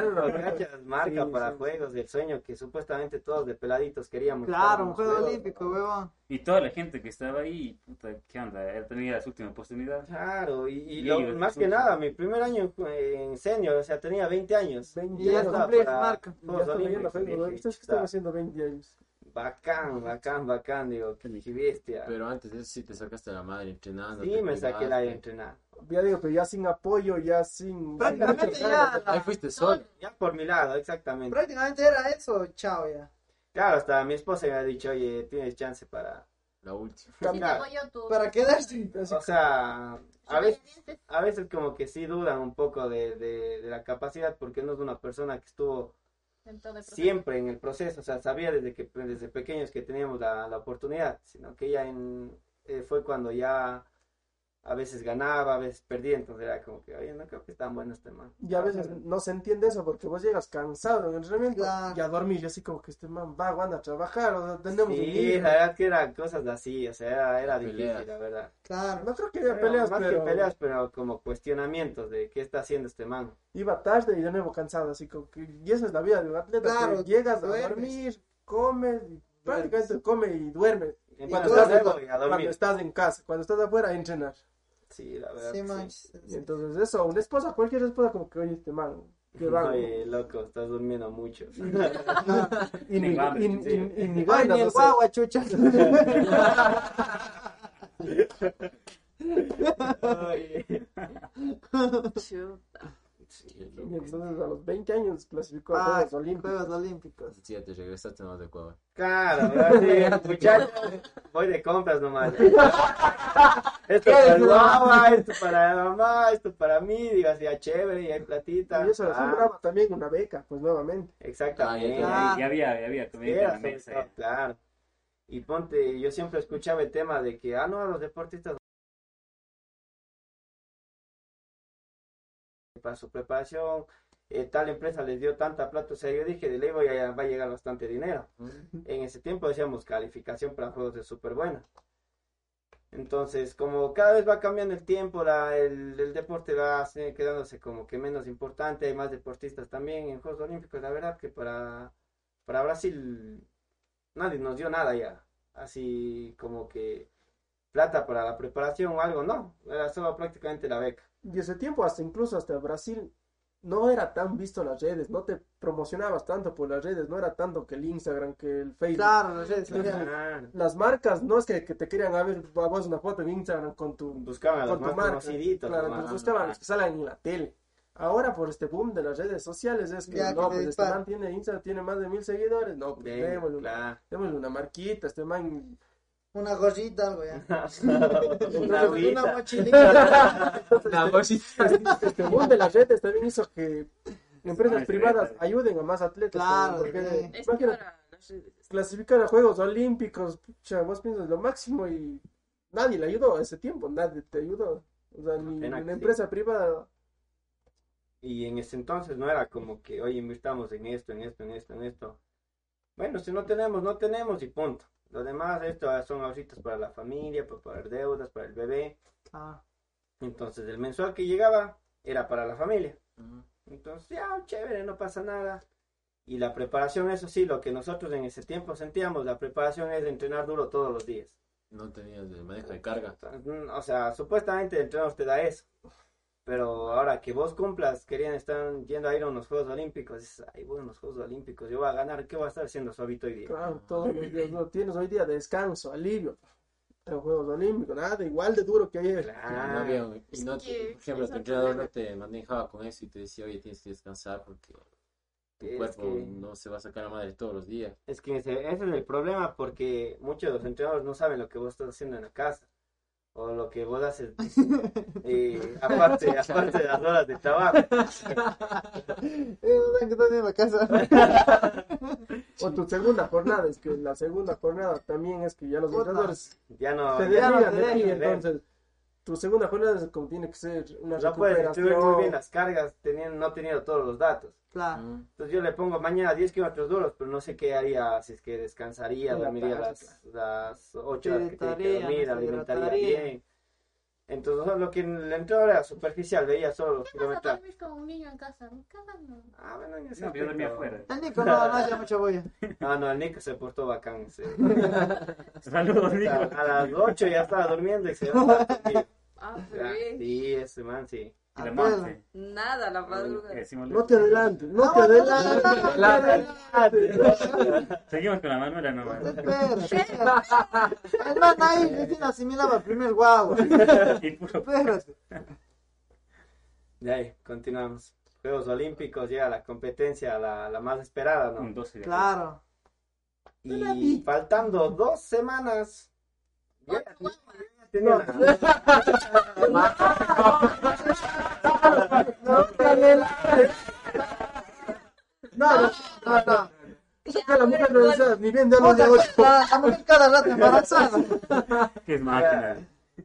Speaker 6: ¿no broma.
Speaker 5: cachas? marca
Speaker 6: Sí,
Speaker 5: para
Speaker 6: sí,
Speaker 5: Juegos del Sueño que supuestamente todos de peladitos queríamos.
Speaker 4: Claro, un juego
Speaker 5: Juegos.
Speaker 4: olímpico, huevón.
Speaker 3: Y toda la gente que estaba ahí, puta, ¿qué onda? Él tenía su última oportunidad.
Speaker 5: Claro, y, y
Speaker 3: Y
Speaker 5: lo- más que nada, mi primer año en, en senior, o sea, tenía 20 años.
Speaker 6: 20
Speaker 4: Y ya
Speaker 6: años.
Speaker 4: cumplí marca.
Speaker 6: Ya
Speaker 5: Juegos
Speaker 6: está leyendo
Speaker 5: Olímpicos,
Speaker 6: Facebook. Ustedes que están
Speaker 5: "Chuta,
Speaker 6: haciendo 20 años.
Speaker 5: Bacán, bacán, bacán, digo, qué bestia.
Speaker 7: Pero antes de eso sí te sacaste la madre entrenando.
Speaker 5: Sí, me saqué la de
Speaker 7: cuidaste.
Speaker 5: entrenar.
Speaker 6: Ya digo, pero ya sin apoyo, ya sin.
Speaker 4: Prácticamente
Speaker 6: sin-
Speaker 4: ya,
Speaker 7: Ahí fuiste solo.
Speaker 5: Ya por mi lado, exactamente.
Speaker 4: prácticamente era eso, chao ya.
Speaker 5: Claro, hasta mi esposa me ha dicho, oye, tienes chance para...
Speaker 7: La última. [laughs]
Speaker 5: Claro.
Speaker 4: Para quedarse.
Speaker 6: Así
Speaker 5: O sea, a veces, a veces como que sí dudan un poco de, de, de la capacidad porque no es una persona que estuvo Siempre en el proceso, o sea, sabía desde que desde pequeños que teníamos la, la oportunidad, sino que ella en, eh, fue cuando ya a veces ganaba, a veces perdía, entonces era como que, oye, no creo que es tan bueno este man.
Speaker 6: Y a veces no se entiende eso porque vos llegas cansado en el entrenamiento
Speaker 4: Claro.
Speaker 6: y a dormir y así como que este man va, anda a trabajar, o tenemos un
Speaker 5: Sí,
Speaker 6: día.
Speaker 5: la verdad que eran cosas así, o sea, era, era difícil,
Speaker 7: Peleas.
Speaker 5: la verdad.
Speaker 4: Claro.
Speaker 6: No creo que haya
Speaker 5: Pero
Speaker 6: peleas,
Speaker 5: más
Speaker 6: pero
Speaker 5: que peleas, pero como cuestionamientos de qué está haciendo este man.
Speaker 6: iba tarde y de nuevo cansado, así como que, y esa es la vida de un atleta,
Speaker 4: Claro,
Speaker 6: que llegas a
Speaker 4: duermes.
Speaker 6: dormir, comes, y prácticamente come y duerme.
Speaker 5: Cuando estás a
Speaker 6: Cuando
Speaker 5: dormir.
Speaker 6: estás en casa, cuando estás afuera, a entrenar.
Speaker 5: Sí, la verdad.
Speaker 4: Sí,
Speaker 5: que sí.
Speaker 6: Y entonces eso, una esposa, cualquier esposa como que, oye, este man, que va.
Speaker 5: Oye, loco, estás durmiendo mucho. [laughs]
Speaker 6: Y ni,
Speaker 3: hambre,
Speaker 6: y- ni ganas,
Speaker 4: el guagua, chucha. [laughs]
Speaker 5: Oye.
Speaker 2: Chuta.
Speaker 7: Qué
Speaker 6: Y entonces a los 20 años clasificó a
Speaker 4: Ah,
Speaker 6: Juegos Olímpicos.
Speaker 4: Juegos Olímpicos.
Speaker 7: Sí, ya te regresaste más de Ecuador.
Speaker 5: Claro, [laughs] ¿verdad? Sí, muchacho, voy de compras nomás. [laughs] Esto para el guagua, esto para la mamá, esto para mí, digo así, ah, chévere, y hay platita.
Speaker 6: Y eso
Speaker 5: Ah,
Speaker 6: aseguraba también una beca, pues nuevamente.
Speaker 5: Exactamente.
Speaker 4: Ah,
Speaker 3: Ya había, ya había comida en
Speaker 5: Era
Speaker 3: la mesa.
Speaker 5: justo, claro. Y ponte, yo siempre escuchaba el tema de que, ah, no, los deportistas para su preparación, eh, tal empresa les dio tanta plata, o sea, yo dije, de ley voy a- va a llegar bastante dinero. En ese tiempo decíamos calificación para juegos de súper buena. Entonces, como cada vez va cambiando el tiempo, la, el, el deporte va se- quedándose como que menos importante, hay más deportistas también en Juegos Olímpicos, la verdad que para, para Brasil nadie nos dio nada ya, así como que plata para la preparación o algo, no, era solo prácticamente la beca.
Speaker 6: Y ese tiempo, hasta incluso hasta Brasil, no era tan visto las redes, no te promocionabas tanto por las redes, no era tanto que el Instagram, que el Facebook.
Speaker 4: Claro, ya.
Speaker 5: Claro.
Speaker 6: Las marcas no es que, que te querían a ver a vos una foto en Instagram con tu,
Speaker 5: Buscaban
Speaker 6: con tu marca. Claro, buscaban los que salen en la tele. Ahora por este boom de las redes sociales es que
Speaker 4: Ya,
Speaker 6: no,
Speaker 4: que
Speaker 6: pues
Speaker 4: te
Speaker 6: este man tiene Instagram, tiene más de mil seguidores, no, pues démosle,
Speaker 5: claro.
Speaker 6: démosle una marquita, este man
Speaker 4: Una gorrita, algo ya.
Speaker 5: Una [laughs]
Speaker 4: Una
Speaker 5: agüita.
Speaker 4: mochilita.
Speaker 6: este boom de las redes también hizo que empresas
Speaker 3: Ah,
Speaker 6: privadas ayuden a más atletas.
Speaker 4: Claro,
Speaker 6: porque.
Speaker 2: Es para
Speaker 6: clasificar a Juegos Olímpicos, pucha, vos piensas lo máximo y nadie le ayudó a ese tiempo, nadie te ayudó. O sea, ni una
Speaker 5: sí.
Speaker 6: empresa privada.
Speaker 5: Y en ese entonces no era como que, oye, invirtamos en esto, en esto, en esto, en esto. Bueno, si no tenemos, no tenemos y punto. Lo demás, esto son ahorritos para la familia, para pagar deudas, para el bebé.
Speaker 4: Ah,
Speaker 5: Entonces, el mensual que llegaba era para la familia.
Speaker 7: Ujú.
Speaker 5: Entonces, ya, chévere, no pasa nada. Y la preparación, eso sí, lo que nosotros en ese tiempo sentíamos, la preparación es de entrenar duro todos los días.
Speaker 7: No tenías el manejo de carga.
Speaker 5: O sea, supuestamente el entrenador te da eso. Pero ahora que vos cumplas, querían estar yendo a ir a unos Juegos Olímpicos. Dices, ay, voy a unos Juegos Olímpicos, yo voy a ganar, ¿qué voy a estar haciendo suavito hoy día?
Speaker 6: Claro, todos los días, no tienes hoy día descanso, alivio. En Juegos Olímpicos, nada, igual de duro que ayer.
Speaker 7: Y
Speaker 5: Ah,
Speaker 7: no había y no te- por ejemplo, tu entrenador no te manejaba con eso y te decía, oye, tienes que descansar porque tu
Speaker 5: Es
Speaker 7: cuerpo
Speaker 5: que-
Speaker 7: no se va a sacar la madre todos los días.
Speaker 5: Es que ese, ese es el problema porque muchos de los entrenadores no saben lo que vos estás haciendo en la casa o lo que vos haces eh, [laughs] aparte, aparte de las horas de trabajo. [laughs]
Speaker 4: No que estás en la casa.
Speaker 6: O tu segunda jornada, es que la segunda jornada también es que ya los entrenadores
Speaker 5: Ya no,
Speaker 6: te
Speaker 5: ya no
Speaker 6: desligan
Speaker 5: te
Speaker 6: de ti, entonces tu segunda jornada es como tiene que ser una
Speaker 5: No puedes distribuir muy bien
Speaker 6: recuperación.
Speaker 5: las cargas teniendo, no teniendo todos los datos.
Speaker 4: Claro.
Speaker 7: Mm.
Speaker 5: Entonces yo le pongo mañana 10 kilómetros duros, pero no sé qué haría, si es que descansaría,
Speaker 6: En la
Speaker 5: dormiría
Speaker 6: casa.
Speaker 5: las, las 8 horas que tiene que dormir, alimentaría bien. Entonces lo que el entrenador era superficial, veía solo los
Speaker 2: ¿Qué a
Speaker 5: kilómetros.
Speaker 2: dormir como un niño en casa? Me cagan, no.
Speaker 5: Ah, bueno, en ese
Speaker 3: No, yo dormía afuera.
Speaker 4: El Nico no, no hacía mucha bulla. [laughs]
Speaker 5: Ah, no, el Nico se portó bacán. se- [laughs]
Speaker 3: Saludos,
Speaker 5: a,
Speaker 3: Nico.
Speaker 5: a las 8 ya estaba durmiendo y se va [laughs] a.
Speaker 8: Ah, bebé.
Speaker 5: Sí, ese man, sí.
Speaker 8: Nada, la madrugada.
Speaker 6: No te adelantes, no te adelantes.
Speaker 3: Seguimos con la Manuela nomás.
Speaker 4: Espera. [laughs] El man ahí recién asimilaba el primer guau. [laughs] Espérate.
Speaker 5: De ahí, continuamos. Juegos Olímpicos, llega la competencia, la, la más esperada,
Speaker 3: un
Speaker 5: ¿no?
Speaker 3: 12 de
Speaker 4: Claro.
Speaker 5: Y faltando dos semanas. Tenía la-
Speaker 4: No, no, no, no.
Speaker 6: Saca la mujer no decía, ni bien de los de ocho.
Speaker 4: La, mujer cada rato embarazada.
Speaker 3: Que es máquina.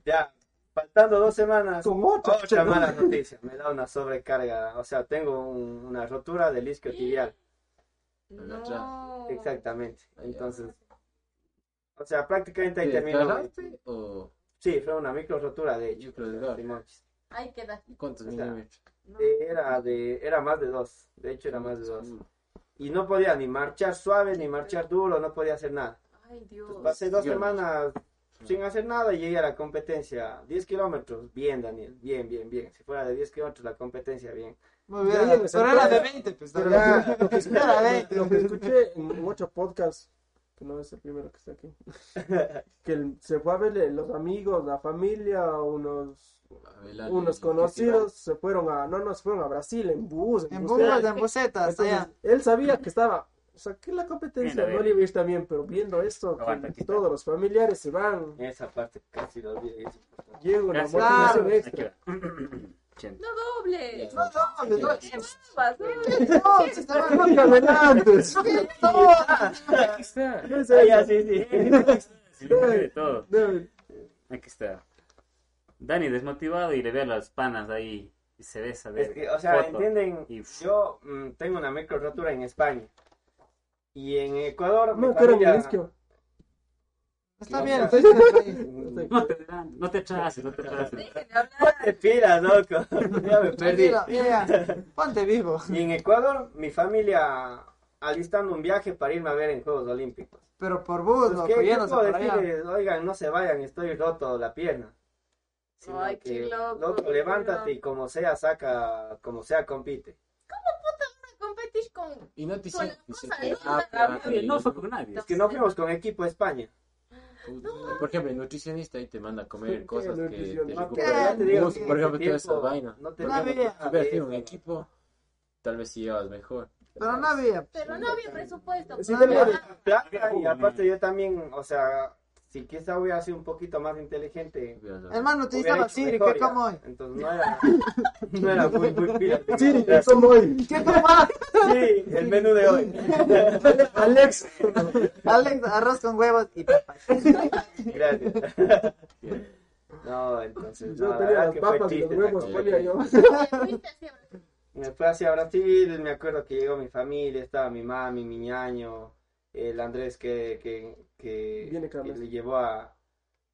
Speaker 5: Ya, faltando dos semanas.
Speaker 6: Con ocho.
Speaker 5: Otra mala noticia, me da una sobrecarga. O sea, tengo un- una rotura del isquio tibial.
Speaker 8: No.
Speaker 5: Exactamente. Entonces, o sea, prácticamente ahí
Speaker 7: ¿Te
Speaker 5: terminó.
Speaker 7: desgarraste o
Speaker 5: Sí, fue una micro rotura de hecho.
Speaker 7: Microdesgarro.
Speaker 5: Simón.
Speaker 2: Ahí queda.
Speaker 7: cuántos milímetros?
Speaker 8: No.
Speaker 5: Eh, Era de, era más de dos. De hecho, era más de dos. Y no podía ni marchar suave ni marchar duro, no podía hacer nada.
Speaker 8: Ay, Dios.
Speaker 5: Entonces, pasé dos
Speaker 7: Dios.
Speaker 5: semanas sin hacer nada y llegué a la competencia. 10 kilómetros, bien, Daniel, bien, bien, bien. Si fuera de 10 kilómetros la competencia, bien.
Speaker 4: Muy bien. Pero era de
Speaker 6: senté.
Speaker 4: 20, pues.
Speaker 6: Pero
Speaker 4: ya.
Speaker 6: lo que [laughs]
Speaker 4: Era 20.
Speaker 6: Lo que escuché en muchos podcasts, que no es el primero que está aquí, [laughs] que el- se fue a verle los amigos, la familia, unos, unos
Speaker 7: ¿qué
Speaker 6: conocidos, se fueron a, no, no, se fueron a Brasil en bus,
Speaker 4: En
Speaker 6: bus.
Speaker 4: burras, en bucetas,
Speaker 6: Entonces,
Speaker 4: allá.
Speaker 6: él sabía que estaba, o sea, que la competencia no
Speaker 3: ver.
Speaker 6: le iba a ir tan bien, pero viendo esto, que
Speaker 3: Aguanta,
Speaker 6: todos los familiares se van,
Speaker 5: Esa parte casi lo olvidé.
Speaker 6: llega una motivación extra. [clears throat]
Speaker 8: No doble.
Speaker 4: No, no, no, no.
Speaker 8: Vas,
Speaker 4: No, se estaba-
Speaker 6: No te adelantes.
Speaker 3: Aquí está.
Speaker 6: ¿Qué es
Speaker 5: Ah, ya, [laughs] sí, sí.
Speaker 3: De todo.
Speaker 6: No,
Speaker 3: Aquí está. Dani desmotivado y le ve a las panas ahí y se besa de
Speaker 5: Es que, o sea,
Speaker 3: foto.
Speaker 5: ¿entienden?
Speaker 3: Y-
Speaker 5: Yo mm, tengo una micro rotura en España. Y en Ecuador,
Speaker 6: no, era
Speaker 5: familia-.
Speaker 4: Está bien, estoy. [laughs]
Speaker 3: No te, no te atrases, no te
Speaker 8: de hablar.
Speaker 5: Te pilas, loco. [laughs] ya me perdí.
Speaker 4: Mira, ponte vivo.
Speaker 5: Y en Ecuador, mi familia alistando un viaje para irme a ver en Juegos Olímpicos.
Speaker 4: Pero por bus,
Speaker 5: Pues,
Speaker 4: loco,
Speaker 5: ¿qué, qué
Speaker 4: yéndose
Speaker 5: puedo
Speaker 4: por allá.
Speaker 5: decirles? Oigan, no se vayan, estoy roto la pierna. Sino
Speaker 8: Ay, qué
Speaker 5: que,
Speaker 8: loco,
Speaker 5: levántate y como sea, saca, como sea, compite.
Speaker 2: Competís con.
Speaker 7: Y no te
Speaker 2: Con
Speaker 7: se
Speaker 2: cosa
Speaker 7: te- ah,
Speaker 3: no fue con nadie.
Speaker 5: Es que no fuimos con equipo España.
Speaker 7: Por ejemplo, el nutricionista ahí te manda a comer
Speaker 6: ¿Qué
Speaker 7: cosas que te recuperan.
Speaker 5: te
Speaker 7: por ejemplo, toda esa vaina.
Speaker 5: no
Speaker 7: ejemplo,
Speaker 4: había
Speaker 7: un equipo, tal vez si llevas mejor.
Speaker 4: Pero no había.
Speaker 2: Pero no había presupuesto.
Speaker 6: Sí, tenía-
Speaker 5: Plata, y aparte yo también, o sea, si quizá hubiera sido un poquito más inteligente,
Speaker 4: Hermano, utilizaba
Speaker 5: hecho
Speaker 4: Siri, ¿qué como hoy?
Speaker 5: Entonces no era, [laughs] no era muy, muy pila. [laughs]
Speaker 6: Siri, ¿qué como hoy?
Speaker 4: ¿Qué como?
Speaker 5: Sí, el menú de hoy. [laughs]
Speaker 6: Alex.
Speaker 4: Alex, arroz con huevos y papas.
Speaker 5: Gracias. No, entonces,
Speaker 6: Yo tenía las
Speaker 5: fue
Speaker 6: papas y los huevos, ponía yo.
Speaker 5: Me fui hacia Brasil, me acuerdo que llegó mi familia, estaba mi mami, mi ñaño, el Andrés que, que, que,
Speaker 6: Viene
Speaker 5: que le llevó a,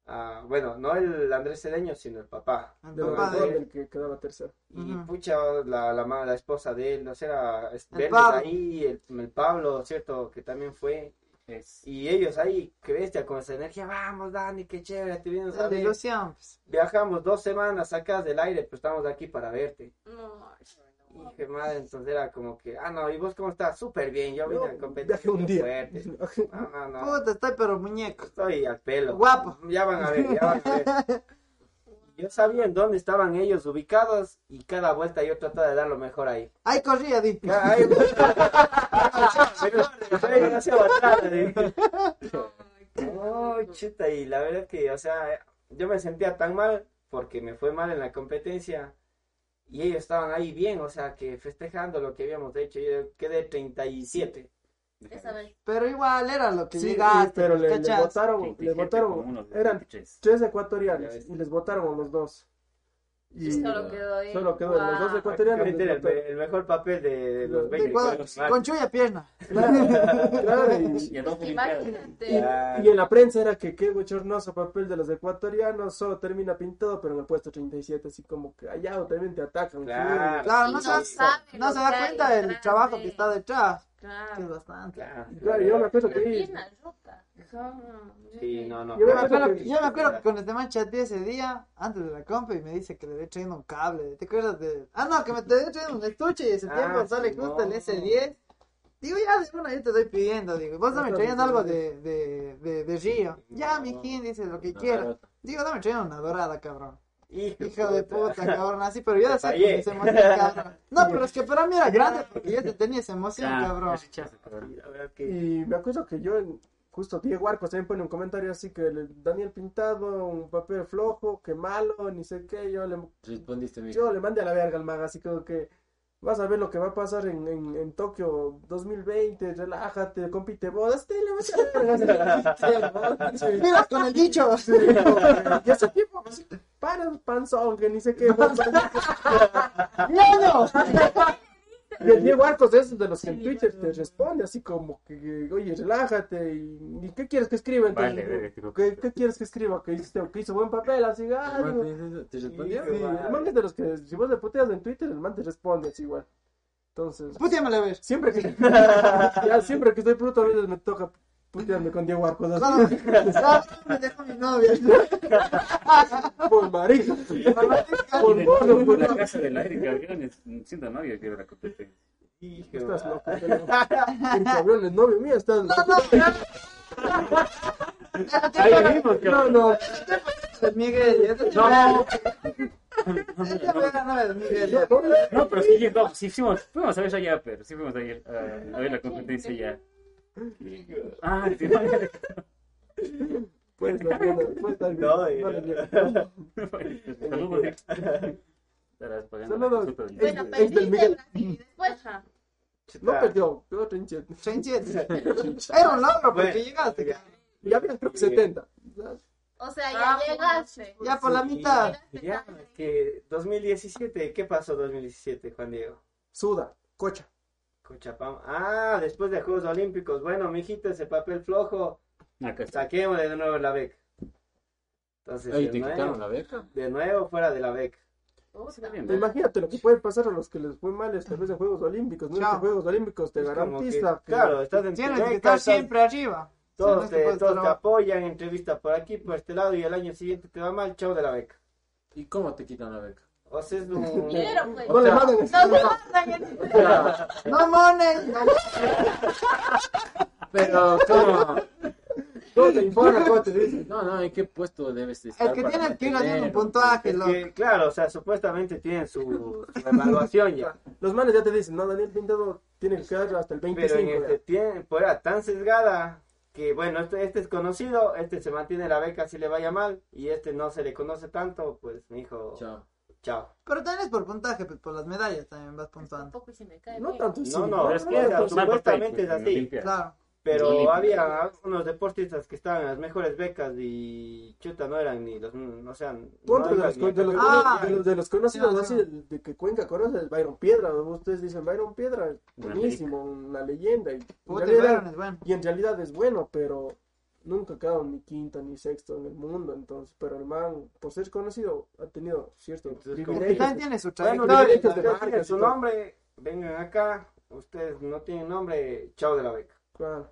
Speaker 5: a- bueno, no el Andrés Cedeño, sino el papá.
Speaker 4: El
Speaker 6: De
Speaker 4: papá de-
Speaker 6: que quedaba tercero.
Speaker 5: Y pucha, la, la, esposa de él, no sé, era
Speaker 4: El
Speaker 5: ahí, el, el Pablo, ¿cierto? Que también fue.
Speaker 3: Es-
Speaker 5: Y ellos ahí, que bestia, con esa energía, vamos Dani, qué chévere, te vienes a ver.
Speaker 4: ilusión. pues.
Speaker 5: Viajamos dos semanas sacas del aire, pero estamos aquí para verte.
Speaker 8: No,
Speaker 5: dije, madre, entonces era como que, ah, no, ¿y vos cómo estás? Súper bien, yo vine a competir.
Speaker 6: Un día.
Speaker 5: fuerte. [laughs] No, no, no,
Speaker 4: Puta, estoy pero muñeco.
Speaker 5: estoy al pelo.
Speaker 4: Guapo.
Speaker 5: Ya van a ver, ya van a ver. [laughs] Yo sabía en dónde estaban ellos ubicados y cada vuelta yo trataba de dar lo mejor ahí.
Speaker 4: Ahí corría, di.
Speaker 5: Ay. [laughs] Ay, chuta, y la verdad que, o sea, yo me sentía tan mal porque me fue mal en la competencia y ellos estaban ahí bien, o sea, que festejando lo que habíamos hecho, yo quedé 37.
Speaker 8: esa vez.
Speaker 4: Pero igual era lo que
Speaker 6: Sí,
Speaker 4: llegaste.
Speaker 6: pero le, le
Speaker 4: ¿cachas?
Speaker 6: votaron,
Speaker 3: 27
Speaker 6: le votaron, eran
Speaker 3: 23.
Speaker 6: tres ecuatorianos y les votaron a los dos. Y
Speaker 8: Solo quedó ahí.
Speaker 6: solo quedó en los dos ecuatorianos.
Speaker 5: Era el, mejor papel de los
Speaker 6: De
Speaker 5: 20
Speaker 4: Ecuador,
Speaker 5: ecuatorianos.
Speaker 4: con chulla pierna.
Speaker 6: Claro, [laughs] y, en la prensa era que qué bochornoso papel de los ecuatorianos, solo termina pintado, pero en el puesto 37, así como que allá también te atacan.
Speaker 5: Claro.
Speaker 4: No,
Speaker 8: no
Speaker 4: se, da-
Speaker 8: sabe
Speaker 4: no se da cuenta del trabajo que está detrás. Que es
Speaker 8: Claro.
Speaker 4: bastante.
Speaker 5: Claro,
Speaker 6: Claro, yo me acuerdo que.
Speaker 5: Sí, no, no.
Speaker 6: Yo me acuerdo que-
Speaker 4: yo me acuerdo que con este man chateé ese día, antes de la compa, y me dice que le dé trayendo un cable. ¿Te acuerdas de...? Ah, no, que me te dé trayendo un estuche y ese
Speaker 5: Ah,
Speaker 4: tiempo sale
Speaker 5: sí,
Speaker 4: justo
Speaker 5: no.
Speaker 4: el S10. Digo, ya, de una yo te doy pidiendo, digo. Vos dame trayendo algo de, de, de, de Río. Ya,
Speaker 5: No.
Speaker 4: mijín, dice lo que
Speaker 7: claro.
Speaker 4: Digo, dame trayendo una dorada, cabrón.
Speaker 5: Hijo,
Speaker 4: de puta, cabrón, así, pero yo
Speaker 5: fallé.
Speaker 4: con esa emoción, cabrón. [laughs] No, pero es que para mí era grande porque yo te tenía esa emoción, cabrón.
Speaker 3: rechazo.
Speaker 6: Y me acuerdo que yo, en- justo Diego Arcos también pone un comentario así que le- Daniel Pintado, un papel flojo, que malo, ni sé qué, yo le,
Speaker 7: Respondiste
Speaker 6: yo le mandé a la verga al maga, así como que vas a ver lo que va a pasar en, en, en Tokio 2020, relájate, compite vos, este le vas a así, [laughs]
Speaker 4: Mira, con el dicho. [laughs]
Speaker 6: Sí, como que, y ese tipo, así, para panzón, que ni sé qué, vos,
Speaker 4: ¡No, no!
Speaker 6: Y el Diego [laughs] Arcos es de los que en Twitter te responde así como que, oye, relájate, y, ¿y qué quieres que escriba? Entonces,
Speaker 3: Vale, tipo.
Speaker 6: ¿qué, qué quieres que escriba? Que hizo, que hizo buen papel, así, ah, digo,
Speaker 7: ¿Te respondió?
Speaker 6: sí, el man es de los que, si vos le puteas en Twitter, el man te responde así igual. Entonces,
Speaker 4: Putíamela a ver.
Speaker 6: siempre que, [laughs] ya, siempre que estoy puto, a veces me toca putearme con Diego Arcos, así,
Speaker 4: No, no, me dejó mi novia.
Speaker 6: por marica,
Speaker 3: Y
Speaker 6: por
Speaker 3: nuevo,
Speaker 6: por
Speaker 3: la casa del aire, cabrones. Siento novio que era la competencia.
Speaker 5: Hijo,
Speaker 6: Estás loco, pero, el cabrón es novio mío, estás
Speaker 4: No, no,
Speaker 3: Ahí mismo,
Speaker 6: no, no,
Speaker 4: Miguel, ya te-
Speaker 3: No,
Speaker 4: el
Speaker 3: no, pero sí, no, sí fuimos, fuimos a ver allá, pero sí fuimos a, a ver la competencia ya. Ah, sí, [laughs]
Speaker 6: estar bien,
Speaker 5: No,
Speaker 6: no,
Speaker 5: ya.
Speaker 6: le niego.
Speaker 3: Saludos.
Speaker 6: Saludos.
Speaker 8: Bueno, perdiste
Speaker 6: Miguel.
Speaker 8: Brasil y después.
Speaker 6: No perdió, quedó 37.
Speaker 4: 37. Era un logro porque
Speaker 5: Bueno,
Speaker 4: llegaste.
Speaker 5: ya.
Speaker 6: Ya había creo que 70.
Speaker 8: O sea, Ah, ya llegaste.
Speaker 4: Ya por la mitad.
Speaker 5: Ya, que 2017, ¿qué pasó 2017, Juan Diego?
Speaker 6: Suda, cocha.
Speaker 5: Cochapam. Ah, después de Juegos Olímpicos. Bueno, mijito, ese papel flojo,
Speaker 3: Acá está.
Speaker 5: saquémosle de nuevo la beca. Entonces,
Speaker 7: Ay,
Speaker 5: de,
Speaker 7: ¿te
Speaker 5: nuevo,
Speaker 7: quitaron la beca?
Speaker 5: de nuevo fuera de la beca.
Speaker 3: Bien,
Speaker 6: Pero Imagínate lo que puede pasar a los que les fue mal esta vez en Juegos Olímpicos. ¿no? En Juegos Olímpicos te
Speaker 5: Es
Speaker 6: garantiza
Speaker 5: que, claro, estás en tu
Speaker 4: Tienes que estar
Speaker 5: estás-
Speaker 4: siempre arriba.
Speaker 5: Todos,
Speaker 4: Si no,
Speaker 5: te, todos te apoyan, entrevista por aquí, por este lado, y el año siguiente te va mal, chao de la beca.
Speaker 7: ¿Y cómo te quitan la beca?
Speaker 5: O sea, es un...
Speaker 8: Dinero, pues.
Speaker 6: no le manden [laughs]
Speaker 8: No el-
Speaker 4: No mones. [laughs] No.
Speaker 7: Pero, ¿cómo?
Speaker 6: ¿Cómo te informa? ¿Cómo te dice?
Speaker 7: No, no, ¿en qué puesto debes estar?
Speaker 4: El que tiene que ir haciendo un puntaje,
Speaker 5: Es
Speaker 4: loco.
Speaker 5: que, claro, o sea, supuestamente tienen su, su evaluación ya.
Speaker 6: Los manes ya te dicen, no, Daniel Pintado tiene que quedar hasta el
Speaker 5: Pero
Speaker 6: 25.
Speaker 5: en este tiempo era tan sesgada que, bueno, este, este es conocido, este se mantiene la beca si le vaya mal, y este no se le conoce tanto, pues mi hijo,
Speaker 7: Chao.
Speaker 5: Chao.
Speaker 4: Pero también es por puntaje, pues por las medallas también vas puntuando.
Speaker 8: Tampoco y si me cae
Speaker 6: No
Speaker 8: bien.
Speaker 6: tanto así.
Speaker 5: No, no,
Speaker 3: Pero es que
Speaker 5: o sea,
Speaker 3: es mal
Speaker 5: supuestamente es así.
Speaker 4: Claro.
Speaker 5: Pero había algunos deportistas que estaban en las mejores becas y chuta no eran ni los, o sea, no
Speaker 6: Ponte de
Speaker 5: iban
Speaker 6: los,
Speaker 5: ni a
Speaker 6: de, los,
Speaker 4: Ah.
Speaker 6: de los- de los conocidos,
Speaker 4: Sí,
Speaker 6: así, de, de que Cuenca conoce, Byron Piedra. Ustedes dicen Byron Piedra, buenísimo, una leyenda. Y en,
Speaker 4: Puta,
Speaker 6: realidad,
Speaker 4: Byron es bueno.
Speaker 6: y en realidad es bueno, pero nunca ha quedado ni quinto ni sexto en el mundo. entonces Pero el man, por ser conocido, ha tenido cierto privilegio.
Speaker 4: también tiene su
Speaker 5: Bueno,
Speaker 6: de marca,
Speaker 5: su nombre, vengan acá, ustedes no tienen nombre, chao de la beca.
Speaker 6: Claro.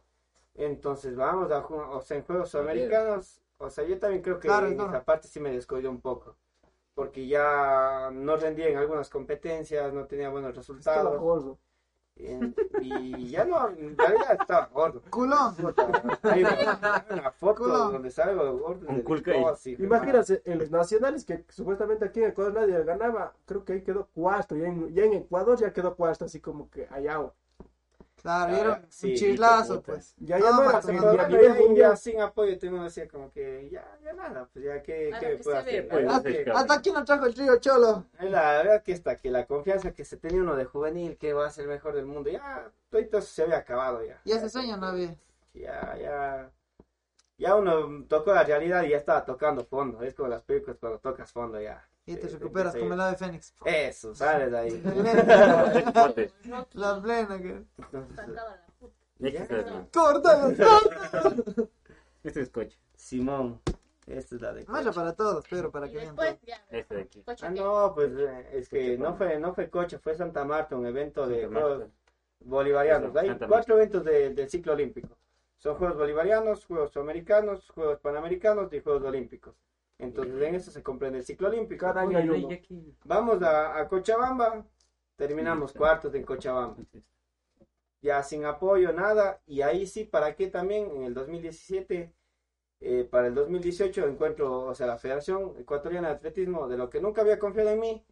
Speaker 5: Entonces vamos a ju- o sea, en juegos sudamericanos, o sea, yo también creo que
Speaker 4: Claro,
Speaker 5: en
Speaker 4: no.
Speaker 5: esa parte sí me descuidé un poco, porque ya no rendía en algunas competencias, no tenía buenos resultados. En- y ya no, en realidad estaba gordo.
Speaker 4: Culón.
Speaker 5: Hay una, una foto
Speaker 4: Culo.
Speaker 5: donde salgo gordo.
Speaker 3: Un culca
Speaker 5: de
Speaker 6: Imagínate, en los nacionales que supuestamente aquí en Ecuador nadie ganaba, creo que ahí quedó cuarto, y en, ya en Ecuador ya quedó cuarto, así como que allá.
Speaker 4: Claro,
Speaker 5: Ah,
Speaker 4: era
Speaker 5: sí,
Speaker 4: un chilazo, pues.
Speaker 6: Ya, ya
Speaker 4: No,
Speaker 6: no era
Speaker 4: más
Speaker 6: como
Speaker 4: o menos.
Speaker 6: que a
Speaker 5: madre.
Speaker 6: nivel
Speaker 5: Ya, ya sin apoyo, tú uno decía como que ya, ya nada, pues ya, ¿qué, qué
Speaker 8: que
Speaker 5: puedo
Speaker 8: se ve,
Speaker 5: hacer? La
Speaker 3: pues. Hasta-
Speaker 5: que-
Speaker 4: Hasta aquí nos trajo el trío cholo.
Speaker 5: Es la verdad que hasta que la confianza que se tenía uno de juvenil, que va a ser el mejor del mundo, ya todo eso se había acabado ya.
Speaker 4: Y ese sueño no había.
Speaker 5: Ya, ya. Ya uno tocó la realidad y ya estaba tocando fondo. Es como las películas cuando tocas fondo ya.
Speaker 4: Y te
Speaker 5: Eh,
Speaker 4: recuperas como el ave fénix.
Speaker 5: Eso, sales de ahí.
Speaker 4: La plena que...
Speaker 3: Este [laughs]
Speaker 4: ¡Córtalo!
Speaker 3: Este es coche.
Speaker 5: Simón, esta es la de.
Speaker 4: No era para todos, pero para
Speaker 8: Y
Speaker 4: que vean
Speaker 8: después ya.
Speaker 3: Este de aquí.
Speaker 8: Coche
Speaker 5: Ah, no, pues eh, es que no fue, no fue Coche, fue Santa Marta, un evento de juegos bolivarianos. Hay cuatro eventos de- del ciclo olímpico. Son Juegos Bolivarianos, Juegos Sudamericanos, Juegos Panamericanos y Juegos Olímpicos. Entonces en eso se comprende el ciclo olímpico.
Speaker 6: Cada año hay
Speaker 3: Oye,
Speaker 6: uno.
Speaker 3: y aquí.
Speaker 5: Vamos a, a Cochabamba, terminamos cuartos en Cochabamba. Ya sin apoyo, nada. Y ahí sí, ¿para qué también? En el 2017, eh, para el 2018 encuentro, o sea, la Federación Ecuatoriana de Atletismo, de lo que nunca había confiado en mí,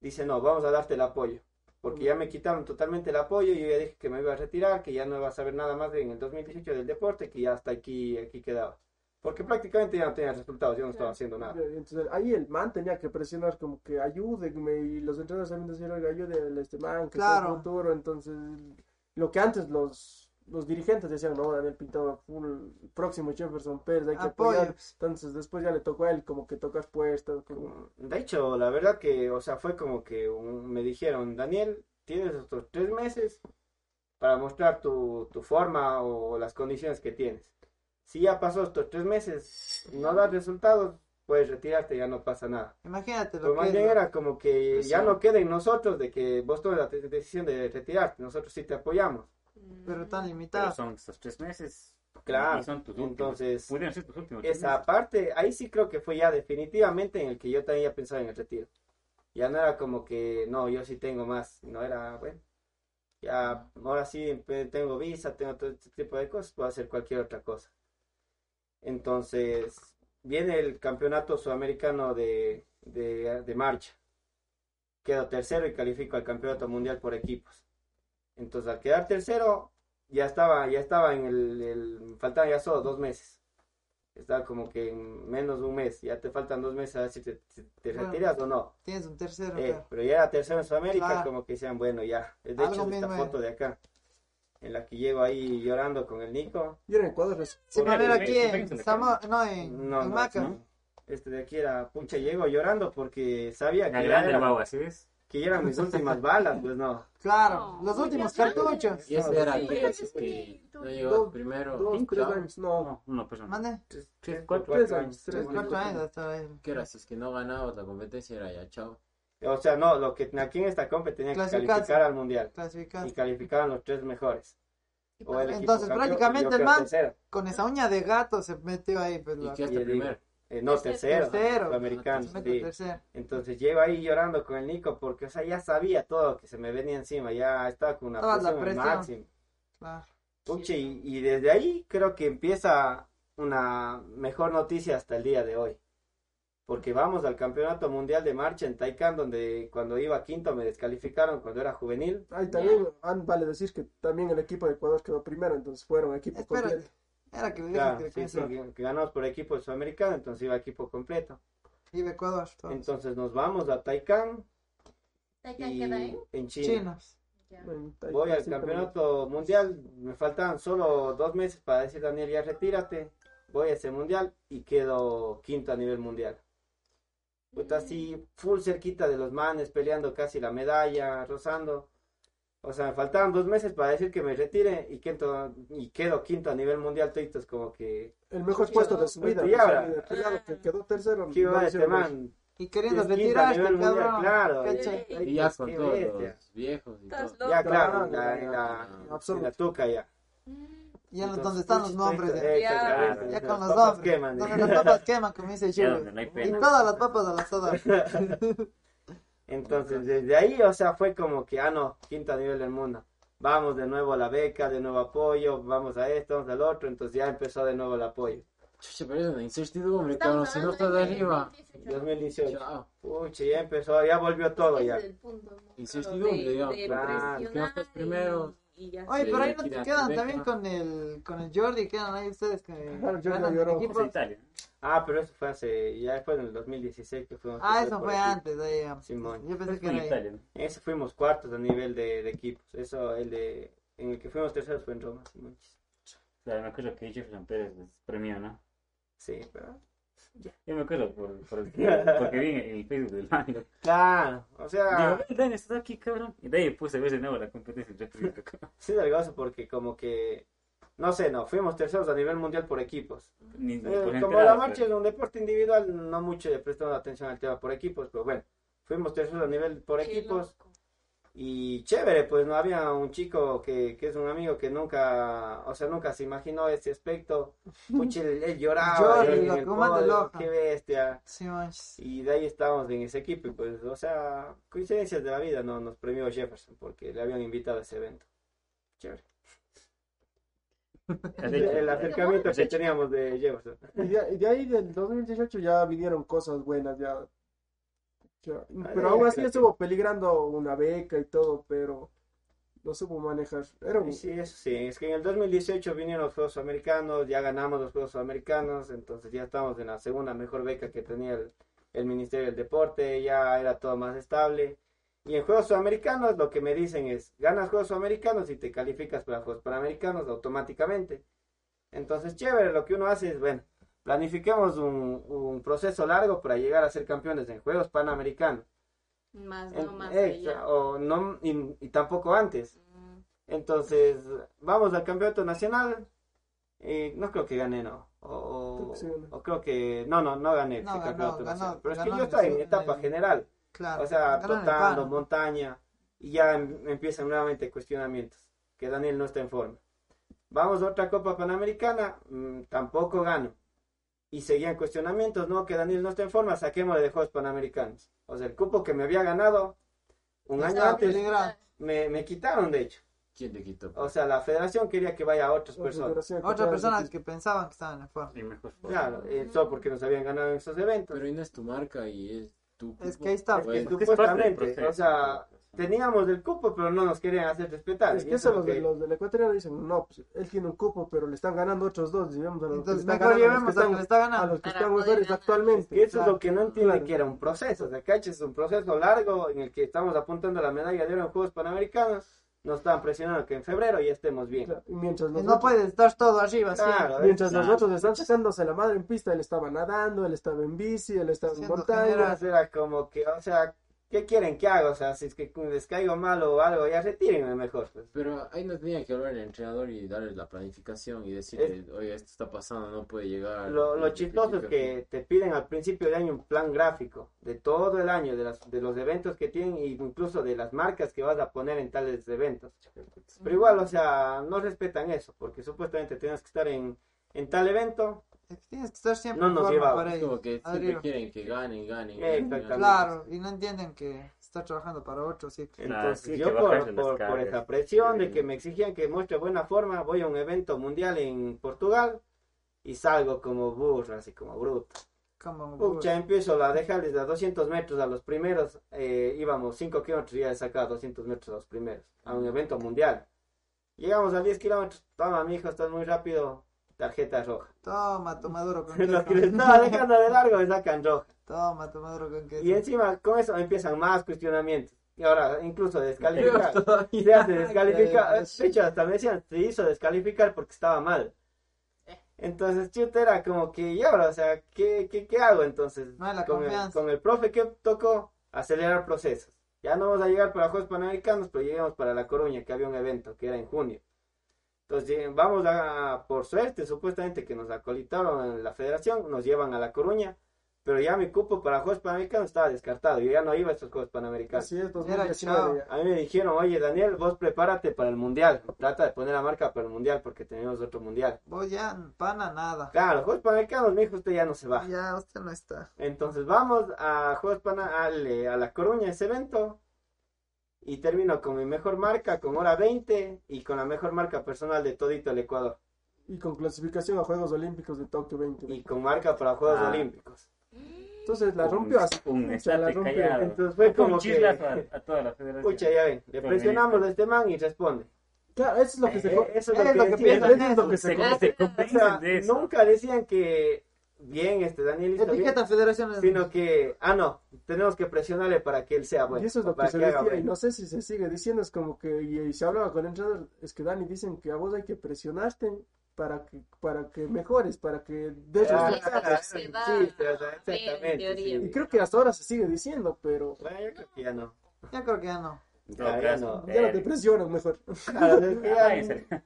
Speaker 5: dice, no, vamos a darte el apoyo. Porque ya me quitaron totalmente el apoyo y yo ya dije que me iba a retirar, que ya no iba a saber nada más en el 2018 del deporte, que ya hasta aquí, aquí quedaba. Porque prácticamente ya no tenía resultados, yo no estaba haciendo nada.
Speaker 6: Entonces ahí el man tenía que presionar como que ayúdenme y los entrenadores también decían, oiga, ayúdenle a este man que
Speaker 4: Claro.
Speaker 6: está en futuro. Entonces, lo que antes los, los dirigentes decían, no, Daniel Pintado, full, próximo Jefferson Pérez, hay que
Speaker 4: Apoyo.
Speaker 6: apoyar. Entonces después ya le tocó a él como que tocar puestos. Como...
Speaker 5: De hecho, la verdad que, o sea, fue como que un- me dijeron, Daniel, tienes estos tres meses para mostrar tu, tu forma o las condiciones que tienes. Si ya pasó estos tres meses, no das resultados, puedes retirarte, ya no pasa nada.
Speaker 4: Imagínate lo
Speaker 5: Pero
Speaker 4: que
Speaker 5: más
Speaker 4: es.
Speaker 5: bien
Speaker 4: ¿no?
Speaker 5: era como que
Speaker 7: Pues
Speaker 5: ya
Speaker 7: sí.
Speaker 5: no quede en nosotros de que vos tomes la de- decisión de retirarte, nosotros sí te apoyamos.
Speaker 4: Pero tan
Speaker 3: Pero
Speaker 4: limitado.
Speaker 3: son estos tres meses.
Speaker 5: Claro,
Speaker 3: Y son tus últimos.
Speaker 5: entonces
Speaker 3: Pudieron ser tus últimos. tres
Speaker 5: esa
Speaker 3: meses.
Speaker 5: parte, ahí sí creo que fue ya definitivamente en el que yo tenía pensado en el retiro. Ya no era como que, no, yo sí tengo más, no era, bueno, ya ahora sí tengo visa, tengo todo este tipo de cosas, puedo hacer cualquier otra cosa. Entonces, viene el campeonato sudamericano de, de, de marcha. Quedo tercero y califico al campeonato mundial por equipos. Entonces, al quedar tercero, ya estaba, ya estaba en el, el- faltaban ya solo dos meses. Estaba como que en menos de un mes, ya te faltan dos meses a ver si te, si te
Speaker 4: Bueno.
Speaker 5: retiras o no.
Speaker 4: Tienes un tercero,
Speaker 5: Eh,
Speaker 4: claro.
Speaker 5: pero ya era tercero en Sudamérica,
Speaker 4: Claro.
Speaker 5: como que decían, bueno, ya. De hecho, es esta
Speaker 4: mismo
Speaker 5: foto de acá, en la que llego ahí llorando con el Nico.
Speaker 6: Yo en Ecuador
Speaker 4: Sí, pero
Speaker 3: ¿ven-
Speaker 4: aquí en Samo- no, en,
Speaker 5: No,
Speaker 4: en
Speaker 5: no,
Speaker 4: Maca.
Speaker 5: no. Este de aquí era, pucha, llego llorando porque sabía que era-
Speaker 3: guagua, ¿sí ves?
Speaker 5: que eran mis últimas balas, pues no.
Speaker 4: Claro, los últimos
Speaker 8: ya
Speaker 4: cartuchos.
Speaker 7: Y ese era
Speaker 8: Sí,
Speaker 7: que,
Speaker 8: sí,
Speaker 7: es que llegó primero.
Speaker 6: dos, tres años, no.
Speaker 3: No, una persona.
Speaker 4: Mande,
Speaker 5: Tres, cuatro,
Speaker 6: años, tres,
Speaker 4: cuatro años.
Speaker 7: Que era, si es que no ganabas la competencia era ya chao.
Speaker 5: O sea, no, lo que aquí en esta compe tenía que calificar al mundial. Y calificaban los tres mejores. O el equipo
Speaker 4: Entonces,
Speaker 5: campeón,
Speaker 4: prácticamente el man-
Speaker 5: tercero.
Speaker 4: Con esa uña de gato se metió ahí, pues
Speaker 7: ¿Y qué primero?
Speaker 5: Eh, no, tercero.
Speaker 4: Tercero.
Speaker 5: Sí.
Speaker 4: tercero.
Speaker 5: Entonces llego ahí llorando con el Nico porque, o sea, ya sabía todo lo que se me venía encima, ya estaba con una
Speaker 4: Toda
Speaker 5: presión
Speaker 4: presión.
Speaker 5: máximo.
Speaker 4: Claro.
Speaker 5: Y, y desde ahí creo que empieza una mejor noticia hasta el día de hoy. Porque vamos al campeonato mundial de marcha en Taikán, donde cuando iba quinto me descalificaron cuando era juvenil.
Speaker 6: Ahí también vale decir que también el equipo de Ecuador quedó primero, entonces fueron equipo
Speaker 4: Espérate.
Speaker 6: completo.
Speaker 4: Era que
Speaker 5: Claro,
Speaker 4: que
Speaker 5: sí, sí,
Speaker 4: que
Speaker 5: que, que ganamos por equipo sudamericano, entonces iba equipo completo.
Speaker 4: iba a Ecuador. todos.
Speaker 5: Entonces nos vamos a Taikán
Speaker 8: ¿Te
Speaker 5: y
Speaker 8: queda ahí?
Speaker 5: en China.
Speaker 6: En Taikán,
Speaker 5: Voy al campeonato mundial, me faltaban solo dos meses para decir Daniel ya retírate, voy a ese mundial y quedo quinto a nivel mundial. Pues así, full cerquita de los manes, peleando casi la medalla, rozando. O sea, me faltaban dos meses para decir que me retire y, quinto, y quedo quinto a nivel mundial, toditos como que,
Speaker 6: El mejor puesto de su vida.
Speaker 5: Y ahora-
Speaker 6: que quedó tercero.
Speaker 5: ¿qué va este man?
Speaker 4: Y queriendo
Speaker 5: Es quinto a
Speaker 4: retirarte,
Speaker 5: nivel mundial,
Speaker 4: cabrón.
Speaker 5: claro.
Speaker 7: Y ya con todos los viejos y todo.
Speaker 5: Ya, claro, en la, tuca ya.
Speaker 4: Ya no-
Speaker 5: Entonces,
Speaker 4: donde están los nombres.
Speaker 5: esto-
Speaker 4: Ya, ya
Speaker 5: las
Speaker 4: con los
Speaker 5: papas
Speaker 4: nombres.
Speaker 5: queman.
Speaker 4: Donde las papas queman, como dice
Speaker 3: Ya donde no
Speaker 4: Y todas las papas a la soda.
Speaker 5: Entonces, desde ahí, o sea, fue como que, ah, no, quinto nivel del mundo. Vamos de nuevo a la beca, de nuevo apoyo, vamos a esto, vamos al otro. Entonces ya empezó de nuevo el apoyo.
Speaker 7: Chucha, pero es una incertidumbre, cabrón. Si no estás
Speaker 2: de
Speaker 7: arriba.
Speaker 2: 2018.
Speaker 5: 2018.
Speaker 7: Chao.
Speaker 5: Pucha, ya empezó, ya volvió todo ya.
Speaker 7: Incertidumbre,
Speaker 2: De-
Speaker 7: digamos.
Speaker 2: de
Speaker 5: Claro,
Speaker 7: que no estás primero.
Speaker 2: Y- ya.
Speaker 4: Oye, pero ahí no
Speaker 7: aquí
Speaker 4: te quedan también con el, con el Jordi, quedan ahí ustedes que [laughs]
Speaker 6: Claro,
Speaker 4: ganan equipos.
Speaker 3: Italia.
Speaker 5: Ah, pero eso fue hace, ya fue en el 2016 que fuimos.
Speaker 4: Ah, eso fue
Speaker 5: equipo.
Speaker 4: antes, ahí, ya.
Speaker 5: Simón.
Speaker 4: Yo pensé que
Speaker 3: Fue en. Italia, ¿no?
Speaker 5: Ese fuimos cuartos a nivel de, de equipos. Eso, el de, en el que fuimos terceros fue en Roma. Simón.
Speaker 3: Claro, me acuerdo que Jefferson Pérez les premió, ¿no?
Speaker 5: Sí, pero...
Speaker 3: Yo me acuerdo por, por el, [laughs] porque vi en el Facebook del Mango.
Speaker 5: Claro, o sea...
Speaker 3: Digo, "Ve, Dani, estás aquí, cabrón. Y de ahí puse a ver de nuevo la competencia. [laughs]
Speaker 5: Sí, algo porque como que... No sé, no, fuimos terceros a nivel mundial por equipos.
Speaker 3: Ni, ni
Speaker 5: Eh,
Speaker 3: por
Speaker 5: como la
Speaker 3: pero-
Speaker 5: marcha es un deporte individual, no mucho le prestamos atención al tema por equipos, pero bueno, fuimos terceros a nivel por
Speaker 2: Qué
Speaker 5: equipos
Speaker 2: loco.
Speaker 5: Y chévere, pues no había un chico que, que es un amigo que nunca, o sea, nunca se imaginó ese aspecto. [laughs] Pucha, él, él lloraba en
Speaker 4: lo
Speaker 5: el qué bestia.
Speaker 4: Sí.
Speaker 5: Y de ahí estábamos en ese equipo y pues, o sea, coincidencias de la vida, no nos premió Jefferson porque le habían invitado a ese evento. Chévere. [laughs] El acercamiento que teníamos de Jefferson.
Speaker 6: Y de, y de ahí del 2018 ya vinieron cosas buenas, ya. Pero aún así estuvo peligrando una beca y todo, pero no supo manejar. Era un...
Speaker 5: Sí, eso sí, es que en el 2018 vinieron los Juegos Americanos, ya ganamos los Juegos Americanos, entonces ya estamos en la segunda mejor beca que tenía el, el Ministerio del Deporte, ya era todo más estable. Y en Juegos Sudamericanos lo que me dicen es, ganas Juegos Sudamericanos y te calificas para Juegos Panamericanos automáticamente. Entonces, chévere, lo que uno hace es, bueno, planifiquemos un, un proceso largo para llegar a ser campeones en Juegos Panamericanos.
Speaker 2: Más,
Speaker 5: En-
Speaker 2: no más allá.
Speaker 5: o no, y- y tampoco antes.
Speaker 2: Mm.
Speaker 5: Entonces, vamos al campeonato nacional. eh, no creo que gané, no. O,
Speaker 6: Creo que sí gané.
Speaker 5: o creo que. No, no, no gané
Speaker 4: No,
Speaker 5: ese campeonato
Speaker 4: ganó,
Speaker 5: nacional. Pero es que yo estaba en etapa
Speaker 4: en-
Speaker 5: general.
Speaker 4: Claro.
Speaker 5: O sea, totando,
Speaker 4: pan.
Speaker 5: montaña. Y ya em- empiezan nuevamente cuestionamientos. Que Daniel no está en forma. Vamos a otra Copa Panamericana. mm, tampoco gano. Y seguían cuestionamientos. No, que Daniel no está en forma. Saquémosle de Juegos Panamericanos. O sea, el cupo que me había ganado un año antes me, me quitaron, de hecho.
Speaker 7: ¿Quién te quitó?
Speaker 5: O sea, la federación quería que vaya a otras
Speaker 6: otra
Speaker 5: personas.
Speaker 4: Otras personas que pensaban que estaban en forma.
Speaker 3: Y mejor.
Speaker 5: Claro, eh, solo porque nos habían ganado en esos eventos.
Speaker 7: Pero ahí no es tu marca y es tu.
Speaker 4: Es
Speaker 7: cupo.
Speaker 4: que ahí está.
Speaker 5: Es que
Speaker 3: es
Speaker 5: supuestamente, o sea, teníamos el cupo, pero no nos querían hacer respetar.
Speaker 6: Es que eso los,
Speaker 5: que-
Speaker 6: de, los del ecuatoriano dicen, no, pues él tiene un cupo, pero le están ganando otros dos. Digamos, a los que
Speaker 4: Entonces
Speaker 6: están
Speaker 4: mejor
Speaker 6: ganando, a los
Speaker 4: llevemos
Speaker 6: que
Speaker 4: que
Speaker 6: están, a los que están mejores actualmente.
Speaker 5: que eso es lo que no entiende
Speaker 6: Claro.
Speaker 5: que era un proceso. O sea, ¿cachai? Es un proceso largo en el que estamos apuntando a la medalla de oro en Juegos Panamericanos. Nos estaban presionando que en febrero ya estemos bien.
Speaker 6: Claro, y mientras los
Speaker 4: Y no puede estar todo arriba, sí.
Speaker 5: Claro,
Speaker 6: Mientras
Speaker 3: Claro.
Speaker 6: los otros están sacándose la madre en pista, él estaba nadando, él estaba en bici, él estaba en montaña.
Speaker 5: era como que, o sea, ¿qué quieren que haga? O sea, si es que les caigo mal o algo, ya retírenme mejor. Pues.
Speaker 7: Pero ahí no tenía que hablar el entrenador y darle la planificación y decirle, oye, esto está pasando, no puede llegar.
Speaker 5: Lo, lo chistoso es que te piden al principio de año un plan gráfico de todo el año, de, las, de los eventos que tienen e incluso de las marcas que vas a poner en tales eventos. Pero igual, o sea, no respetan eso, porque supuestamente tienes que estar en, en tal evento.
Speaker 4: Es que Tienes que estar siempre
Speaker 5: No nos llevaba.
Speaker 4: para.
Speaker 7: Es
Speaker 4: ellos.
Speaker 7: como que siempre
Speaker 4: Adriano.
Speaker 7: quieren que ganen, ganen. Ganen.
Speaker 4: Claro, y no entienden que está trabajando para otro ciclo.
Speaker 3: Claro,
Speaker 5: Entonces,
Speaker 3: sí, que
Speaker 5: yo por, por, por esa presión de que me exigían que muestre buena forma, voy a un evento mundial en Portugal y salgo como burro, así como bruto.
Speaker 4: Como
Speaker 5: Pucha, empiezo a dejarles a 200 metros a los primeros. eh, íbamos 5 kilómetros y ya he sacado 200 metros a los primeros. A un evento mundial. Llegamos a 10 kilómetros. Toma, mi hijo, estás muy rápido. Tarjeta roja.
Speaker 4: Toma, toma duro con
Speaker 5: Los que les
Speaker 4: queso.
Speaker 5: estaba dejando de largo me sacan roja.
Speaker 4: Toma, toma duro con queso.
Speaker 5: Y encima con eso empiezan más cuestionamientos. Y ahora incluso descalificar. [laughs] Se hace descalificar. De hecho, hasta me decían, se hizo descalificar porque estaba mal. Entonces, chuta, era como que, y ahora, o sea, ¿qué, qué, qué hago entonces?
Speaker 4: No hay la
Speaker 5: con, el, con el profe que tocó, acelerar procesos. Ya no vamos a llegar para Juegos Panamericanos, pero llegamos para La Coruña, que había un evento, que era en junio. Entonces, vamos a, por suerte, supuestamente que nos acolitaron en la federación, nos llevan a La Coruña, pero ya mi cupo para Juegos Panamericanos estaba descartado. Yo ya no iba a estos Juegos Panamericanos.
Speaker 6: Así es,
Speaker 4: Era
Speaker 6: 2019 ya.
Speaker 5: A mí me dijeron, oye Daniel, vos prepárate para el Mundial. Trata de poner la marca para el Mundial porque tenemos otro Mundial.
Speaker 4: Vos ya, pana, nada.
Speaker 5: Claro, Juegos Panamericanos, mi hijo, usted ya no se va.
Speaker 4: Ya, usted no está.
Speaker 5: Entonces vamos a Juegos Pana al, eh, a La Coruña, ese evento. Y termino con mi mejor marca, con hora 20 y con la mejor marca personal de todito el Ecuador.
Speaker 6: Y con clasificación a Juegos Olímpicos de Tokio 20.
Speaker 5: Y con marca para Juegos
Speaker 3: Ah.
Speaker 5: Olímpicos.
Speaker 6: Entonces la rompió así.
Speaker 3: Un
Speaker 6: pucha, la rompió.
Speaker 3: callado.
Speaker 5: Entonces fue como
Speaker 3: un
Speaker 5: que-
Speaker 3: a, a toda la federación.
Speaker 5: Pucha, ya ven, le presionamos a este man y responde.
Speaker 6: Claro, eso es lo que se...
Speaker 5: Eh, eso es lo que
Speaker 4: piensan.
Speaker 6: Eso es lo que se...
Speaker 5: O sea, nunca decían que bien, este Daniel bien,
Speaker 4: Etiqueta federaciones.
Speaker 5: sino que, ah, no, tenemos que presionarle para que él sea bueno.
Speaker 6: Y eso es lo que se decía, y no sé si se sigue diciendo, es como que, y, y se hablaba con el entrenador, es que Dani dicen que a vos hay que presionarte para que, para que mejores, para que des
Speaker 5: Ah, sí, exactamente. sí.
Speaker 6: Y creo que hasta ahora se sigue diciendo, pero
Speaker 5: Bueno, yo creo que ya no.
Speaker 4: Yo creo que ya no.
Speaker 5: Ya, ya no.
Speaker 6: ya no te
Speaker 3: eh,
Speaker 6: presionan mejor.
Speaker 5: Claro, ya-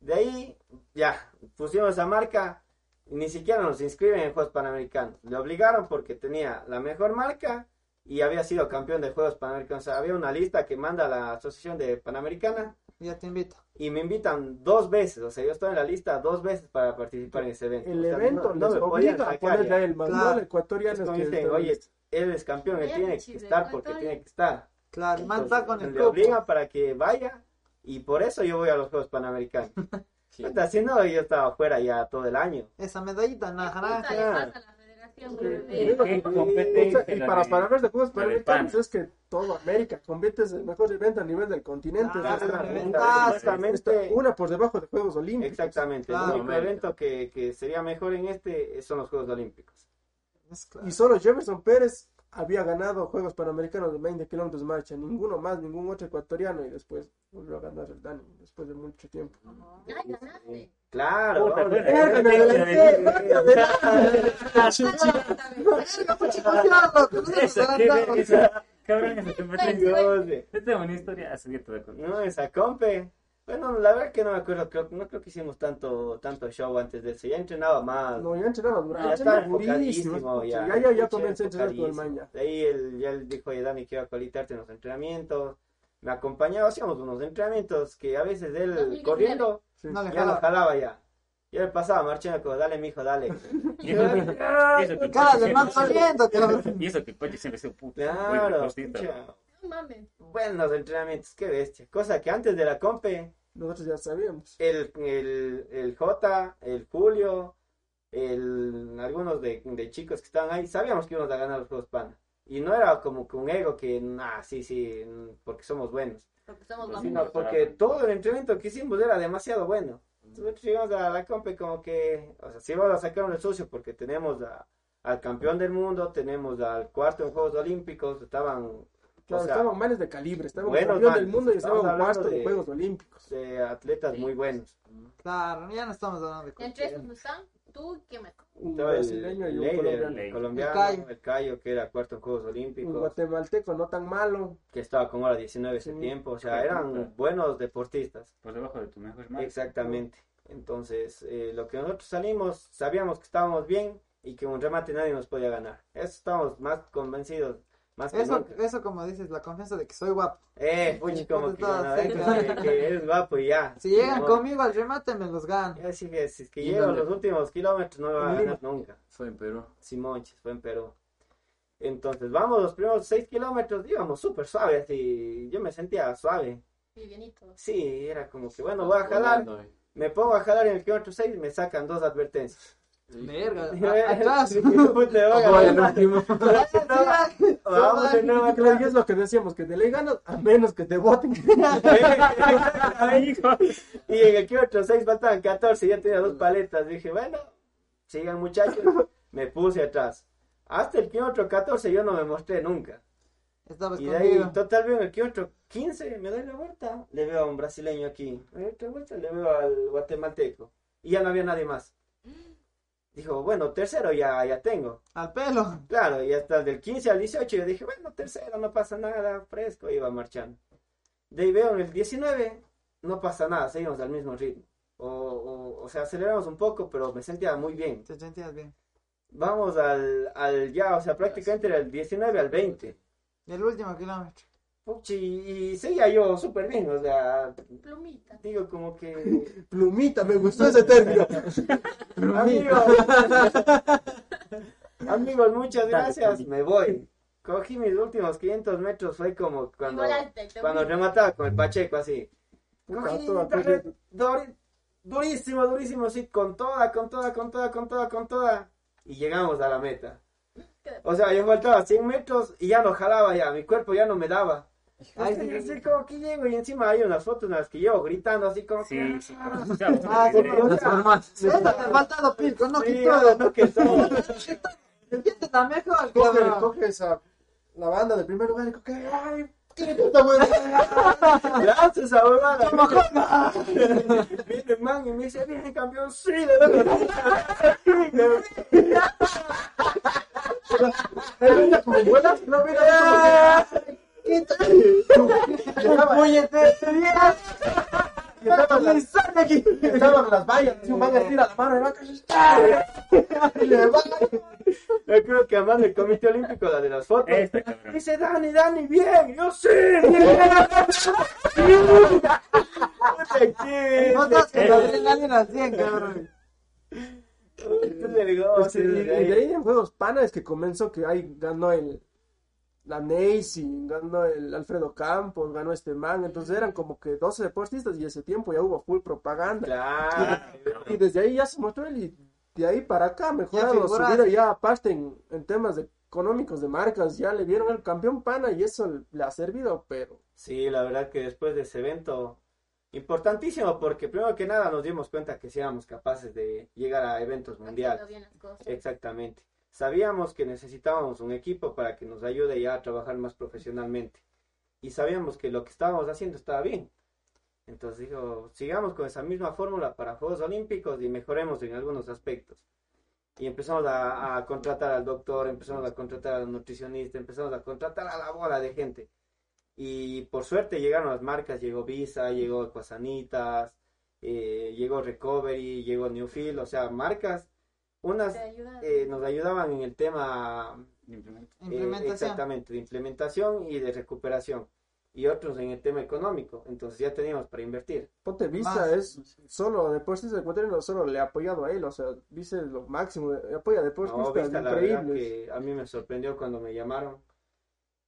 Speaker 5: de ahí, ya, pusimos esa marca, ni siquiera nos inscriben en Juegos Panamericanos. Le obligaron porque tenía la mejor marca y había sido campeón de Juegos Panamericanos. O sea, había una lista que manda la Asociación de Panamericana
Speaker 4: Ya te invito.
Speaker 5: y me invitan dos veces. O sea, yo estoy en la lista dos veces para participar en ese evento.
Speaker 6: El
Speaker 5: O sea,
Speaker 6: evento
Speaker 5: no- no
Speaker 6: les
Speaker 5: me podían
Speaker 6: obliga a ponerle a él, más
Speaker 4: Claro.
Speaker 6: no al ecuatoriano.
Speaker 5: Es
Speaker 6: que
Speaker 5: dicen, oye, él es campeón, él tiene que estar porque tiene que estar.
Speaker 4: Claro, el man está con
Speaker 5: Entonces,
Speaker 4: el
Speaker 5: le
Speaker 4: cupo.
Speaker 5: obligan para que vaya y por eso yo voy a los Juegos Panamericanos. [laughs]
Speaker 7: Sí.
Speaker 5: Si no, yo estaba afuera ya todo el año.
Speaker 4: Esa medallita
Speaker 2: ¿Qué
Speaker 4: naranja.
Speaker 6: y para, ver de Juegos Panamericanos
Speaker 3: pan.
Speaker 6: es que todo América compites el mejor evento a nivel del continente.
Speaker 4: Ah.
Speaker 5: Exactamente.
Speaker 6: una por debajo de Juegos Olímpicos.
Speaker 5: Exactamente.
Speaker 4: Claro.
Speaker 5: el único
Speaker 7: América.
Speaker 5: evento que, que sería mejor en este son los Juegos Olímpicos.
Speaker 4: Claro.
Speaker 6: Y solo Jefferson Pérez había ganado Juegos Panamericanos de 20 kilómetros de marcha. Ninguno más, ningún otro ecuatoriano. Y después volvió a ganar el Dani, después de mucho tiempo.
Speaker 2: Ay.
Speaker 5: Claro.
Speaker 3: Cabrón, esa competencia.
Speaker 5: Eh.
Speaker 3: Una historia así que te voy a contar.
Speaker 5: No, esa compe. Bueno, la verdad que no me acuerdo, creo, no creo que hicimos tanto, tanto show antes de eso, ya entrenaba más.
Speaker 6: No, ya entrenaba durante.
Speaker 5: ya estaba enfocadísimo, ya.
Speaker 6: Ya, ya, ya comencé a entrenar con el man ya.
Speaker 5: De ahí él, ya él dijo, oye Dani, quiero en los entrenamientos. Me acompañaba, hacíamos unos entrenamientos que a veces él
Speaker 2: 2019.
Speaker 5: corriendo
Speaker 6: Sí.
Speaker 4: No le
Speaker 5: ya lo
Speaker 4: jala.
Speaker 5: jalaba ya. Yo le pasaba marchando como, dale mijo, dale. [laughs]
Speaker 3: Y eso, que el
Speaker 4: man. [laughs]
Speaker 3: Y eso que el coche siempre sido puto. muy
Speaker 5: Claro.
Speaker 2: No mames.
Speaker 5: buenos entrenamientos, qué bestia. Cosa que antes de la compe,
Speaker 6: Nosotros ya sabíamos.
Speaker 5: el, el, el J, el Julio, el, algunos de, de chicos que estaban ahí, sabíamos que íbamos a ganar los Juegos Pana. Y no era como que un ego que, nah, sí, sí, porque somos buenos.
Speaker 2: Porque somos
Speaker 3: Pues
Speaker 5: Sino
Speaker 3: no,
Speaker 5: porque
Speaker 3: claro.
Speaker 5: todo el entrenamiento que hicimos era demasiado bueno. Nosotros llegamos a la compe como que, o sea, sí vamos a sacar un sucio porque tenemos a- al campeón del mundo, tenemos al cuarto en Juegos Olímpicos, estaban
Speaker 6: Claro,
Speaker 5: o sea,
Speaker 6: de calibre. Estaban
Speaker 5: buenos
Speaker 6: campeón del mundo y
Speaker 5: hablando
Speaker 6: cuarto de
Speaker 5: de-
Speaker 6: Juegos Olímpicos.
Speaker 5: eh, atletas muy buenos.
Speaker 4: Claro, ya no estamos hablando de
Speaker 2: esos no están. ¿Tú qué me
Speaker 6: Un brasileño y un
Speaker 5: Leider,
Speaker 6: colombiano.
Speaker 5: el colombiano,
Speaker 4: El Cayo.
Speaker 5: el Cayo, que era cuarto en Juegos
Speaker 6: Un
Speaker 5: Olímpicos,
Speaker 6: guatemalteco no tan malo.
Speaker 5: que estaba con hora 19 ese
Speaker 6: Sí.
Speaker 5: tiempo, o sea,
Speaker 3: Sí,
Speaker 5: eran
Speaker 3: claro.
Speaker 5: buenos deportistas.
Speaker 3: Por debajo de tu mejor marca.
Speaker 5: Exactamente. Entonces, eh, lo que nosotros salimos, sabíamos que estábamos bien y que un remate nadie nos podía ganar. Eso estábamos más convencidos, más que
Speaker 4: Eso,
Speaker 5: nunca.
Speaker 4: eso como dices, la confianza de que soy guapo.
Speaker 5: Eh, puchi, como que,
Speaker 4: Todas,
Speaker 5: bueno,
Speaker 4: sí,
Speaker 5: que-
Speaker 4: claro.
Speaker 5: que eres guapo y ya.
Speaker 4: Si llegan
Speaker 5: No,
Speaker 4: conmigo al remate, me los gano.
Speaker 5: yo sí que si es que
Speaker 7: ¿Y
Speaker 5: llego
Speaker 7: dónde?
Speaker 5: los últimos kilómetros no me va a ganar nunca.
Speaker 7: Fue en Perú.
Speaker 5: Simonches, fue en Perú. Entonces, vamos, los primeros seis kilómetros íbamos súper suave, así, yo me sentía suave.
Speaker 2: Vivianito.
Speaker 5: Sí, era como que, bueno, voy a jalar,
Speaker 7: eh.
Speaker 5: me pongo a jalar en el kilómetro 6 y me sacan dos advertencias.
Speaker 4: Verga, [laughs] atrás.
Speaker 5: Vamos de nuevo atrás.
Speaker 6: es lo que decíamos, que te le ganas a menos que te voten. [laughs] [laughs]
Speaker 5: Y en el kilómetro 6 faltaban 14 y ya tenía dos paletas. Dije, bueno, sigan muchachos. Me puse atrás. Hasta el kilómetro 14 yo no me mostré nunca.
Speaker 4: Estaba
Speaker 5: Y de ahí, total, veo en el kilómetro 15, me doy la vuelta, le veo a un brasileño aquí. Me doy otra vuelta, le veo al guatemalteco. Y ya no había nadie más. Dijo, bueno, tercero ya, ya tengo.
Speaker 4: Al pelo.
Speaker 5: Claro, y hasta del 15 al 18 yo dije, bueno, tercero, no pasa nada, fresco, iba marchando. De ahí veo en el 19, no pasa nada, seguimos al mismo ritmo. O, o, o sea, aceleramos un poco, pero me sentía muy bien.
Speaker 4: Te sentías bien.
Speaker 5: Vamos al, al ya, o sea, prácticamente era el 19 al 20.
Speaker 4: El último kilómetro.
Speaker 5: Puchi, y seguía yo súper bien, o sea,
Speaker 8: Plumita.
Speaker 5: digo como que... [laughs]
Speaker 6: Plumita, me gustó ese término.
Speaker 5: Amigos, [laughs] amigos, muchas gracias, me voy. Cogí mis últimos 500 metros, fue como cuando, cuando remataba con el Pacheco así. Cogí, durísimo, durísimo, sí, con toda, con toda, con toda, con toda, con toda. Y llegamos a la meta. O sea, yo faltaba 100 metros y ya no jalaba ya, mi cuerpo ya no me daba.
Speaker 4: Ay,
Speaker 5: Así,
Speaker 4: sí, sí, sí.
Speaker 5: como que llego y encima hay unas fotos en las que llevo gritando así como
Speaker 3: Sí,
Speaker 5: que...
Speaker 3: sí,
Speaker 4: Ah, sí,
Speaker 3: eh,
Speaker 4: Eso te ha faltado pilco, no
Speaker 5: Sí,
Speaker 4: quitó.
Speaker 5: no, que todo.
Speaker 4: ¿Quién te está mejor,
Speaker 6: Coge,
Speaker 4: cabrón?
Speaker 6: coge esa, la banda del primer lugar y coge, ay, qué puta buena.
Speaker 5: Gracias a huevada. Viene man y me dice, viene campeón, sí,
Speaker 6: como buenas, no mira, Estaban las vallas, y un man le tira la mano a y le va.
Speaker 5: Yo creo que además el Comité Olímpico, la de las fotos,
Speaker 3: Este
Speaker 5: dice, Dani, Dani, bien, yo sí, bien.
Speaker 4: No estás con la adrenalina al 100, cabrón.
Speaker 6: Y, y de ahí en Juegos Pana es que comenzó que ahí ganó el la Neisy, ganó el Alfredo Campos, ganó este man, entonces eran como que 12 deportistas y ese tiempo ya hubo full propaganda.
Speaker 5: Claro.
Speaker 6: Y desde ahí ya se mostró él y de ahí para acá ha mejorado su vida ya aparte en, en temas de- económicos de marcas, ya le vieron el campeón pana y eso le ha servido, pero
Speaker 5: Sí, la verdad que después de ese evento, importantísimo, porque primero que nada nos dimos cuenta que sí éramos capaces de llegar a eventos mundiales. Exactamente. Sabíamos que necesitábamos un equipo para que nos ayude ya a trabajar más profesionalmente. Y sabíamos que lo que estábamos haciendo estaba bien. Entonces dijo, sigamos con esa misma fórmula para Juegos Olímpicos y mejoremos en algunos aspectos. Y empezamos a, a contratar al doctor, empezamos a contratar al nutricionista, empezamos a contratar a la bola de gente. Y por suerte llegaron las marcas, llegó Visa, llegó Ecuasanitas, eh, llegó Recovery, llegó Newfield, o sea, marcas, unas
Speaker 8: ayuda.
Speaker 5: eh, nos ayudaban en el tema eh,
Speaker 4: Implementación.
Speaker 5: exactamente de implementación y de recuperación y otros en el tema económico entonces ya teníamos para invertir
Speaker 6: Ponte Visa
Speaker 4: Más.
Speaker 6: es solo deportistas ecuatorianos, solo le ha apoyado a él, o sea, Visa es lo máximo, apoya a
Speaker 5: no, vista, la verdad
Speaker 6: increíbles.
Speaker 5: que a mí me sorprendió cuando me llamaron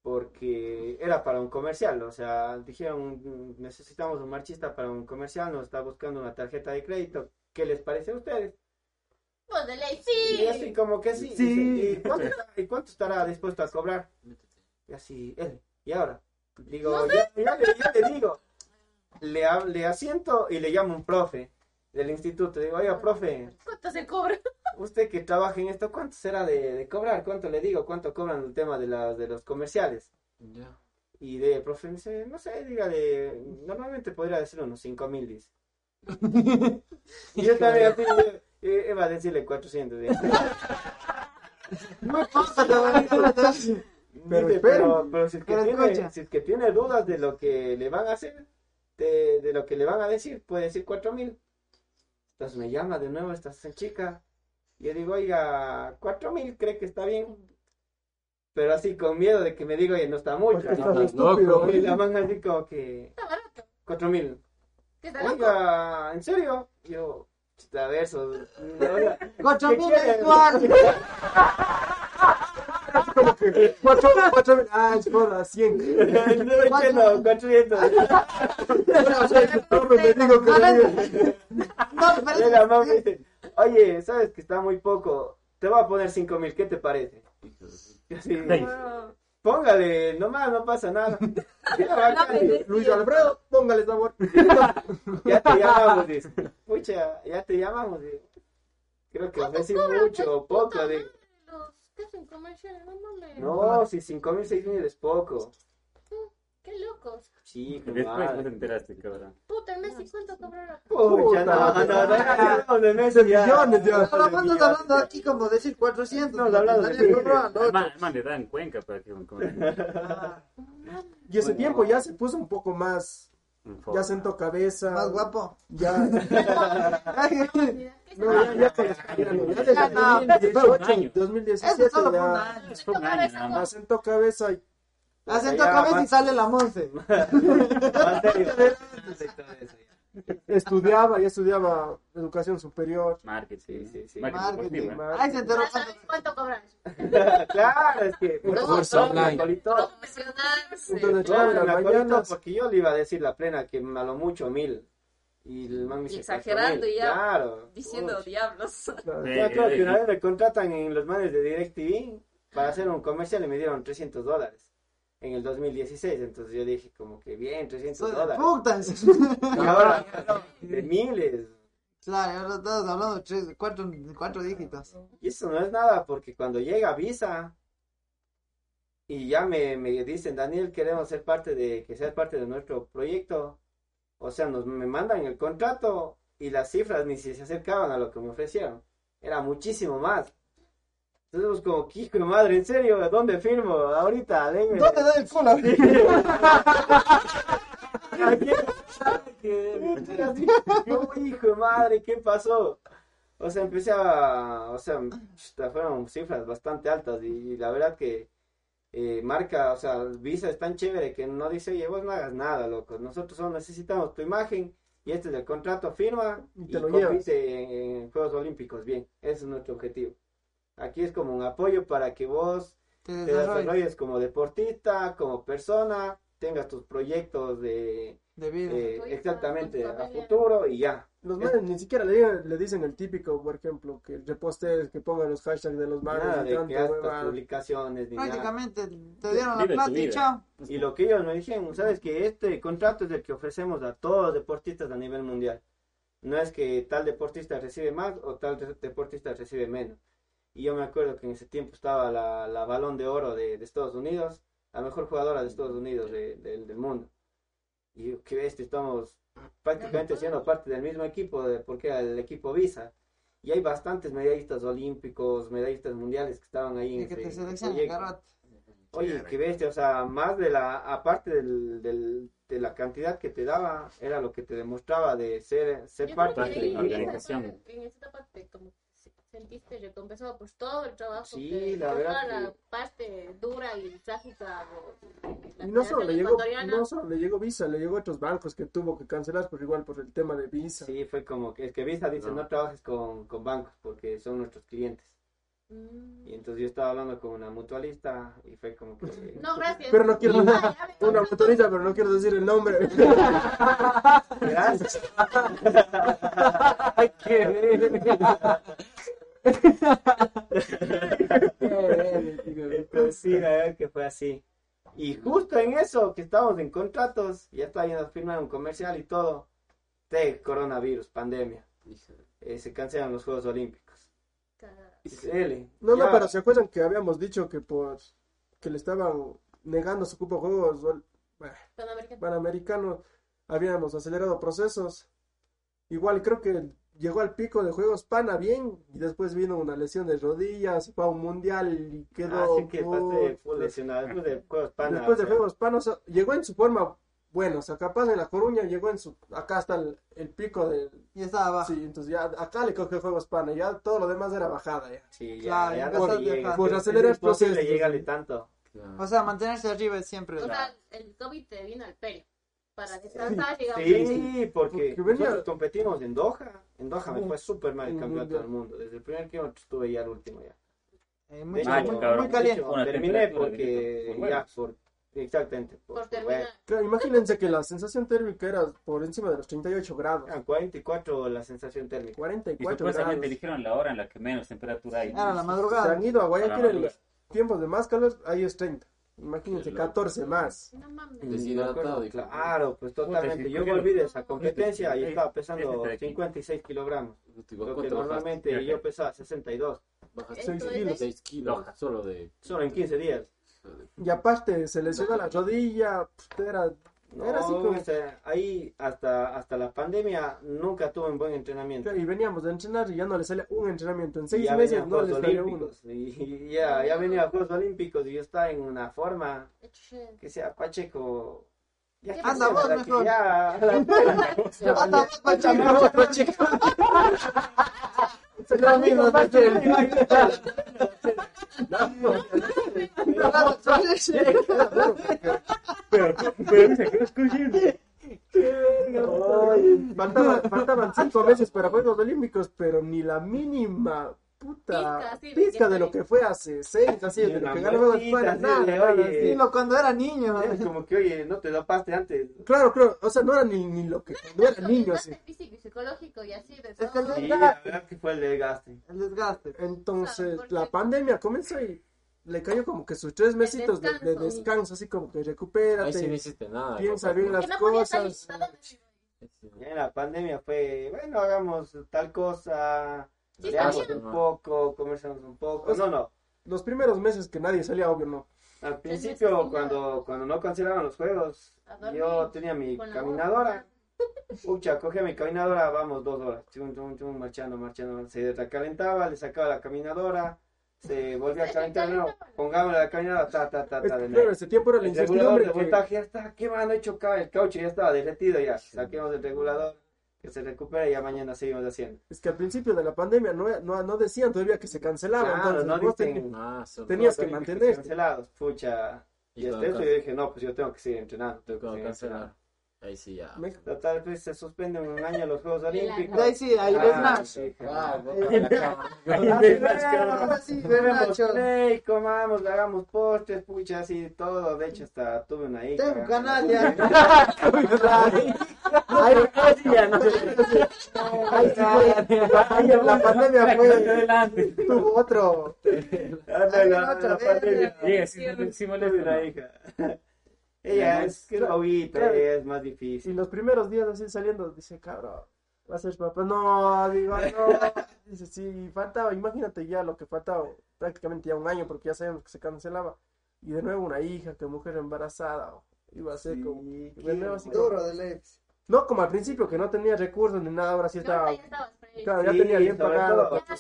Speaker 5: porque era para un comercial o sea dijeron "Mm, necesitamos un marchista para un comercial nos está buscando una tarjeta de crédito ¿qué les parece a ustedes?
Speaker 8: Pues de ley,
Speaker 5: y así
Speaker 8: sí.
Speaker 5: como que sí,
Speaker 6: Sí.
Speaker 5: Dice, ¿Y, cuánto está- y cuánto estará dispuesto a cobrar? Y así, él, ¿y ahora? Digo, ya, ya le, ya le digo, le, hab- le asiento y le llamo un profe del instituto. Digo, oiga, profe,
Speaker 8: ¿Cuánto se cobra?
Speaker 5: usted que trabaja en esto, ¿cuánto será de, de cobrar? ¿Cuánto le digo? ¿Cuánto cobran el tema de, las de los comerciales?
Speaker 7: Ya.
Speaker 5: Y de profe me dice, no sé, dígale, normalmente podría decir unos 5 mil, dice. [laughs] y yo también así, eh, iba [laughs] a decirle 400. dice.
Speaker 4: Muy poco, cabrón.
Speaker 6: Pero
Speaker 5: Dice, pero, pero si, es que
Speaker 4: Pero
Speaker 5: tiene, si es que tiene dudas de lo que le van a hacer, de, de lo que le van a decir, puede decir cuatro mil. Entonces me llama de nuevo esta chica. Y yo digo, oiga, cuatro mil, ¿cree que está bien? Pero así con miedo de que me diga, oye, no está mucho.
Speaker 6: Porque
Speaker 5: ¿no?
Speaker 6: estás estúpido.
Speaker 5: Y la man así como que,
Speaker 8: Está barato.
Speaker 5: cuatro mil.
Speaker 8: ¿Qué está loco?
Speaker 5: Oiga, ¿en serio? Yo, a ver, eso, no, oiga,
Speaker 4: Ocho
Speaker 5: ¿Qué
Speaker 4: mil
Speaker 5: quiere?
Speaker 4: mensual.
Speaker 6: Como que cuatro, cuatro mil, ah, es joda, cien.
Speaker 5: no entiendo, cuatrocientos.
Speaker 6: O sea, el profe me dijo que
Speaker 4: A
Speaker 6: le-
Speaker 4: ver. No,
Speaker 5: oye, sabes que está muy poco, te voy a poner cinco mil, ¿qué te parece? Y así,
Speaker 8: No.
Speaker 5: Póngale, nomás, no pasa nada. [laughs] Bacán.
Speaker 6: Luis Alfredo, póngale sabor. [laughs]
Speaker 5: Ya te llamamos, dice. Pucha, ya te llamamos, dice. Creo que ofrecí mucho o poco, digo.
Speaker 8: Los que hacen comerciales, no mames.
Speaker 5: No, si cinco mil, seis mil es poco.
Speaker 8: Qué locos.
Speaker 5: Sí,
Speaker 3: Después no te enteraste, cabrón.
Speaker 8: Puta, el Messi, ¿cuánto cobrará?
Speaker 5: Pucha, no, no, no, no, de Messi
Speaker 6: millones ya.
Speaker 4: Ahora cuando estás hablando aquí como decir 400.
Speaker 5: Estamos hablando de-
Speaker 3: man, le Cuenca para que
Speaker 4: Ah,
Speaker 6: Y ese tiempo ya se puso un poco más, ya sentó cabeza.
Speaker 4: Más guapo.
Speaker 6: Ya, no, ya, ya ya
Speaker 4: Ya no,
Speaker 6: 2018,
Speaker 4: Eso
Speaker 6: 2017
Speaker 4: solo fue un
Speaker 6: ya cabeza y
Speaker 5: Ya,
Speaker 4: cabeza
Speaker 5: más-
Speaker 4: y sale la Monse. [laughs]
Speaker 5: Eso, ya.
Speaker 6: estudiaba, ya estudiaba educación superior.
Speaker 3: Marketing.
Speaker 5: Sí, sí, sí.
Speaker 3: Marketing
Speaker 4: Marketing. Ay, se enteró.
Speaker 2: Ya cuánto cobras. [laughs]
Speaker 5: claro, es que. por eso
Speaker 7: Curso
Speaker 5: me
Speaker 7: online.
Speaker 5: colitó.
Speaker 8: Profesionarse.
Speaker 6: Entonces,
Speaker 5: Claro,
Speaker 6: claro,
Speaker 5: acuerdo
Speaker 6: mañanas,
Speaker 5: porque yo le iba a decir la plena que a lo mucho mil. Y el man me
Speaker 8: Y exagerando
Speaker 5: mil.
Speaker 8: ya,
Speaker 5: Claro.
Speaker 8: Diciendo
Speaker 5: Uy.
Speaker 8: diablos.
Speaker 6: claro,
Speaker 3: Sí.
Speaker 5: Yo creo que una vez me contratan en los manes de DirecTV para hacer un comercial y me dieron 300 dólares en el 2016. Entonces yo dije, como que bien, 300
Speaker 4: Soy de
Speaker 5: dólares.
Speaker 4: putas. [laughs]
Speaker 5: Y ahora de miles.
Speaker 4: Claro, ahora estamos hablando de tres, cuatro, cuatro dígitos.
Speaker 5: Y eso no es nada, porque cuando llega Visa y ya me, me dicen, Daniel, queremos ser parte de, que seas parte de nuestro proyecto, o sea, nos me mandan el contrato y las cifras ni si se acercaban a lo que me ofrecieron. Era muchísimo más. Entonces, como, que hijo de madre, ¿en serio? ¿Dónde firmo? Ahorita, denme.
Speaker 4: ¿Dónde da el culo? [laughs]
Speaker 5: Aquí- Yo, hijo de madre, ¿qué pasó? O sea, empecé a, o sea, fueron cifras bastante altas y, la verdad que eh, marca, o sea, Visa es tan chévere que no dice, oye, vos no hagas nada, loco, nosotros solo necesitamos tu imagen y este es el contrato, firma
Speaker 6: Y
Speaker 5: y,
Speaker 6: te lo
Speaker 5: compite en, en Juegos Olímpicos, bien, ese es nuestro objetivo. Aquí es como un apoyo para que vos
Speaker 4: Te
Speaker 5: te desarrolles como deportista, como persona, tengas tus proyectos de
Speaker 4: de vida.
Speaker 5: eh, exactamente a futuro y ya.
Speaker 6: Los manes ni siquiera le, le dicen el típico, por ejemplo, que repostes, que pongan los hashtags de los manes
Speaker 5: Nada
Speaker 6: y
Speaker 5: de
Speaker 6: tanta
Speaker 5: que hasta publicaciones ni nada.
Speaker 4: Prácticamente te dieron la
Speaker 3: Vive tu
Speaker 4: plata y chao.
Speaker 5: Y lo que ellos me dijeron, sabes que este contrato es el que ofrecemos a todos los deportistas a nivel mundial. No es que tal deportista recibe más o tal de- deportista recibe menos. Y yo me acuerdo que en ese tiempo estaba la, la balón de oro de, de Estados Unidos, la mejor jugadora de Estados Unidos de- de- del mundo. Y yo, qué bestia, estamos prácticamente siendo parte del mismo equipo, de, porque era el equipo Visa. Y hay bastantes medallistas olímpicos, medallistas mundiales que estaban ahí en
Speaker 4: que te seleccionan.
Speaker 5: Oye, qué bestia, o sea, más de la, aparte del, del- de la cantidad que te daba, era lo que te demostraba de ser, ser
Speaker 8: Yo
Speaker 5: parte
Speaker 3: de la organización.
Speaker 8: En esa etapa te como sentiste recompensado por todo el trabajo
Speaker 5: Sí,
Speaker 8: que
Speaker 5: la
Speaker 8: por
Speaker 5: verdad
Speaker 8: toda
Speaker 5: que-
Speaker 8: la parte dura y trágica
Speaker 6: Y no solo, le llegó, no solo le llegó Visa, le llegó otros bancos que tuvo que cancelar por igual por el tema de Visa.
Speaker 5: Sí, fue como que es que Visa dice,
Speaker 7: No.
Speaker 5: no, trabajes con, con bancos porque son nuestros clientes.
Speaker 8: Mm.
Speaker 5: Y entonces yo estaba hablando con una mutualista y fue como que... [laughs]
Speaker 8: No, gracias.
Speaker 6: Pero no quiero una motorista, pero no quiero decir el nombre. [laughs]
Speaker 5: Gracias. [laughs] Pues sí, verdad que fue así. Y justo en eso, que estábamos en contratos, ya estaba yendo a firmar un comercial y todo, de coronavirus, pandemia. Eh, se cancelan los Juegos Olímpicos. L,
Speaker 6: No, no, pero ¿se acuerdan que habíamos dicho que por que le estaban negando su cupo de juegos
Speaker 8: Panamericano.
Speaker 6: panamericanos habíamos acelerado procesos? Igual creo que llegó al pico de juegos pana bien y después vino una lesión de rodillas, fue a un mundial y quedó
Speaker 5: Así que pasé full
Speaker 6: puta.
Speaker 5: lesionado. Después de Juegos Pana.
Speaker 6: después de
Speaker 5: o sea,
Speaker 6: juegos o sea, llegó en su forma bueno, o sea, capaz en la Coruña llegó en su acá está el, el pico del
Speaker 4: Y estaba abajo.
Speaker 6: sí, entonces ya acá le cogió juegos pana, ya todo lo demás era bajada ya.
Speaker 5: Sí, ya,
Speaker 4: Claro,
Speaker 5: ya llega.
Speaker 6: Por
Speaker 5: Es
Speaker 6: acelerar
Speaker 5: imposible
Speaker 6: procesos.
Speaker 5: llegarle tanto.
Speaker 4: O sea, mantenerse arriba es siempre.
Speaker 8: O sea, el COVID te vino al pelo. Para descansar, digamos.
Speaker 5: Sí, porque
Speaker 6: Porque
Speaker 5: nosotros competimos en Doha. En Doha me
Speaker 6: Sí.
Speaker 5: fue súper mal el campeonato del mundo. Desde el primer kilómetro estuve ya al último ya.
Speaker 4: Eh, mucho-
Speaker 5: hecho,
Speaker 4: muy, muy caliente.
Speaker 3: Una
Speaker 5: terminé porque
Speaker 3: por
Speaker 5: ya, por, exactamente. Por,
Speaker 8: Por terminar.
Speaker 6: Claro, imagínense que la sensación térmica era por encima de los 38 grados.
Speaker 5: Ah, 44 la sensación térmica.
Speaker 3: Y
Speaker 6: 44
Speaker 3: supuestamente
Speaker 6: grados.
Speaker 3: dijeron la hora en la que menos temperatura hay.
Speaker 4: Era la
Speaker 6: Se
Speaker 4: madrugada.
Speaker 6: han ido a Guayaquil en los tiempos de más calor, ahí es 30. Imagínense,
Speaker 7: Qué loco.
Speaker 6: 14 más.
Speaker 8: No mames.
Speaker 7: Deshidratado, hijo.
Speaker 5: Claro, pues totalmente. Yo volví de esa competencia y estaba pesando
Speaker 3: de aquí.
Speaker 5: 56 kilogramos.
Speaker 7: ¿Cuánto
Speaker 5: Lo que normalmente yo pesaba 62.
Speaker 7: Bajaste
Speaker 8: Esto
Speaker 6: 6
Speaker 8: es
Speaker 6: kilos.
Speaker 8: de-
Speaker 7: 6 kilos solo de...
Speaker 5: Solo en 15 días.
Speaker 6: Y aparte, se lesionó la rodilla. Era,
Speaker 5: No,
Speaker 6: era así como.
Speaker 5: o sea, ahí hasta, hasta la pandemia nunca tuve un buen entrenamiento.
Speaker 6: Y veníamos de entrenar y ya no le sale un entrenamiento. En 6
Speaker 5: ya
Speaker 6: meses no le sale uno.
Speaker 5: Y, y ya, ya venía a Juegos Olímpicos y yo estaba en una forma que sea Pacheco. Ya
Speaker 8: ¿Qué
Speaker 4: Anda, vos mejor. [laughs] Anda, vos.
Speaker 6: Es lo mismo.
Speaker 3: Pero,
Speaker 6: faltaban, faltaban cinco meses para Juegos Olímpicos, pero ni la mínima puta
Speaker 8: Pizca, sí, de
Speaker 6: pizca de lo que fue hace seis, así,
Speaker 5: Ni
Speaker 6: de lo que ganó
Speaker 5: muertita,
Speaker 6: fuera, nada,
Speaker 5: oye.
Speaker 4: Dilo cuando era niño.
Speaker 5: Es como que, oye, no te dopaste antes.
Speaker 6: Claro, claro, o sea, no era ni, ni lo que cuando era niño, así.
Speaker 8: Desgaste físico y psicológico y así de
Speaker 4: que el.
Speaker 5: Sí, la verdad que fue el desgaste.
Speaker 4: El desgaste.
Speaker 6: Entonces, la pandemia comenzó y le cayó como que sus tres mesitos de, de
Speaker 8: descanso.
Speaker 6: así como que
Speaker 7: Ahí sí no
Speaker 6: recupérate,
Speaker 7: hiciste nada.
Speaker 6: piensa bien las
Speaker 8: no
Speaker 6: cosas.
Speaker 5: en la pandemia fue, bueno, hagamos tal cosa,
Speaker 8: Sí,
Speaker 5: leamos un poco, conversamos un poco. No, no.
Speaker 6: Los primeros meses que nadie salía, obvio, no.
Speaker 5: Al principio, cuando, cuando no cancelaron los juegos, yo tenía mi caminadora. [laughs] Pucha, cogía mi caminadora, vamos dos horas, chum, chum, chum, marchando, marchando. Se recalentaba, le sacaba la caminadora, se [laughs] volvía a calentar, no, pongámosle la caminadora, ta, ta, ta, ta, de
Speaker 6: claro, ese tiempo era la
Speaker 5: El regulador
Speaker 6: incertidumbre
Speaker 5: de voltaje ya está quemando, hecho ca- el caucho ya estaba derretido ya. Saquemos el regulador, que se recupere y ya mañana seguimos haciendo.
Speaker 6: Es que al principio de la pandemia no, no, no decían todavía que se cancelaba,
Speaker 5: Claro,
Speaker 6: entonces
Speaker 5: no
Speaker 6: vos
Speaker 5: dicen-
Speaker 6: tenías-
Speaker 7: Ah,
Speaker 6: Tenías que mantenerte.
Speaker 5: Cancelados, pucha. Y
Speaker 7: Y
Speaker 5: hasta
Speaker 7: todo
Speaker 5: eso yo dije, no, pues yo tengo que seguir entrenando. Tengo que
Speaker 7: cancelar.
Speaker 5: entrenando.
Speaker 7: Ahí sí ya.
Speaker 6: Me-
Speaker 5: Total vez se suspenden un año los Juegos Olímpicos.
Speaker 4: Ahí sí, ahí
Speaker 5: Ah,
Speaker 4: ves
Speaker 7: Ah,
Speaker 5: Ah,
Speaker 4: Nacho.
Speaker 5: play, comamos, hagamos postres, pucha, así todo. De hecho, hasta tuve una hija.
Speaker 4: Tengo canal ya.
Speaker 6: Ay, ay, sí, ya no. Ay, sí, fue- ay, la pandemia fue, tuvo otro.
Speaker 5: Ah, la pandemia.
Speaker 3: Sí, sí, sí.
Speaker 5: Ella es que lo vi, pero
Speaker 6: Claro.
Speaker 5: ella es más
Speaker 6: Y
Speaker 5: difícil.
Speaker 6: los primeros días así saliendo, dice, cabrón, va a ser papá. No, digo, "Ay, no. [laughs] Dice, sí, faltaba, imagínate ya lo que faltaba, prácticamente ya un año, porque ya sabemos que se cancelaba. Y de nuevo una hija, que mujer embarazada, oh, iba a ser
Speaker 5: Sí,
Speaker 6: como... de nuevo así
Speaker 5: duro.
Speaker 6: como-
Speaker 4: de.
Speaker 6: No como al principio, que no tenía recursos ni nada, ahora sí
Speaker 8: No,
Speaker 6: estaba...
Speaker 8: ya estabas.
Speaker 6: Claro, ya
Speaker 5: Sí,
Speaker 6: tenía bien pagado.
Speaker 8: hizo.
Speaker 5: Ya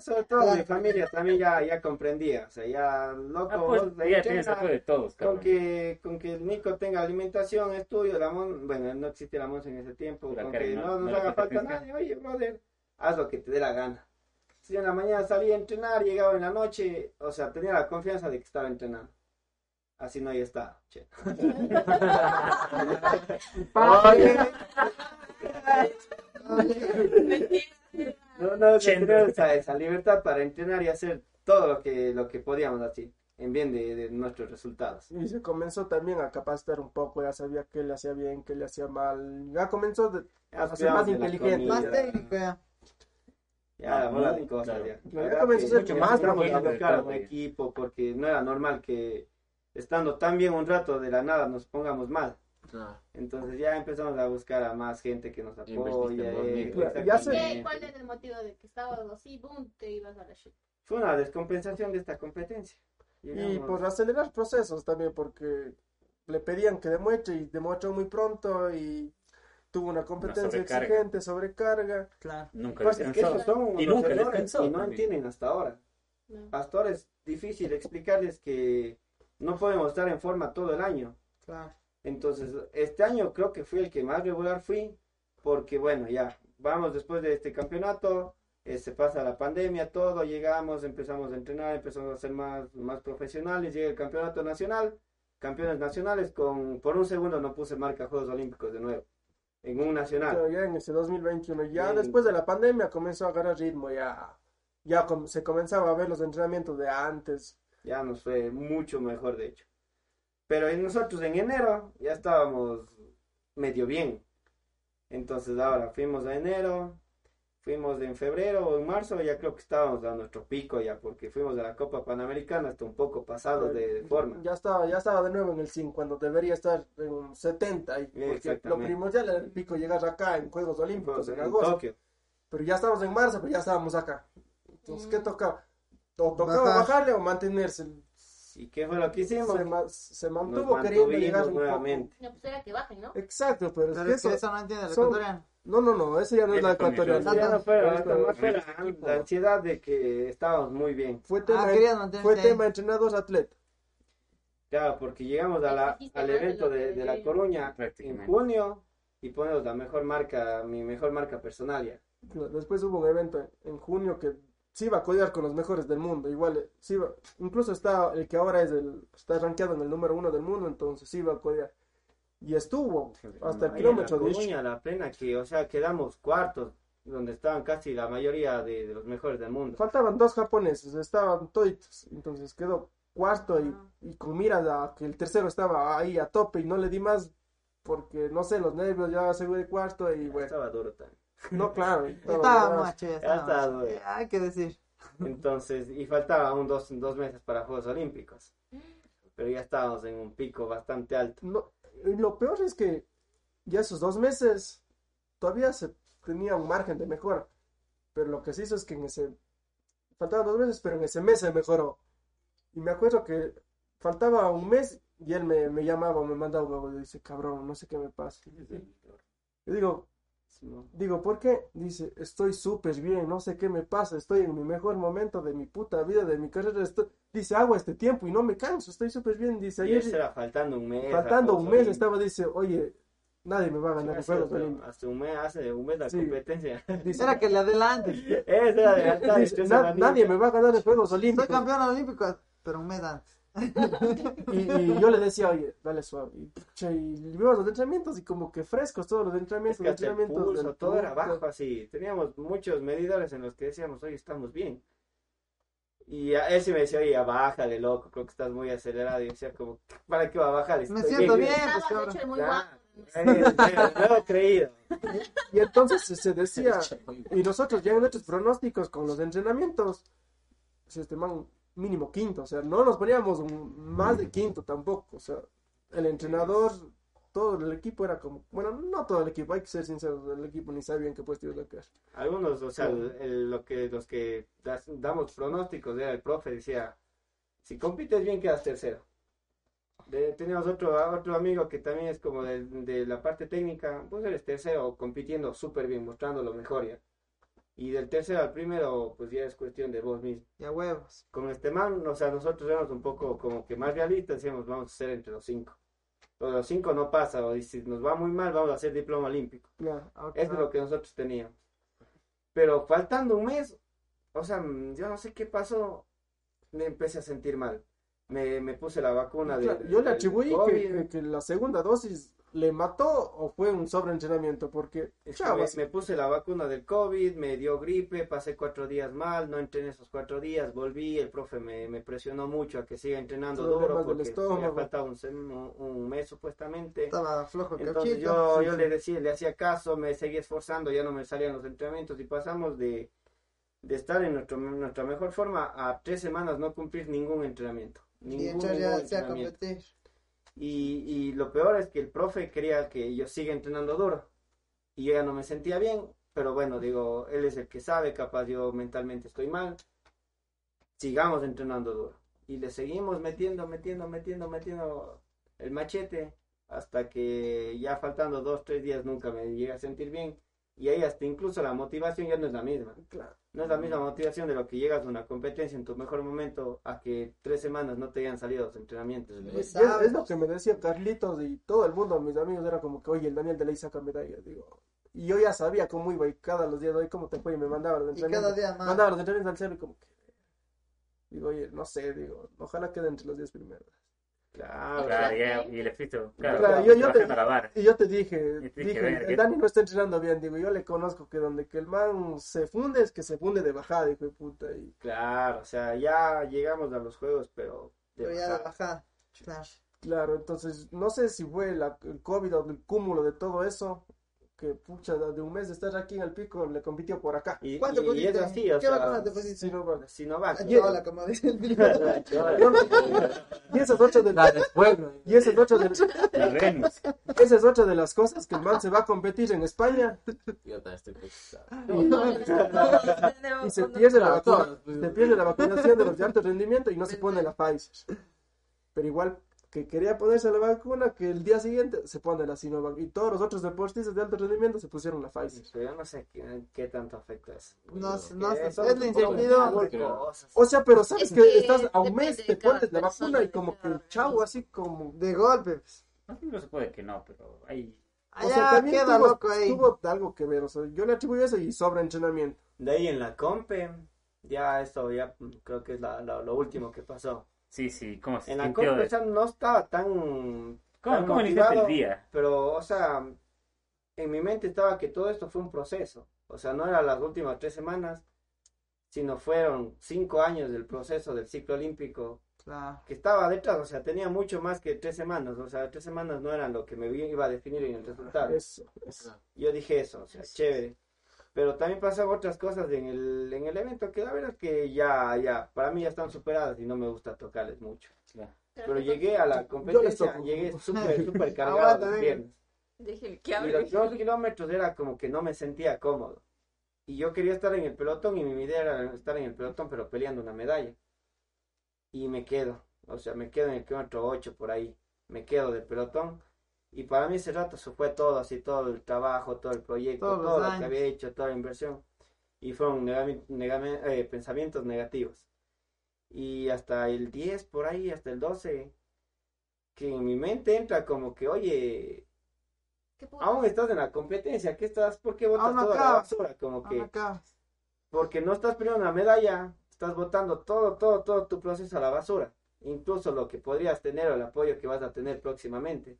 Speaker 5: Sobre todo mi familia también ya, ya comprendía. O sea, ya loco.
Speaker 3: Ah, pues,
Speaker 5: vos
Speaker 3: ya tienes de todos,
Speaker 5: con que, con que el Nico tenga alimentación, estudio, la mon- bueno, no existía la Monza en ese tiempo,
Speaker 3: La
Speaker 5: con que
Speaker 3: ¿no?
Speaker 5: no nos haga falta nadie, oye, brother, haz lo que te dé la gana. Si en la mañana salía a entrenar, llegaba en la noche, o sea, tenía la confianza de que estaba entrenando. Así no, ya está. Che. [laughs] [laughs]
Speaker 6: Oye,
Speaker 5: No, no, tener esa, esa libertad para entrenar y hacer todo lo que, lo que podíamos así, en bien de, de nuestros resultados.
Speaker 6: Y se comenzó también a capacitar un poco, ya sabía qué le hacía bien, qué le hacía mal. Ya comenzó de-
Speaker 5: Ya
Speaker 6: A ser más inteligente.
Speaker 4: Más técnico ya.
Speaker 5: Ya, la bola de cosas,
Speaker 3: Claro.
Speaker 5: ya.
Speaker 6: Ya comenzó a
Speaker 5: que
Speaker 6: ser
Speaker 5: mucho
Speaker 6: más
Speaker 5: más vamos a
Speaker 3: inteligente
Speaker 5: buscar
Speaker 3: de
Speaker 5: un equipo porque no era normal que estando tan bien un rato de la nada nos pongamos mal.
Speaker 7: Ah,
Speaker 5: Entonces ya empezamos a buscar a más gente que nos apoya. eh.
Speaker 6: Claro.
Speaker 8: ¿Cuál es el motivo de que estabas así, boom, te ibas a la shit?
Speaker 5: Fue una descompensación de esta competencia.
Speaker 6: Y
Speaker 5: Llegamos-
Speaker 6: por acelerar procesos también, porque le pedían que demuestre y demostró muy pronto y tuvo una competencia
Speaker 3: sobrecarga.
Speaker 6: exigente, sobrecarga.
Speaker 4: Claro.
Speaker 3: Nunca
Speaker 5: Pues es que son
Speaker 3: Y nunca descansó.
Speaker 5: y no
Speaker 3: también.
Speaker 5: entienden hasta ahora.
Speaker 8: No.
Speaker 5: Hasta ahora es difícil explicarles que no podemos estar en forma todo el año.
Speaker 4: Claro.
Speaker 5: Entonces, este año creo que fui el que más regular fui, porque bueno, ya, vamos después de este campeonato, eh, se pasa la pandemia, todo, llegamos, empezamos a entrenar, empezamos a ser más, más profesionales, llega el campeonato nacional, campeones nacionales, con por un segundo no puse marca Juegos Olímpicos de nuevo, en un nacional.
Speaker 6: Pero ya en ese 2021, ya después de la pandemia comenzó a agarrar ritmo, ya, ya com- se comenzaba a ver los entrenamientos de antes.
Speaker 5: ya nos fue mucho mejor de hecho. Pero en nosotros en enero ya estábamos medio bien. Entonces ahora fuimos a enero, fuimos en febrero o en marzo, ya creo que estábamos a nuestro pico ya, porque fuimos a la Copa Panamericana hasta un poco pasados de, de forma.
Speaker 6: Ya estaba, ya estaba de nuevo en el 100 cuando debería estar en un 70. Y porque lo primordial era el pico llegar acá en Juegos Olímpicos en
Speaker 5: en
Speaker 6: agosto.
Speaker 5: Tokio.
Speaker 6: Pero ya estamos en marzo, pero ya estábamos acá. Entonces, ¿qué
Speaker 8: Mm.
Speaker 6: tocaba? O tocaba
Speaker 4: Bajar.
Speaker 6: bajarle o mantenerse.
Speaker 5: ¿Y qué fue lo que hicimos?
Speaker 6: Se, ma- se
Speaker 5: Nos
Speaker 6: mantuvo queriendo llegar
Speaker 5: nuevamente.
Speaker 8: No, pues era que bajen, ¿no?
Speaker 6: Exacto, pero
Speaker 4: Pero
Speaker 6: que
Speaker 4: es que
Speaker 6: eso...
Speaker 4: eso no entiende el
Speaker 6: son-. No, no, no, ese ya no es la ecuatoriana.
Speaker 5: Ya no fue,
Speaker 6: Esto-
Speaker 5: no fue la, la ansiedad de que estábamos muy bien.
Speaker 6: Fue tema,
Speaker 4: Ah,
Speaker 6: fue tema entrenador atleta.
Speaker 5: Claro, porque llegamos a la, al evento de, de La. Coruña en junio y ponemos la mejor marca, mi mejor marca personal ya.
Speaker 6: Después hubo un evento en junio que se iba a codear con los mejores del mundo. Igual, eh, se iba, incluso está el que ahora es el, está rankeado en el número uno del mundo, entonces se iba a codear. Y estuvo hasta el kilómetro
Speaker 5: la
Speaker 6: 10.
Speaker 5: Coruña, la plena que, o sea, quedamos cuartos, donde estaban casi la mayoría de, de los mejores del mundo.
Speaker 6: Faltaban dos japoneses, estaban toditos. Entonces quedó cuarto y, y con miras a que el tercero estaba ahí a tope y no le di más porque, no sé, los nervios ya se fue de cuarto y bueno.
Speaker 5: Estaba duro también.
Speaker 6: No, claro. [laughs]
Speaker 4: Estaba macho, ya
Speaker 5: Ya
Speaker 4: estaba
Speaker 5: estaba
Speaker 4: macho.
Speaker 5: duro.
Speaker 4: Hay que decir.
Speaker 5: Entonces, y faltaba aún dos, dos meses para Juegos Olímpicos. Pero ya estábamos en un pico bastante alto.
Speaker 6: No, y lo peor es que ya esos dos meses todavía se tenía un margen de mejora. Pero lo que se hizo es que en ese. Faltaban dos meses, pero en ese mes se mejoró. Y me acuerdo que faltaba un mes y él me, me llamaba o me mandaba un y dice, cabrón, no sé qué me pasa. Yo digo, digo, ¿por qué? Dice, estoy súper bien, no sé qué me pasa, estoy en mi mejor momento de mi puta vida, de mi carrera. estoy-". Dice, hago este tiempo y no me canso, estoy súper bien. Dice,
Speaker 5: Y
Speaker 6: ayer.
Speaker 5: eso era faltando un mes.
Speaker 6: Faltando un mes estaba, dice, oye, nadie me va a ganar los
Speaker 5: Hace,
Speaker 6: Juegos Olímpicos.
Speaker 5: hace un mes, hace un mes la
Speaker 6: Sí.
Speaker 5: competencia.
Speaker 6: Dice, [laughs]
Speaker 4: Era que le adelante.
Speaker 5: Esa era de alta
Speaker 6: dice, "Na- nadie me va a ganar los Juegos
Speaker 4: Soy
Speaker 6: Olímpicos.
Speaker 4: campeón olímpico, pero un mes antes. [laughs]
Speaker 6: Y, y yo le decía, oye, dale suave. Y, pucha, y vimos los entrenamientos y como que frescos todos los
Speaker 5: Es
Speaker 6: entrenamientos.
Speaker 5: que hasta el
Speaker 6: entrenamientos
Speaker 5: pulso,
Speaker 6: del
Speaker 5: todo era bajo así. Teníamos muchos medidores en los que decíamos, oye, estamos bien. Y a él sí me decía, oye, ya bájale, loco, creo que estás muy acelerado. Y yo decía, como, ¿para qué va a bajar?
Speaker 4: Me siento bien,
Speaker 8: Estabas
Speaker 4: pues
Speaker 8: muy guapo.
Speaker 5: Eh, me lo he creído.
Speaker 6: Y entonces se- se decía, y nosotros ya en nuestros pronósticos con los entrenamientos, este man mínimo quinto, o sea, no nos poníamos más de quinto tampoco, o sea, el entrenador, todo el equipo era como, bueno, no todo el equipo, hay que ser sinceros, el equipo ni sabía en qué puesto iba a quedar.
Speaker 5: Algunos, o sea, el- el- lo que, los que das- damos pronósticos, era el profe, decía, si compites bien quedas tercero. De- teníamos otro, otro amigo que también es como de, de la parte técnica, pues eres tercero compitiendo súper bien, mostrando lo mejor ya. Y del tercero al primero, pues ya es cuestión de vos mismo.
Speaker 4: Ya huevos.
Speaker 5: Con este man, o sea, nosotros éramos un poco como que más realistas, decíamos, vamos a ser entre los cinco. Pero los cinco no pasa, o si nos va muy mal, vamos a hacer diploma olímpico.
Speaker 6: Claro.
Speaker 4: Ok.
Speaker 5: Eso es lo que nosotros teníamos. Pero faltando un mes, o sea, mm, yo no sé qué pasó, me empecé a sentir mal. Me, me puse la vacuna de.
Speaker 6: Yo le atribuí que- que la segunda dosis le mató o fue un sobreentrenamiento, porque
Speaker 5: me, me puse la vacuna del COVID, me dio gripe, pasé cuatro días mal, no entrené esos cuatro días, volví, el profe me, me presionó mucho a que siga entrenando duro porque me faltaba un, un, mes supuestamente.
Speaker 4: Estaba flojo el
Speaker 5: Entonces yo,
Speaker 4: Sí,
Speaker 5: yo le decía, le hacía caso, me seguía esforzando, ya no me salían los entrenamientos y pasamos de, de estar en nuestro, nuestra mejor forma a tres semanas no cumplir ningún entrenamiento.
Speaker 4: Y
Speaker 5: Ningún, ningún
Speaker 4: ya a
Speaker 5: entrenamiento.
Speaker 4: competir.
Speaker 5: Y, y lo peor es que el profe quería que yo siga entrenando duro. Y yo ya no me sentía bien, pero bueno, digo, él es el que sabe, capaz yo mentalmente estoy mal. Sigamos entrenando duro. Y le seguimos metiendo, metiendo, metiendo, metiendo el machete hasta que ya faltando dos, tres días nunca me llegué a sentir bien. Y ahí hasta incluso la motivación ya no es la misma.
Speaker 6: claro,
Speaker 5: No es la misma motivación de lo que llegas a una competencia en tu mejor momento a que tres semanas no te hayan salido los entrenamientos.
Speaker 6: Y es, es lo que me decía Carlitos y todo el mundo, mis amigos, era como que, oye, el Daniel de ley saca medalla, digo. Y yo ya sabía cómo iba y cada los días, oye, ¿cómo te fue? Y me mandaba los
Speaker 4: Y
Speaker 6: entrenamientos.
Speaker 4: cada día más.
Speaker 6: Mandaba los entrenamientos al cero y como que... Digo, oye, no sé, digo, ojalá quede entre los 10 primeros.
Speaker 5: Claro,
Speaker 3: Claro, ya, y el efecto, claro,
Speaker 6: Claro, yo- te-. Y yo te dije,
Speaker 3: Y te dije,
Speaker 6: dije,
Speaker 3: "Verga".
Speaker 6: el Dani no está entrenando bien, digo, yo le conozco que donde que el man se funde es que se funde de bajada, hijo de puta. Y
Speaker 5: Claro, o sea, ya llegamos a los juegos, pero de
Speaker 4: Pero ya de bajada. Claro.
Speaker 6: claro, entonces, no sé si fue la- el COVID o el cúmulo de todo eso, que pucha, de un mes de estar aquí en el pico, le compitió por acá.
Speaker 5: Y,
Speaker 4: ¿Cuánto
Speaker 5: y- y es así, o
Speaker 4: ¿Qué
Speaker 5: sea,
Speaker 4: vacuna te pusiste?
Speaker 6: Sí, no, vale.
Speaker 5: Sinovac.
Speaker 4: Ah, Hola, como dice el video.
Speaker 6: Y esa es otra de, y esa es otra de,
Speaker 3: La Venus.
Speaker 6: esa es otra de las cosas que el man se va a competir en España
Speaker 7: Yo también estoy
Speaker 6: y, y se pierde la vacuna, se pierde la vacunación de los de alto rendimiento y no se pone la Pfizer. Pero igual que quería ponerse la vacuna, que el día siguiente se pone la Sinovac. Y todos los otros deportistas de alto rendimiento se pusieron la Pfizer.
Speaker 5: Pero yo no sé qué, qué tanto afecta eso.
Speaker 4: No,
Speaker 5: Porque
Speaker 4: no,
Speaker 5: eso
Speaker 4: es la incertidumbre.
Speaker 6: O sea, pero sabes
Speaker 8: Es
Speaker 6: que,
Speaker 8: que
Speaker 6: estás a un mes,
Speaker 8: de
Speaker 6: te pones la vacuna y como que chau, así como...
Speaker 4: De golpe. pues.
Speaker 3: No, no se puede que no, pero hay...
Speaker 6: O sea,
Speaker 4: Allá
Speaker 6: también
Speaker 4: queda
Speaker 6: tuvo,
Speaker 4: loco ahí.
Speaker 6: tuvo algo que ver, o sea, yo le atribuyo eso y sobreentrenamiento.
Speaker 5: De ahí en la compe, ya esto ya mm, creo que es la- la- lo último que pasó.
Speaker 3: Sí, sí, ¿cómo se
Speaker 5: En la sea, no estaba tan,
Speaker 3: ¿Cómo,
Speaker 5: tan
Speaker 3: cómo iniciaste el
Speaker 5: motivado,
Speaker 3: día?
Speaker 5: pero o sea, en mi mente estaba que todo esto fue un proceso. O sea, no eran las últimas tres semanas, sino fueron cinco años del proceso del ciclo olímpico
Speaker 4: Claro.
Speaker 5: que estaba detrás, o sea, tenía mucho más que tres semanas, o sea, tres semanas no eran lo que me iba a definir en el resultado.
Speaker 6: Eso, eso.
Speaker 5: Yo dije eso, o sea, chévere. Pero también pasaron otras cosas en el, en el evento que la verdad es que ya, ya, para mí ya están superadas y no me gusta tocarles mucho.
Speaker 3: Claro.
Speaker 5: Pero llegué a la competencia, llegué [laughs] súper, súper cargado.
Speaker 8: Dije, ¿qué
Speaker 5: Y los dos kilómetros era como que no me sentía cómodo. Y yo quería estar en el pelotón y mi idea era estar en el pelotón pero peleando una medalla. Y me quedo, o sea, me quedo en el kilómetro 8 por ahí. Me quedo del pelotón. Y para mí ese rato se fue todo, así todo el trabajo, todo el proyecto,
Speaker 4: Todos
Speaker 5: todo lo que había hecho, toda la inversión. Y fueron negame- eh, pensamientos negativos. Y hasta el 10 por ahí, hasta el 12, que en mi mente entra como que, oye, aún estás en la competencia, ¿qué estás? ¿Por qué botas toda la
Speaker 4: acabas.
Speaker 5: basura? Como que, porque no estás peleando una medalla, estás botando todo, todo, todo tu proceso a la basura, incluso lo que podrías tener o el apoyo que vas a tener próximamente.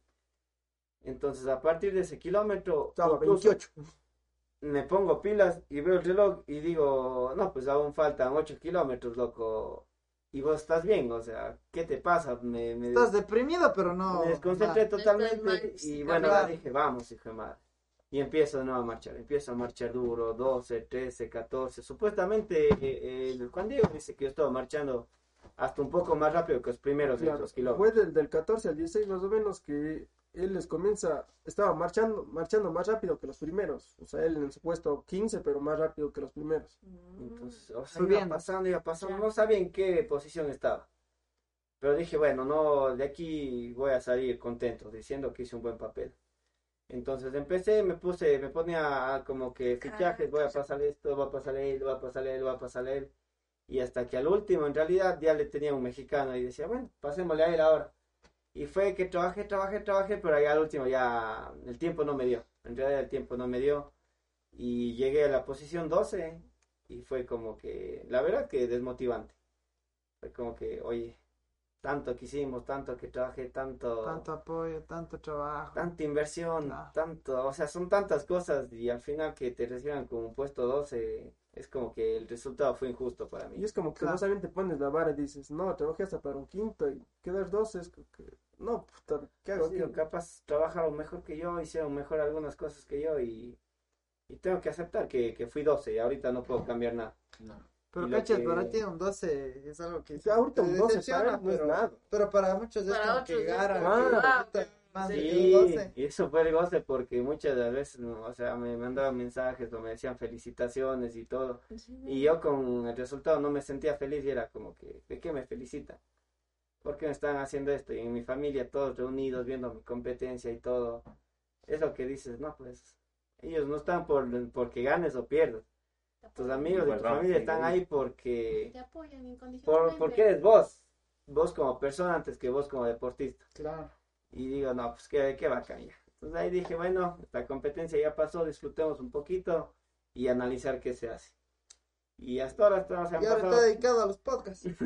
Speaker 5: Entonces, a partir de ese kilómetro,
Speaker 6: Estaba
Speaker 5: incluso
Speaker 6: 28.
Speaker 5: me pongo pilas y veo el reloj y digo, no, pues aún faltan 8 kilómetros, loco. Y vos estás bien, o sea, ¿qué te pasa? Me, me-
Speaker 4: Estás deprimido, pero no.
Speaker 5: me desconcentré
Speaker 4: nada.
Speaker 5: totalmente
Speaker 8: mal,
Speaker 5: y bueno, dije, vamos, hijo de madre. Y empiezo de nuevo a marchar, empiezo a marchar duro, 12, 13, 14. Supuestamente eh, el Juan Diego dice que yo estaba marchando hasta un poco más rápido que los primeros
Speaker 6: Claro,
Speaker 5: dos
Speaker 6: fue
Speaker 5: kilómetros.
Speaker 6: del, del 14 al 16 más o menos que él les comienza, estaba marchando, marchando más rápido que los primeros. O sea, él en su puesto 15, pero más rápido que los primeros.
Speaker 5: Entonces, o sea, iba pasando, iba pasando,
Speaker 8: Ya.
Speaker 5: no sabía en qué posición estaba. Pero dije, bueno, no, de aquí voy a salir contento, diciendo que hice un buen papel. Entonces empecé, me puse, me ponía como que fichajes, voy a pasar esto, voy a pasar él, voy a pasar él, voy a pasar él. Y hasta que al último, en realidad, ya le tenía un mexicano y decía, bueno, pasémosle a él ahora. Y fue que trabajé, trabajé, trabajé, pero ahí al último ya el tiempo no me dio. En realidad el tiempo no me dio. Y llegué a la posición 12 y fue como que, la verdad que desmotivante. Fue como que, oye, tanto que hicimos, tanto que trabajé, tanto,
Speaker 4: Tanto apoyo, tanto trabajo.
Speaker 5: tanta inversión,
Speaker 4: Claro.
Speaker 5: tanto, o sea, son tantas cosas y al final que te reciban como un puesto 12, es como que el resultado fue injusto para mí.
Speaker 6: Y es como que
Speaker 4: Claro.
Speaker 6: vos también te pones la vara y dices, no, trabajé hasta para un quinto y quedar 12 es como que, no, puta, ¿qué hago
Speaker 5: Sí, capaz trabajaron mejor que yo, hicieron mejor algunas cosas que yo y, y tengo que aceptar que, que fui 12 y ahorita no puedo cambiar nada.
Speaker 4: Pero
Speaker 5: Y lo
Speaker 4: cachas,
Speaker 5: que-
Speaker 4: para ti un 12 es algo que.
Speaker 6: O sea, ahorita un 12
Speaker 4: decepciona,
Speaker 6: para no es
Speaker 4: pero-
Speaker 6: nada.
Speaker 4: Pero para muchos es
Speaker 8: Para
Speaker 4: como que
Speaker 8: es
Speaker 4: llegar a más
Speaker 5: Sí,
Speaker 4: un 12.
Speaker 5: y eso fue el goce porque muchas de las veces, no, o sea, me mandaban mensajes o me decían felicitaciones y todo. Y yo con el resultado no me sentía feliz y era como que, ¿de qué me felicitan? ¿Por qué me están haciendo esto? Y en mi familia todos reunidos viendo mi competencia y todo. Es lo que dices, no, pues ellos no están por porque ganes o pierdas. Tus amigos y tu familia
Speaker 3: sí,
Speaker 5: están ahí porque,
Speaker 8: Te apoyan
Speaker 5: por, porque eres vos. Vos como persona antes que vos como deportista.
Speaker 4: Claro.
Speaker 5: Y digo, no, pues qué, qué bacán ya. Entonces ahí dije, bueno, la competencia ya pasó, disfrutemos un poquito y analizar qué se hace. Y hasta ahora estamos, se han
Speaker 4: Y ahora
Speaker 5: pasado,
Speaker 4: está dedicado a los podcasts. [laughs]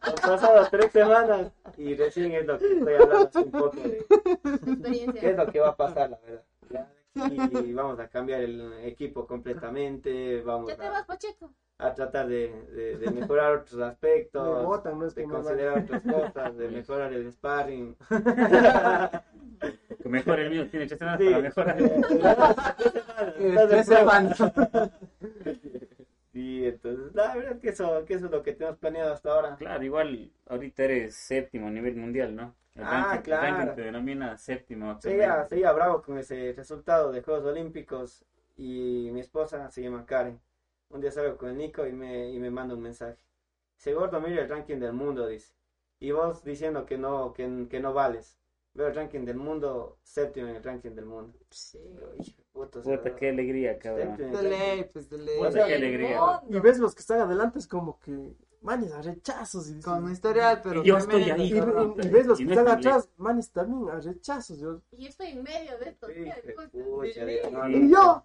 Speaker 5: han pasado tres semanas y recién es lo que estoy hablando un poco de
Speaker 8: Experiencia.
Speaker 5: qué es lo que va a pasar, la verdad. Ya, Y vamos a cambiar el equipo completamente, vamos
Speaker 8: Ya te vas,
Speaker 5: a,
Speaker 8: Pacheco.
Speaker 5: A tratar de, de- de mejorar otros
Speaker 6: Me
Speaker 5: aspectos,
Speaker 6: botan, no es
Speaker 5: de
Speaker 6: que me
Speaker 5: considerar otras cosas, de [laughs] mejorar el sparring.
Speaker 3: Que mejor el mío tiene tres semanas
Speaker 5: Sí.
Speaker 3: para mejorar.
Speaker 5: Tres [laughs] semanas. Sí, entonces, la verdad es que eso, que eso es lo que tenemos planeado hasta ahora.
Speaker 3: Claro, igual ahorita eres séptimo a nivel mundial, ¿no? El
Speaker 5: Ah,
Speaker 3: ranking, el
Speaker 5: claro.
Speaker 3: ranking te denomina séptimo.
Speaker 5: Seguía bravo con ese resultado de Juegos Olímpicos y mi esposa se llama Karen. Un día salgo con el Nico y me, y me manda un mensaje. Dice, gordo, mira el ranking del mundo, dice. y vos diciendo que no, que, que no vales. Veo el ranking del mundo, séptimo en el ranking del mundo.
Speaker 8: Sí.
Speaker 5: Hijo de puta,
Speaker 3: qué alegría, cabrón.
Speaker 4: De ley, pues de ley.
Speaker 3: Puta, qué alegría.
Speaker 6: Y ves los que están adelante, es como que, manes, a rechazos. Y, dices-
Speaker 4: Con historial, pero.
Speaker 3: Y yo estoy ahí,
Speaker 6: y, y- y ves los
Speaker 3: Y
Speaker 6: que
Speaker 3: no
Speaker 6: están atrás, manes, también a rechazos. Yo,
Speaker 8: Y yo estoy en medio de esto. Ley.
Speaker 5: no,
Speaker 4: Y
Speaker 5: no.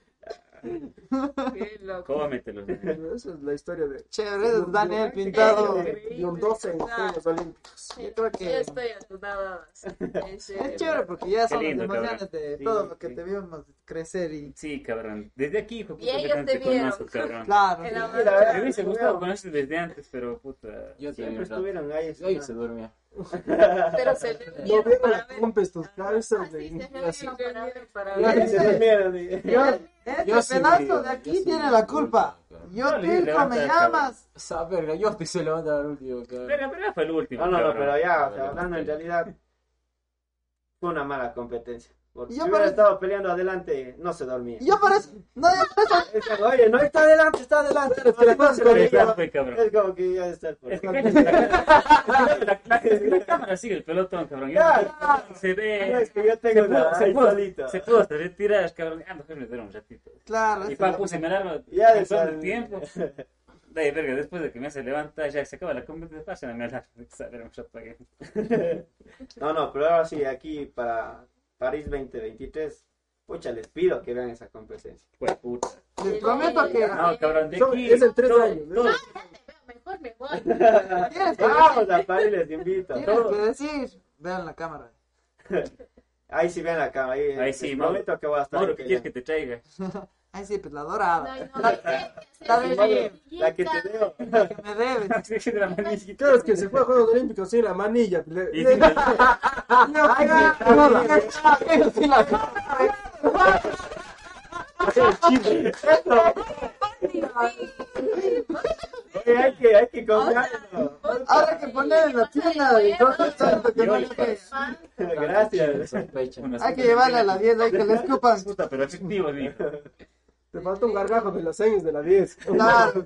Speaker 8: Qué loco.
Speaker 3: Cómetelo.
Speaker 6: esa es la historia de,
Speaker 4: Chévere, Daniel pintado.
Speaker 6: de un 12 en los Juegos Olímpicos.
Speaker 4: Yo creo que-
Speaker 8: Yo estoy [laughs] serio.
Speaker 4: Es chévere porque ya son las emociones de todo lo que te vimos crecer y.
Speaker 3: Sí, cabrón. Desde aquí, hijo,
Speaker 8: Y
Speaker 3: puta, que
Speaker 8: ellos te vieron.
Speaker 4: Claro.
Speaker 3: Me hubiese gustado
Speaker 5: weón.
Speaker 3: conocer desde antes, pero puta.
Speaker 7: Yo
Speaker 5: Siempre estuvieron ahí.
Speaker 7: Yo se dormía.
Speaker 8: Pero se
Speaker 6: No
Speaker 8: reunieron
Speaker 6: veo
Speaker 8: para
Speaker 6: las
Speaker 8: ver.
Speaker 6: rompes tus cabezas
Speaker 8: Ah,
Speaker 6: de
Speaker 4: pedazo de
Speaker 7: yo
Speaker 4: aquí tiene la culpa. Yo,
Speaker 3: levanta
Speaker 4: me llamas.
Speaker 7: Esa verga, yo te se levanta al último, cabrón.
Speaker 3: Pero, pero fue el último.
Speaker 5: No, no, no, pero ya, o sea,
Speaker 7: Pero,
Speaker 5: hablando en realidad, fue una mala competencia. Porque
Speaker 4: Yo
Speaker 5: si hubiera
Speaker 4: parece-
Speaker 5: estado peleando adelante, no se dormía.
Speaker 4: Y yo por eso. No, [laughs] eso.
Speaker 5: Oye, no está adelante, está adelante. Es que
Speaker 3: ya fue, cabrón.
Speaker 5: Es como que ya está el
Speaker 3: Es que la, cámara sigue el pelotón, cabrón. Ya se
Speaker 5: No,
Speaker 3: ve.
Speaker 5: es que yo
Speaker 3: Se
Speaker 5: tengo
Speaker 3: se pudo,
Speaker 5: solito.
Speaker 3: se pudo hasta retirar, cabrón. Ah, mejor me duermo un ratito.
Speaker 4: Claro.
Speaker 3: Y
Speaker 4: esa es
Speaker 3: pa,
Speaker 4: la-
Speaker 3: puse mi alarma
Speaker 5: Ya
Speaker 3: en todo
Speaker 5: de
Speaker 3: el tiempo. [laughs] De verga, después de que me hace levantar, ya se acaba la competencia, pasen a mi alarma. Me. [laughs]
Speaker 5: No, no, pero ahora sí, aquí para París 2023, pucha, les pido que vean esa competencia.
Speaker 3: Pues puta.
Speaker 4: Les prometo que.
Speaker 3: No, cabrón, de
Speaker 6: Son-
Speaker 3: aquí.
Speaker 6: es en tres
Speaker 3: todo-
Speaker 6: años, ¿no?
Speaker 8: Mejor me voy.
Speaker 4: Tienes que,
Speaker 5: Vamos a París, les invito.
Speaker 4: tienes que decir. Vean la cámara. [laughs]
Speaker 5: Ahí sí ven la cámara, ahí,
Speaker 3: Ahí sí,
Speaker 5: prometo que voy a estar.
Speaker 3: Mauro, ¿qué quieres que te traiga? [laughs]
Speaker 4: Ay, sí, pues la
Speaker 8: No,
Speaker 4: dorada.
Speaker 8: no,
Speaker 4: La,
Speaker 8: la
Speaker 4: de
Speaker 5: Mauro, La que te veo.
Speaker 4: la que me debe.
Speaker 3: de la manilla.
Speaker 6: Claro, es que se fue a Juegos Olímpicos sin la manilla. le-
Speaker 3: Y
Speaker 6: le-
Speaker 3: sí,
Speaker 4: Ay, no, no, no, sí, la cámara.
Speaker 5: Oye, hay que, hay que comprarlo.
Speaker 4: Ahora que poner en la tienda de cosas, tanto que no le.
Speaker 5: Gracias.
Speaker 4: Hay que llevarle a la 10 ahí que le escupan.
Speaker 3: Puta, pero efectivo.
Speaker 6: Te falta un gargajo de los años de la 10.
Speaker 4: Claro,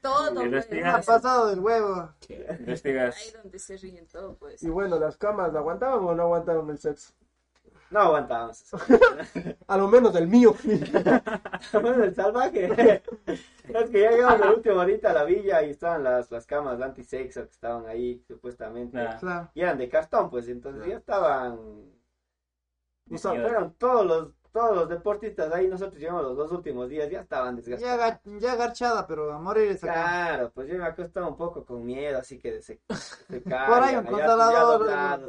Speaker 8: Todo,
Speaker 3: Y
Speaker 8: pues.
Speaker 4: ha pasado del huevo.
Speaker 8: Ahí
Speaker 3: Investigas.
Speaker 8: donde se ríen todo, pues.
Speaker 6: Y bueno, las camas, ¿aguantaban o no aguantaban el sexo?
Speaker 5: No aguantamos. [laughs]
Speaker 6: A lo menos el mío. [laughs]
Speaker 5: Bueno, el salvaje. [laughs] Es que ya llegamos el último ahorita a la villa y estaban las, las camas antisexo que estaban ahí, supuestamente.
Speaker 3: Nah.
Speaker 4: Claro.
Speaker 5: Y eran de cartón, pues, entonces ya estaban. O sea,
Speaker 3: Diseñadas.
Speaker 5: fueron todos los, todos los deportistas ahí, nosotros llevamos los dos últimos días, ya estaban
Speaker 4: Ya,
Speaker 5: desgastados.
Speaker 4: ga- ya garchada, pero a morir esa cámara.
Speaker 5: Claro, pues yo me acostaba un poco con miedo, así que se, se caen, [laughs]
Speaker 4: Por ahí un
Speaker 5: ya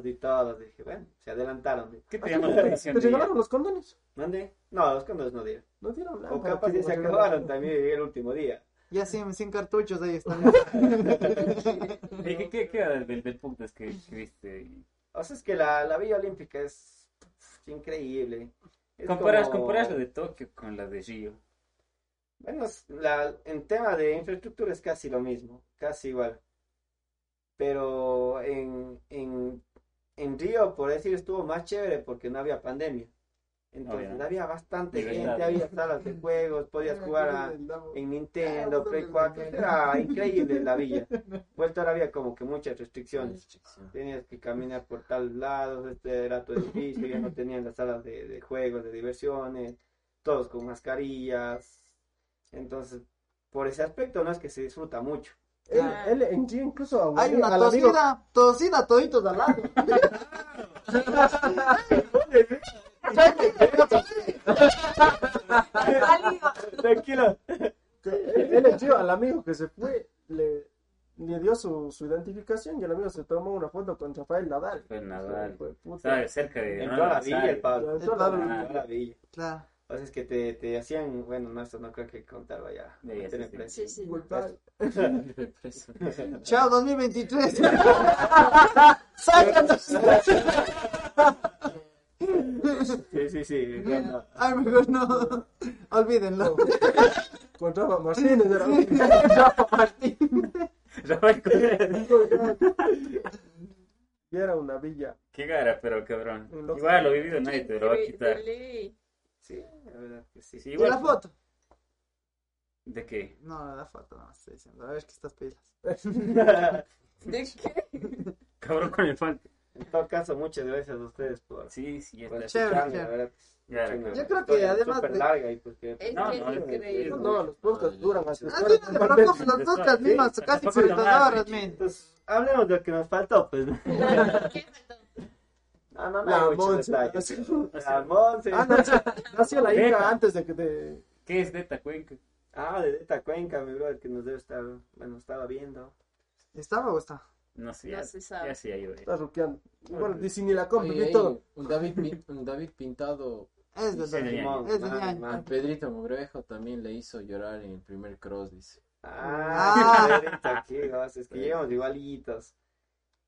Speaker 5: y todo. Dije, bueno, se adelantaron.
Speaker 3: ¿Qué te llama la atención?
Speaker 6: ¿Te regalaron los condones?
Speaker 5: ¿Dónde? No, los condos no dieron.
Speaker 6: No dieron nada.
Speaker 5: O capaz ya se acabaron también el último día.
Speaker 4: Ya sin, sin cartuchos ahí están. [laughs]
Speaker 3: ¿Y ¿Qué, qué, qué era del, del, del puntas que, que viste?
Speaker 5: O sea, es que la, la Villa Olímpica es increíble.
Speaker 3: Comparas,
Speaker 5: como-
Speaker 3: comparas la de Tokio con la de Río.
Speaker 5: Bueno, la, en tema de infraestructura es casi lo mismo, casi igual. Pero en, en, en Río, por decir, estuvo más chévere porque no había pandemia. Entonces había bastante
Speaker 3: Libertad.
Speaker 5: gente, había salas de juegos, podías jugar a- en Nintendo, Play 4, era increíble la villa. Pues ahora había como que muchas restricciones. Tenías que caminar por tal lado, este era tu edificio, ya no tenían las salas de, de juegos, de diversiones, todos con mascarillas. Entonces, por ese aspecto no es que se disfruta mucho.
Speaker 6: Él, él en sí incluso a-
Speaker 4: Hay una
Speaker 6: al amigo-
Speaker 4: tosida, tosida toditos al lado. [laughs] [laughs]
Speaker 5: Tranquilo.
Speaker 6: Él en sí, al amigo que se fue, le, le dio su, su identificación y el amigo se tomó una foto con Rafael Nadal.
Speaker 3: Fue Nadal.
Speaker 6: Fue puta.
Speaker 3: Estaba cerca de.
Speaker 5: Entró a la villa el Pablo.
Speaker 6: Entró a la villa.
Speaker 4: Claro.
Speaker 5: O sea, es que te, te hacían, bueno, no, esto no creo que contar vaya.
Speaker 3: Ya, sí, sí.
Speaker 8: Sí,
Speaker 4: Chao 2023. [laughs] Sácanos. [laughs]
Speaker 5: Sí, sí, sí.
Speaker 4: Ay, mejor no. Olvídenlo.
Speaker 6: Con Rafa Martínez. era-
Speaker 3: Rafael Correa.
Speaker 6: Viera una villa.
Speaker 3: Qué gara, pero cabrón. Igual lo vivido nadie te lo va a
Speaker 8: De-
Speaker 3: quitar.
Speaker 8: de.
Speaker 5: Sí, la verdad que sí.
Speaker 3: Sí,
Speaker 4: ¿Y
Speaker 3: igual.
Speaker 4: la foto?
Speaker 3: ¿De qué?
Speaker 4: No, la foto no estoy diciendo. A ver que estás pilas. [laughs]
Speaker 8: ¿De qué?
Speaker 3: Cabrón con el falta.
Speaker 5: En todo caso, muchas gracias a ustedes por,
Speaker 3: Sí, sí,
Speaker 5: por.
Speaker 4: Chévere,
Speaker 5: escucharme,
Speaker 4: chévere.
Speaker 5: la verdad.
Speaker 3: Ya,
Speaker 4: Yo creo que además de-
Speaker 5: larga y pues que...
Speaker 8: Es
Speaker 3: No, no,
Speaker 8: es
Speaker 3: es-
Speaker 8: increíble.
Speaker 6: No, los podcasts duran hasta
Speaker 4: Ah, sí, no te preocupes, los podcasts mismos casi
Speaker 3: tampoco
Speaker 4: 40
Speaker 3: nada,
Speaker 4: horas, men.
Speaker 5: Entonces, hablemos de lo que nos faltó, pues. [laughs] No,
Speaker 8: ¿Qué faltó?
Speaker 5: no, no
Speaker 6: La
Speaker 5: hay muchos
Speaker 6: Monse. [laughs]
Speaker 5: La Monse.
Speaker 6: Ah, nació, nació la [laughs] hija antes de que te...
Speaker 3: ¿Qué es Deta Cuenca?
Speaker 5: Ah, de esta cuenca, mi brother, que nos debe estar, bueno, estaba viendo.
Speaker 4: ¿Estaba o está?
Speaker 3: No sé,
Speaker 8: No
Speaker 3: ya,
Speaker 8: se sabe.
Speaker 3: ya eh.
Speaker 6: Está ruqueando. Bueno, dice ni la compra ni todo.
Speaker 7: un, David, un David Pintado,
Speaker 4: Es de
Speaker 3: Sí, ñaño.
Speaker 4: Es de
Speaker 5: Man,
Speaker 4: ñaño.
Speaker 5: man.
Speaker 7: a Pedrito Mogrejo también le hizo llorar en el primer cross, dice.
Speaker 5: Ah, ahorita aquí, vas, es que llegamos igualitos.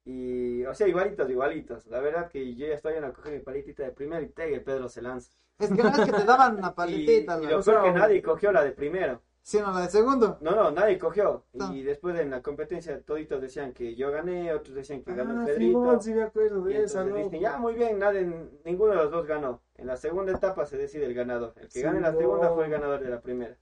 Speaker 5: Y, o sea, igualitos, igualitos. La verdad que yo ya estoy en a coger mi paletita de primero y te, Pedro se lanza.
Speaker 4: Es que no es que te daban una [laughs]
Speaker 5: Y,
Speaker 4: paletita.
Speaker 5: y
Speaker 4: la-
Speaker 5: lo peor que nadie cogió la de primero.
Speaker 4: Sino la de segundo.
Speaker 5: No, no, nadie cogió.
Speaker 4: Ah.
Speaker 5: Y después en la competencia toditos decían que yo gané, otros decían que ganó
Speaker 6: Ah,
Speaker 5: Pedrito.
Speaker 6: Sí me acuerdo
Speaker 5: Y
Speaker 6: de esa, ¿no?
Speaker 5: dicen, ya, muy bien, nadie, ninguno de los dos ganó. En la segunda etapa se decide el ganador. El que gane la segunda fue el ganador de la primera.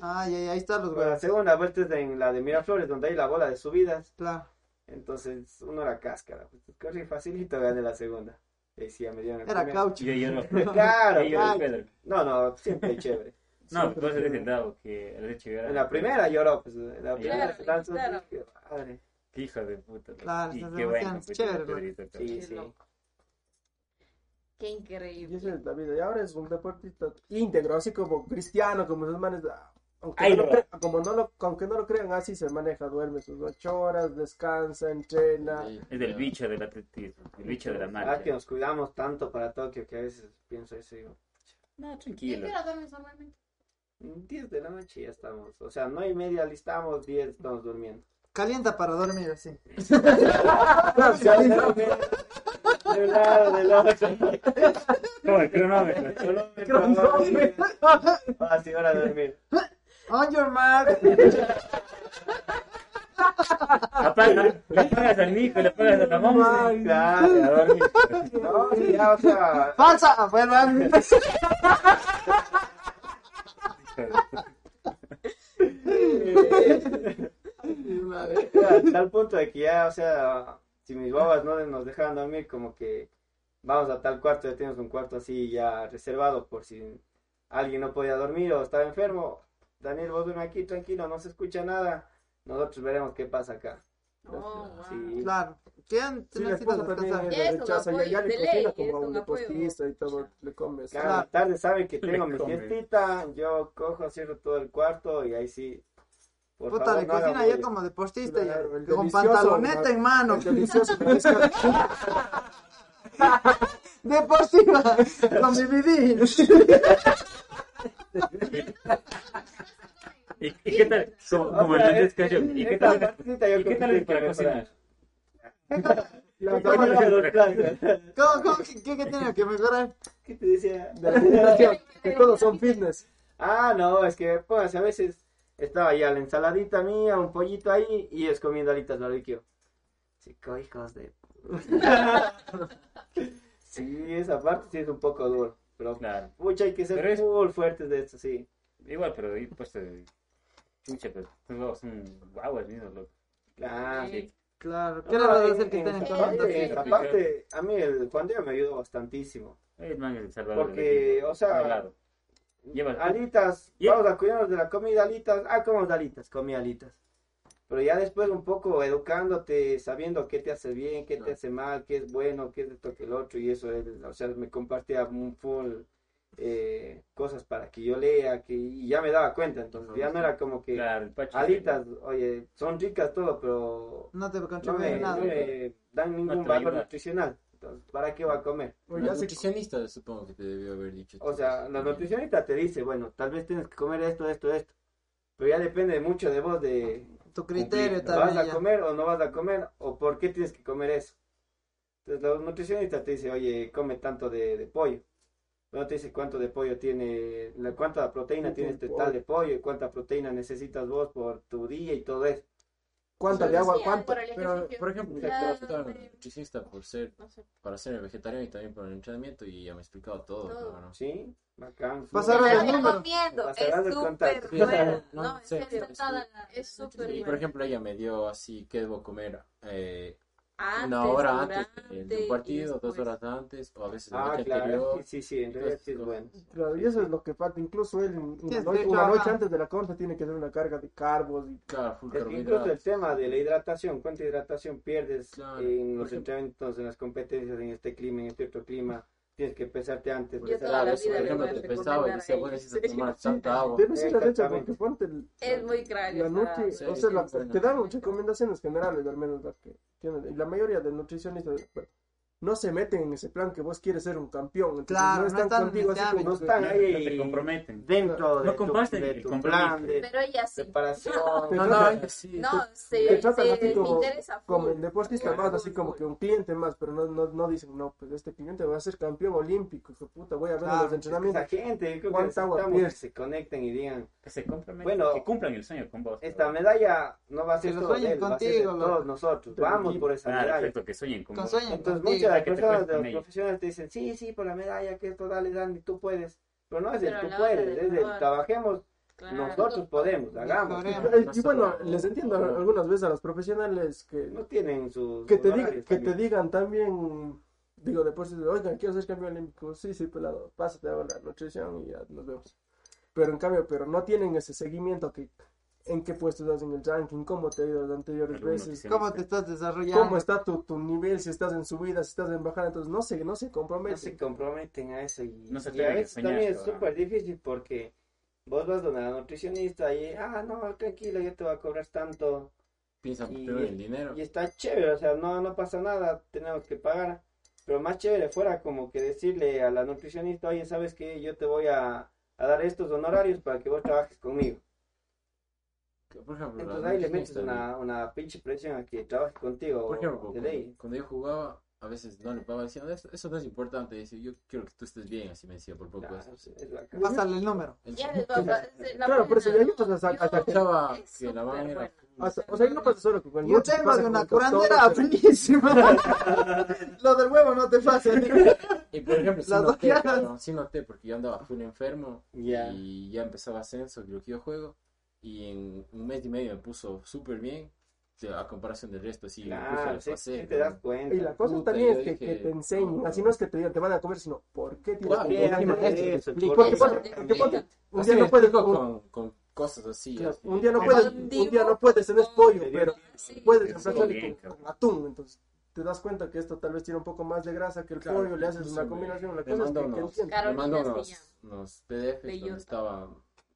Speaker 4: Ay, ay, ahí están los
Speaker 5: Bueno, la segunda vuelta es en la de Miraflores, donde hay la bola de subidas.
Speaker 4: Claro.
Speaker 5: Entonces, uno era cáscara. Pues, corrí facilito, gané la segunda. Y sí, ya me dieron el
Speaker 4: Era
Speaker 5: primero.
Speaker 4: caucho.
Speaker 3: Yo lloro. [laughs]
Speaker 5: Claro,
Speaker 3: Yo. Pedro.
Speaker 5: No, no, siempre chévere.
Speaker 3: No, pues es el dado que el hecho llorar.
Speaker 5: En la primera lloró, pues. En la primera
Speaker 8: Claro,
Speaker 5: se lanzó,
Speaker 8: claro.
Speaker 5: dije, madre.
Speaker 3: Qué hija de puta.
Speaker 4: Claro,
Speaker 3: y qué bueno. pues,
Speaker 4: chévere,
Speaker 3: Pedrito.
Speaker 5: Sí,
Speaker 8: Qué
Speaker 5: sí.
Speaker 8: Qué
Speaker 6: Y
Speaker 8: increíble.
Speaker 6: esa es la vida. Y ahora es un deportista íntegro, así como cristiano, como esos manes. ah, Aunque,
Speaker 3: Ay,
Speaker 6: no lo
Speaker 3: no.
Speaker 6: cre- como no lo, aunque no lo crean, así se maneja. Duerme sus ocho horas, descansa, entrena.
Speaker 7: Y-
Speaker 3: Es del bicho del atletismo, el bicho de la
Speaker 5: Ah, que
Speaker 3: marcha.
Speaker 5: nos cuidamos tanto para Tokio que a veces pienso eso y digo,
Speaker 3: No,
Speaker 8: ¿Y qué
Speaker 3: tranquilo.
Speaker 8: hora duermes normalmente?
Speaker 5: 10 de la noche ya estamos. O sea, 9 y media listamos, 10 estamos durmiendo.
Speaker 4: Calienta para dormir así. [laughs]
Speaker 5: De lado, de lado.
Speaker 3: No, el cronómetro.
Speaker 5: Cronómetro. Ah, sí, hora de dormir.
Speaker 4: On your mark.
Speaker 3: Apaga, le pagas al Nico, le pagas a la mamá.
Speaker 5: Claro.
Speaker 3: A dormir.
Speaker 5: No, sí, ya, o sea,
Speaker 4: Falsa. Ah, vuelvan. [laughs]
Speaker 5: a tal punto de que ya, o sea, si mis babas no nos dejaban dormir, como que vamos a tal cuarto, ya tenemos un cuarto así ya reservado por si alguien no podía dormir o estaba enfermo. Daniel, vos duerme aquí, tranquilo, no se escucha nada. Nosotros veremos qué pasa acá.
Speaker 8: Oh, wow.
Speaker 5: Sí.
Speaker 4: Claro. ¿Quién
Speaker 6: Sí, la esposa también le rechaza, ya, ya
Speaker 8: apoyo
Speaker 6: le
Speaker 8: de
Speaker 6: cocina como a
Speaker 8: un
Speaker 6: deportista y todo, le comes.
Speaker 5: Cada
Speaker 4: Claro.
Speaker 5: tarde saben que [laughs] tengo mi
Speaker 3: come.
Speaker 5: siestita, yo cojo, cierro todo el cuarto y ahí sí. Por
Speaker 4: Puta,
Speaker 5: favor,
Speaker 4: le
Speaker 5: no
Speaker 4: cocina ya como deportista, ya,
Speaker 6: Claro, el Con
Speaker 4: pantaloneta en mano.
Speaker 6: El delicioso mariscal. [laughs]
Speaker 4: Deportiva, con mi.
Speaker 3: ¿Y, y qué tal? Como, como el ¿Y qué tal? ¿Y qué tal para cocinar?
Speaker 6: La
Speaker 5: ¿Cómo?
Speaker 4: ¿Cómo, cómo, qué, qué, tiene que mejorar?
Speaker 5: ¿Qué te decía?
Speaker 6: de la alimentación, [laughs] que todos son fitness.
Speaker 5: Ah, no, es que, pues, a veces estaba ya la ensaladita mía, un pollito ahí, y es comiendo alitas barbecue. Chico, hijos de... [laughs] sí, esa parte sí es un poco duro, pero,
Speaker 3: Claro.
Speaker 5: pucha, hay que ser
Speaker 3: Pero es-
Speaker 5: full fuertes de esto, sí.
Speaker 3: Igual, pero ahí puesto de chucha, pero dos son guaguas mismos, loco.
Speaker 5: Claro.
Speaker 3: Sí.
Speaker 4: Claro, ¿qué le vas a hacer que estén en.
Speaker 5: Aparte, a mí el Juan Diego me ayudó bastantísimo.
Speaker 3: El man es el salvador.
Speaker 5: Porque, o sea, Alitas, vamos a cuidarnos de la comida, alitas. Ah, comemos alitas, comí alitas. Pero ya después un poco educándote, sabiendo qué te hace bien, qué te hace mal, qué es bueno, qué es esto, que el otro, y eso, él, o sea, me compartía un full eh, cosas para que yo lea, que y ya me daba cuenta, entonces ya no era como que
Speaker 3: Claro,
Speaker 5: alitas, oye, son ricas todo, pero
Speaker 4: No te
Speaker 5: no me,
Speaker 4: nada.
Speaker 5: no me dan ningún valor nutricional. Entonces, ¿para qué va a comer?
Speaker 7: Nutricionista supongo que te debió haber dicho.
Speaker 5: O sea, la nutricionista te dice, bueno, tal vez tienes que comer esto, esto, esto. Pero ya depende mucho de vos de
Speaker 4: Tu criterio
Speaker 5: cumplir. ¿Vas
Speaker 4: también.
Speaker 5: a
Speaker 4: ya.
Speaker 5: comer o no vas a comer? ¿O por qué tienes que comer eso? Entonces la nutricionista te dice, oye, come tanto de, de pollo. No te dice cuánto de pollo tiene, la- cuánta proteína
Speaker 6: Sí,
Speaker 5: tiene este
Speaker 6: pollo.
Speaker 5: tal de pollo, y cuánta proteína necesitas vos por tu día y todo eso.
Speaker 6: cuánta de agua, cuánto.
Speaker 8: por el
Speaker 7: Pero, por ejemplo, nutricionista por ser,
Speaker 8: No sé.
Speaker 7: para ser vegetariano y también por el entrenamiento y ya me ha explicado todo.
Speaker 8: Todo.
Speaker 7: cabrón.
Speaker 5: Sí, bacán.
Speaker 4: Pasaron
Speaker 8: Te
Speaker 4: el número.
Speaker 5: Pasarás
Speaker 8: es
Speaker 5: el contacto.
Speaker 8: buena.
Speaker 7: No,
Speaker 8: No, en serio, es súper
Speaker 7: Y por ejemplo, ella me dio así qué debo comer eh,
Speaker 8: Antes,
Speaker 7: una hora antes
Speaker 8: durante
Speaker 7: de- de un partido, dos horas antes, o a veces la
Speaker 5: Ah,
Speaker 7: noche
Speaker 5: claro.
Speaker 7: anterior.
Speaker 5: Sí, sí, en realidad sí es bueno.
Speaker 6: Claro, y eso es lo que falta. Incluso él, una,
Speaker 4: Tienes
Speaker 6: noche, una noche antes de la contra, tiene que hacer una carga de carbos. Y...
Speaker 7: Claro, full
Speaker 5: Es que incluso el tema de la hidratación, cuánta hidratación pierdes
Speaker 7: Claro,
Speaker 5: en los
Speaker 7: ejemplo.
Speaker 5: entrenamientos, en las competencias, en este clima, en este otro clima, tienes que pesarte antes.
Speaker 8: Yo toda la
Speaker 5: eso,
Speaker 8: vida
Speaker 7: Por ejemplo, te pensaba y decía, bueno, necesitas tomar tanta agua.
Speaker 6: Ser la leche porque ponte el-
Speaker 8: Es muy crack.
Speaker 6: la noche,
Speaker 7: Sí,
Speaker 6: o sea,
Speaker 7: sí,
Speaker 6: la- te dan recomendaciones generales, al menos las que la mayoría de nutricionistas no se meten en ese plan que vos quieres ser un campeón. Entonces,
Speaker 4: Claro,
Speaker 6: no
Speaker 4: no
Speaker 6: están
Speaker 4: están en
Speaker 6: contigo así como
Speaker 5: No están
Speaker 3: No
Speaker 5: ahí
Speaker 3: te comprometen.
Speaker 5: dentro de
Speaker 3: No
Speaker 5: tu,
Speaker 3: comparten
Speaker 5: de
Speaker 3: el
Speaker 5: tu plan de
Speaker 8: Pero ella sí.
Speaker 5: preparación.
Speaker 6: Te
Speaker 7: No,
Speaker 6: tratan-
Speaker 7: no, ella sí.
Speaker 8: No,
Speaker 6: te
Speaker 8: se,
Speaker 6: tratan así
Speaker 8: me
Speaker 6: como-
Speaker 8: interesa
Speaker 6: como el deportista más, así como que un cliente más, pero no, no, no dicen, no, pues este cliente va a ser campeón olímpico, hijo puta, voy a ver
Speaker 4: Claro,
Speaker 6: los entrenamientos.
Speaker 5: Esa gente, yo creo que
Speaker 6: ¿Cuánta agua
Speaker 5: necesitamos que se conecten y digan,
Speaker 3: Que se comprometen.
Speaker 5: Bueno,
Speaker 3: que cumplan el sueño con vos.
Speaker 5: esta medalla no va a ser solo de él, va a ser de todos nosotros. Vamos por esa medalla.
Speaker 3: perfecto, que sueñen con
Speaker 4: Con
Speaker 3: vos.
Speaker 5: Entonces
Speaker 4: contigo.
Speaker 5: muchas las
Speaker 3: que te
Speaker 5: personas, de los profesionales te dicen, sí, sí, por la medalla, que esto, dale, Dani, tú puedes. Pero no es el tú puedes,
Speaker 8: de
Speaker 5: es el trabajemos,
Speaker 8: Claro.
Speaker 5: nosotros podemos, hagamos. [laughs]
Speaker 6: Y, y bueno, les entiendo algunas veces a los profesionales que,
Speaker 5: No tienen sus
Speaker 6: que, te, digan,
Speaker 5: horarios
Speaker 6: que te
Speaker 5: también.
Speaker 6: digan también, digo, después, oigan, quiero ser campeón olímpico, sí, sí, pelado, pásate a la nutrición y ya nos vemos. Pero en cambio, pero no tienen ese seguimiento que en qué puesto estás en el ranking, cómo te ha ido las anteriores veces.
Speaker 4: ¿Cómo te estás desarrollando?
Speaker 6: cómo está tu, tu nivel, si estás en subida, si estás en bajada, entonces no se, no se
Speaker 5: no
Speaker 6: comprometen.
Speaker 5: se comprometen a eso y,
Speaker 3: No se
Speaker 5: y a veces
Speaker 3: enseñar,
Speaker 5: también es súper difícil porque vos vas donde la nutricionista y, ah, no, tranquilo, yo te voy a cobrar tanto
Speaker 7: Piensa
Speaker 5: Y-
Speaker 7: el dinero.
Speaker 5: y está chévere, o sea, no, no pasa nada, tenemos que pagar, pero más chévere fuera como que decirle a la nutricionista, oye, ¿sabes qué? Yo te voy a, a dar estos honorarios para que vos trabajes conmigo.
Speaker 7: Que, Por ejemplo, la
Speaker 5: Entonces ahí le metes una, una pinche presión a que trabaje contigo
Speaker 7: Por ejemplo,
Speaker 5: de
Speaker 7: cuando,
Speaker 5: ley.
Speaker 7: cuando yo jugaba, a veces no le pagaba, decían, eso, eso no es importante, decía, yo quiero que tú estés bien, así me decía por poco. Eso.
Speaker 5: es- es.
Speaker 4: Pásale el número.
Speaker 7: El-
Speaker 8: Ya les va [laughs] la
Speaker 6: Claro, por eso
Speaker 8: yo-
Speaker 6: hasta que-
Speaker 7: Escuchaba
Speaker 8: es
Speaker 7: que la van era
Speaker 6: o sea, no pasa solo con el
Speaker 4: Yo
Speaker 6: mucho,
Speaker 4: tengo de una curandera buenísima. [laughs] Lo del huevo no te pasa.
Speaker 7: Y por ejemplo,
Speaker 4: dos
Speaker 7: noté, cabrón, sí noté, porque yo andaba full enfermo
Speaker 5: Ya.
Speaker 7: y ya empezaba ascenso, creo que yo juego, y en un mes y medio me puso súper bien, a comparación del resto, sí, incluso
Speaker 5: Claro, sí,
Speaker 7: pasé,
Speaker 5: sí te das cuenta.
Speaker 6: Y la cosa
Speaker 7: Puta,
Speaker 6: también es que,
Speaker 7: dije,
Speaker 6: que te enseñen,
Speaker 7: no,
Speaker 6: así no es que te digan te van a comer, sino por qué tienes
Speaker 7: Claro,
Speaker 6: que
Speaker 5: Bien,
Speaker 6: comer. Porque,
Speaker 8: te
Speaker 6: porque un
Speaker 7: Así
Speaker 6: día no puedes
Speaker 7: con, con cosas así.
Speaker 6: claro,
Speaker 7: así.
Speaker 6: un día no puedes, un día no puedes tener pollo, pero
Speaker 8: Sí.
Speaker 6: puedes con, con atún, entonces te das cuenta que esto tal vez tiene un poco más de grasa que el
Speaker 7: Claro,
Speaker 6: pollo, le haces una combinación, la cosa es que,
Speaker 7: mandó
Speaker 8: se
Speaker 7: unos, unos PDFs
Speaker 8: De
Speaker 7: donde estaba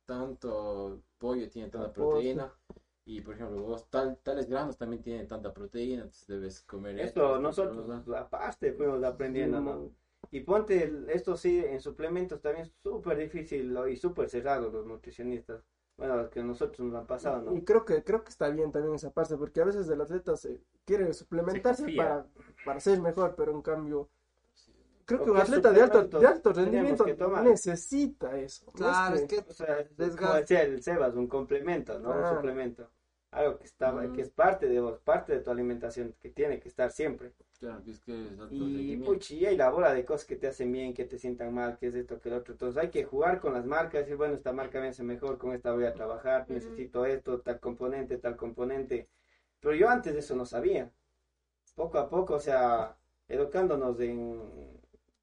Speaker 7: tanto pollo tiene tanta proteína y por ejemplo vos tal, tales granos también tienen tanta proteína entonces debes comer esto,
Speaker 5: Esto nosotros
Speaker 7: otro,
Speaker 5: aparte fuimos aprendiendo, ¿no? Y ponte, esto sí, en suplementos también es súper difícil ¿no? y súper cerrado los nutricionistas. Bueno, los que nosotros nos han pasado, ¿no?
Speaker 6: Y creo que creo que está bien también esa parte, porque a veces el atleta se quiere suplementarse para, para ser mejor, pero en cambio creo que
Speaker 5: ¿O
Speaker 6: un atleta de alto, de alto rendimiento
Speaker 5: que tomar?
Speaker 6: necesita eso. no
Speaker 4: Claro,
Speaker 6: es
Speaker 4: es
Speaker 6: que-
Speaker 4: que
Speaker 5: O sea, es
Speaker 4: Desgaste.
Speaker 5: como decía el Sebas, un complemento, ¿no?
Speaker 6: Ah.
Speaker 5: Un suplemento. Algo que está,
Speaker 7: Mm.
Speaker 5: que es parte de vos, parte de tu alimentación, que tiene que estar siempre.
Speaker 7: claro que es que es alto
Speaker 5: Y
Speaker 7: rendimiento.
Speaker 5: puchi, y hay la bola de cosas que te hacen bien, que te sientan mal, que es esto, que lo otro. Entonces hay que jugar con las marcas, decir, bueno, esta marca me hace mejor, con esta voy a trabajar,
Speaker 8: Ujú.
Speaker 5: necesito esto, tal componente, tal componente. Pero yo antes de eso no sabía. Poco a poco, o sea, educándonos en,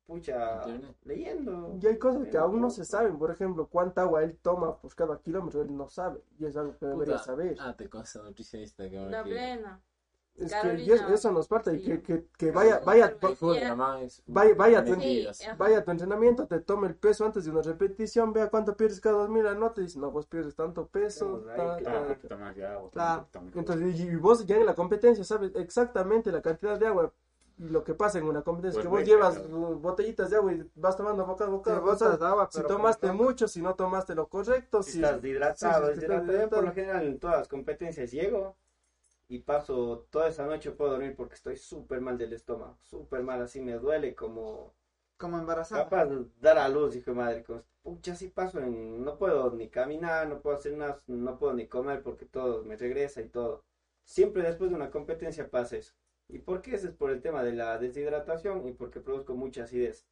Speaker 5: pucha,
Speaker 7: Internet.
Speaker 5: leyendo.
Speaker 6: Y hay cosas que aún no se saben, por ejemplo, cuánta agua él toma por cada kilómetro, él no sabe, y es algo que debería
Speaker 7: Puta,
Speaker 6: saber.
Speaker 7: Ah, te consta nutricionista que,
Speaker 8: La
Speaker 7: que,
Speaker 8: plena.
Speaker 6: Es que y es- eso nos falta, y que, que, que vaya, vaya,
Speaker 7: la es-
Speaker 6: Vaya- vaya,
Speaker 7: mentiras.
Speaker 8: Sí, ajá.
Speaker 6: vaya a tu entrenamiento, te tome el peso antes de una repetición, vea cuánto pierdes cada dos mil, anote y dice, no, vos pierdes tanto peso.
Speaker 5: Vamos ahí,
Speaker 6: ta,
Speaker 5: claro.
Speaker 6: ta,
Speaker 3: Un
Speaker 6: ta".
Speaker 3: poquito más de agua.
Speaker 4: Claro.
Speaker 3: un poquito mejor.
Speaker 6: Entonces, y y vos ya en la competencia sabes exactamente la cantidad de agua. Y lo que pasa en una competencia es que
Speaker 3: Pues
Speaker 6: vos llevas
Speaker 3: claro.
Speaker 6: botellitas de agua y vas tomando bocado a
Speaker 4: botas
Speaker 6: bocado.
Speaker 4: de agua,
Speaker 6: Si tomaste mucho, si no tomaste lo correcto,
Speaker 5: Si
Speaker 6: si
Speaker 5: estás deshidratado, Yo por lo general en todas las competencias llego y paso toda esa noche puedo dormir porque estoy súper mal del estómago, súper mal, así me duele como
Speaker 4: como embarazada.
Speaker 5: capaz de dar a luz, hijo de madre, como, pucha, sí paso en, no puedo ni caminar, no puedo hacer nada, no puedo ni comer porque todo me regresa y todo. siempre después de una competencia pasa eso. ¿Y por qué? Eso es por el tema de la deshidratación y porque produzco mucha acidez.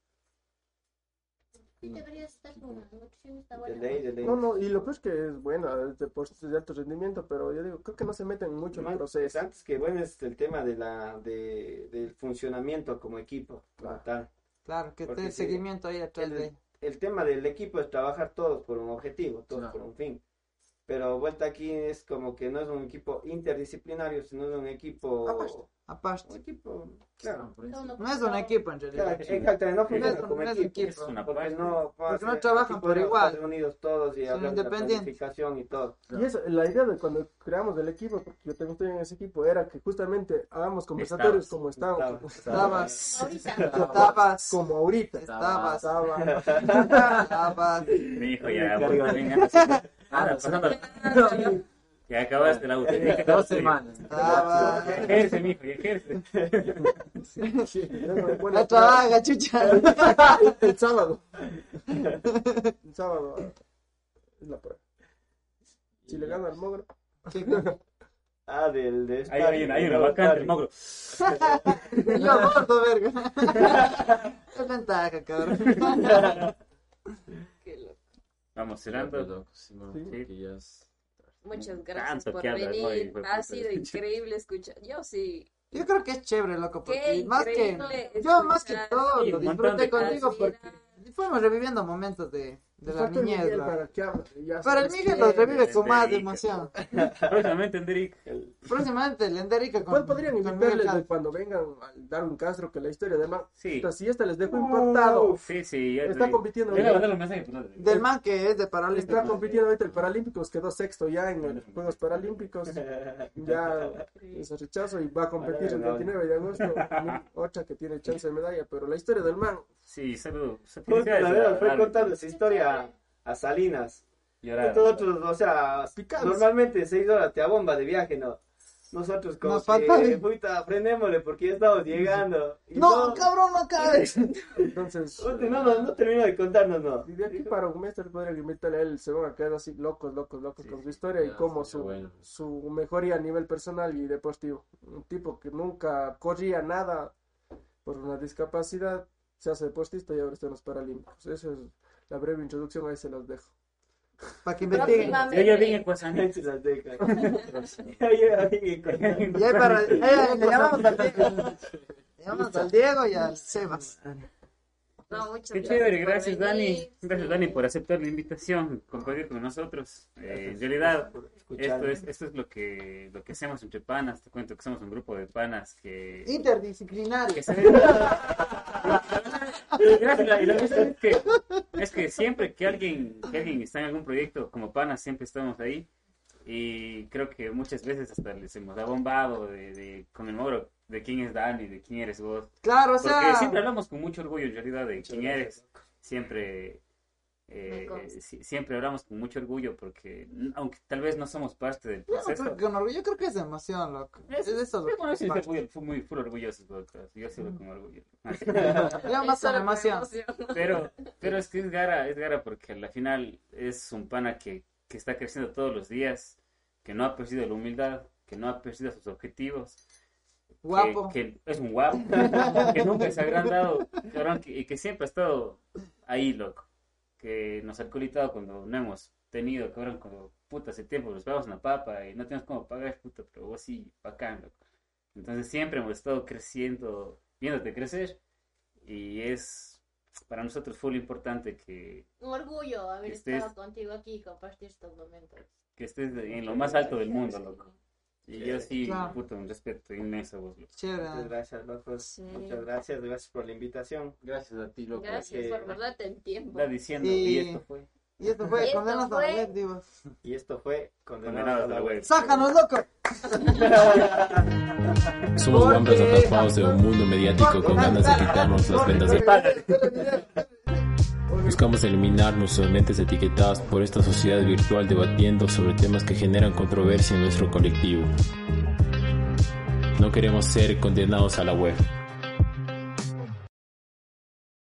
Speaker 8: Sí, deberías estar con una nutrición está
Speaker 5: De
Speaker 8: buena.
Speaker 5: ley, de ley.
Speaker 6: No, no, y lo peor es que es buena, es deportes de alto rendimiento, pero yo digo, creo que no se meten mucho en el proceso.
Speaker 5: antes que bueno es el tema de la de, del funcionamiento como equipo como
Speaker 6: Claro.
Speaker 5: tal.
Speaker 4: Claro, que te
Speaker 5: sí,
Speaker 4: seguimiento ahí atrás
Speaker 5: el,
Speaker 4: de...
Speaker 5: el tema del equipo es trabajar todos por un objetivo, todos
Speaker 7: Claro.
Speaker 5: por un fin. Pero vuelta aquí es como que no es un equipo interdisciplinario, sino es un equipo
Speaker 4: Aparte. Aparte.
Speaker 5: un equipo, claro.
Speaker 7: por eso.
Speaker 8: Uno
Speaker 4: No es un equipo en
Speaker 5: Claro,
Speaker 4: realidad.
Speaker 5: exactamente, no funciona
Speaker 4: es un-
Speaker 5: como
Speaker 4: no es
Speaker 5: equipo.
Speaker 4: equipo.
Speaker 3: Es una
Speaker 5: Porque no,
Speaker 4: Porque no trabajan por igual.
Speaker 5: unidos todos y
Speaker 4: Son
Speaker 5: de
Speaker 4: independientes.
Speaker 5: planificación y todo.
Speaker 6: Y eso, la idea de cuando creamos el equipo, porque yo también estoy en ese equipo, era que justamente hagamos conversatorios como estábamos,
Speaker 4: Estabas.
Speaker 8: Ahorita.
Speaker 4: Estabas.
Speaker 6: como ahorita.
Speaker 4: Estabas.
Speaker 6: Estaba-
Speaker 4: Estabas.
Speaker 3: Mi hijo ya, así. Anda, pasando. Ya acabaste la UTI.
Speaker 7: Dos semanas.
Speaker 4: Estabas.
Speaker 3: Ejerce, mijo, y ejerce.
Speaker 4: La trabaja, chucha. [laughs]
Speaker 6: el, sábado. El sábado ah, es la prueba. Si le gana al mogro.
Speaker 5: Ah, del de
Speaker 3: Hay, hay, una- hay una vacante, el mogro.
Speaker 4: Yo gordo, verga. [laughs] Es ventaja, cabrón. [laughs]
Speaker 3: Vamos cerrando.
Speaker 7: loco, sí, no,
Speaker 6: Sí.
Speaker 7: porque ya es-
Speaker 8: Muchas gracias por venir. Ha sido increíble escuchar. Yo sí.
Speaker 4: Yo creo que es chévere, loco, porque
Speaker 8: Qué
Speaker 4: más que yo más que todo
Speaker 3: Sí,
Speaker 4: lo disfruté contigo porque fuimos reviviendo momentos de, de la
Speaker 6: Falta el
Speaker 4: niñez, loco.
Speaker 6: para ya
Speaker 4: Pero el Miguel los revive con más
Speaker 3: Enderica.
Speaker 4: emoción. [laughs]
Speaker 3: Próximamente, Enderic.
Speaker 4: Próximamente el Enderica con
Speaker 6: ¿Cuál podrían invitarles de cuando vengan al Darwin Castro que la historia de man?
Speaker 3: Sí.
Speaker 6: Puta, Si esta les dejo impactado.
Speaker 3: Sí, sí.
Speaker 6: Está compitiendo.
Speaker 3: A un pues,
Speaker 4: del man que es de
Speaker 6: Está
Speaker 4: Paralímpico.
Speaker 6: compitiendo ahorita el Paralímpicos, quedó sexto ya en los Juegos Paralímpicos. [laughs] Ya ese rechazo y va a competir el 29 de agosto. Otra que tiene chance de medalla, pero la historia del man.
Speaker 3: Sí, saludos.
Speaker 5: Justo
Speaker 3: Felicidades
Speaker 5: la
Speaker 3: a-
Speaker 5: Salinas.
Speaker 3: Llorar.
Speaker 5: Nosotros, o sea, normalmente seis horas te abomba de viaje, ¿no? Nosotros como
Speaker 4: Nos
Speaker 5: que, puta, frenémosle porque ya estamos llegando. Y
Speaker 4: No, cabrón, no caes. [laughs]
Speaker 6: Entonces, [laughs]
Speaker 5: No, no, no termino de contarnos, no.
Speaker 6: y de aquí para un mes podrían invitarle a él, se van a quedar así locos, locos, locos con su historia y
Speaker 7: ya,
Speaker 6: cómo
Speaker 7: sería
Speaker 6: su,
Speaker 7: bueno.
Speaker 6: su mejoría a nivel personal y deportivo. Un tipo que nunca corría nada por una discapacidad, se hace deportista y ahora está en los Paralímpicos. Esa es la breve introducción, ahí se [laughs] las dejo. [laughs]
Speaker 4: Para que investiguen.
Speaker 8: Próximamente.
Speaker 3: Yo ya vine en Cuasán.
Speaker 5: Se las deja. Ya llega bien contando.
Speaker 4: Y ahí para, ahí le llamamos al Diego. [laughs] Le llamamos al Diego y al Sebas.
Speaker 8: No, muchas
Speaker 3: Qué
Speaker 8: gracias
Speaker 3: chévere, gracias Dani. Gracias Dani por aceptar la invitación, compartir con nosotros. Eh, en realidad, esto es, esto es lo que, lo que hacemos entre panas. Te cuento que somos un grupo de panas que,
Speaker 4: Interdisciplinario.
Speaker 3: que se y [laughs] la verdad es que, es que siempre que alguien, que alguien está en algún proyecto como panas, siempre estamos ahí. Y creo que muchas veces hasta les hemos abombado de, de, con el mogro de quién es Dani, de quién eres vos.
Speaker 4: Claro, o
Speaker 3: Porque
Speaker 4: sea,
Speaker 3: siempre hablamos con mucho orgullo en realidad de quién eres. Siempre, eh, si- siempre hablamos con mucho orgullo porque, aunque tal vez no somos parte del
Speaker 4: yo no
Speaker 3: proceso.
Speaker 4: creo que con orgullo, yo creo que es emoción, loco. Es de eso.
Speaker 3: Sí, estoy muy, fui muy full orgulloso, podcast. Yo sí lo con orgullo. [laughs]
Speaker 4: Yo más con
Speaker 8: Solo
Speaker 4: emoción.
Speaker 3: Pero, pero es que es gara, es gara porque al final es un pana que, que está creciendo todos los días, que no ha perdido la humildad, que no ha perdido sus objetivos,
Speaker 4: Guapo.
Speaker 3: Que, es un guapo, [laughs] que nunca se ha agrandado, cabrón, que- y que siempre ha estado ahí, loco, que nos ha colitado cuando no hemos tenido, cabrón, cuando puta hace tiempo nos pagamos una papa y no tenemos cómo pagar, puta, pero vos sí, bacán, loco. Entonces siempre hemos estado creciendo, viéndote crecer, y es para nosotros fue lo importante que,
Speaker 8: Un orgullo haber
Speaker 3: Que estés-
Speaker 8: estado contigo aquí y compartir estos momentos.
Speaker 3: que estés en lo más alto del mundo, loco. Y yo sí,
Speaker 4: Claro.
Speaker 3: puta, un respeto inmenso a vos.
Speaker 5: Muchas gracias, locos.
Speaker 8: Sí.
Speaker 5: Muchas gracias, gracias por la invitación.
Speaker 7: Gracias a ti, loco.
Speaker 8: Gracias
Speaker 5: que-
Speaker 8: por verdad el tiempo.
Speaker 3: Está diciendo,
Speaker 4: Y-
Speaker 3: y esto fue.
Speaker 4: Y esto fue Condenados a la Web, digo.
Speaker 5: Y esto fue Condenados
Speaker 3: a la web.
Speaker 4: ¡Sácanos, loco!
Speaker 1: Somos guambras atrapados de un mundo mediático con ganas de quitarnos las vendas de Buscamos eliminar nuestras mentes etiquetadas por esta sociedad virtual debatiendo sobre temas que generan controversia en nuestro colectivo. No queremos ser condenados a la web.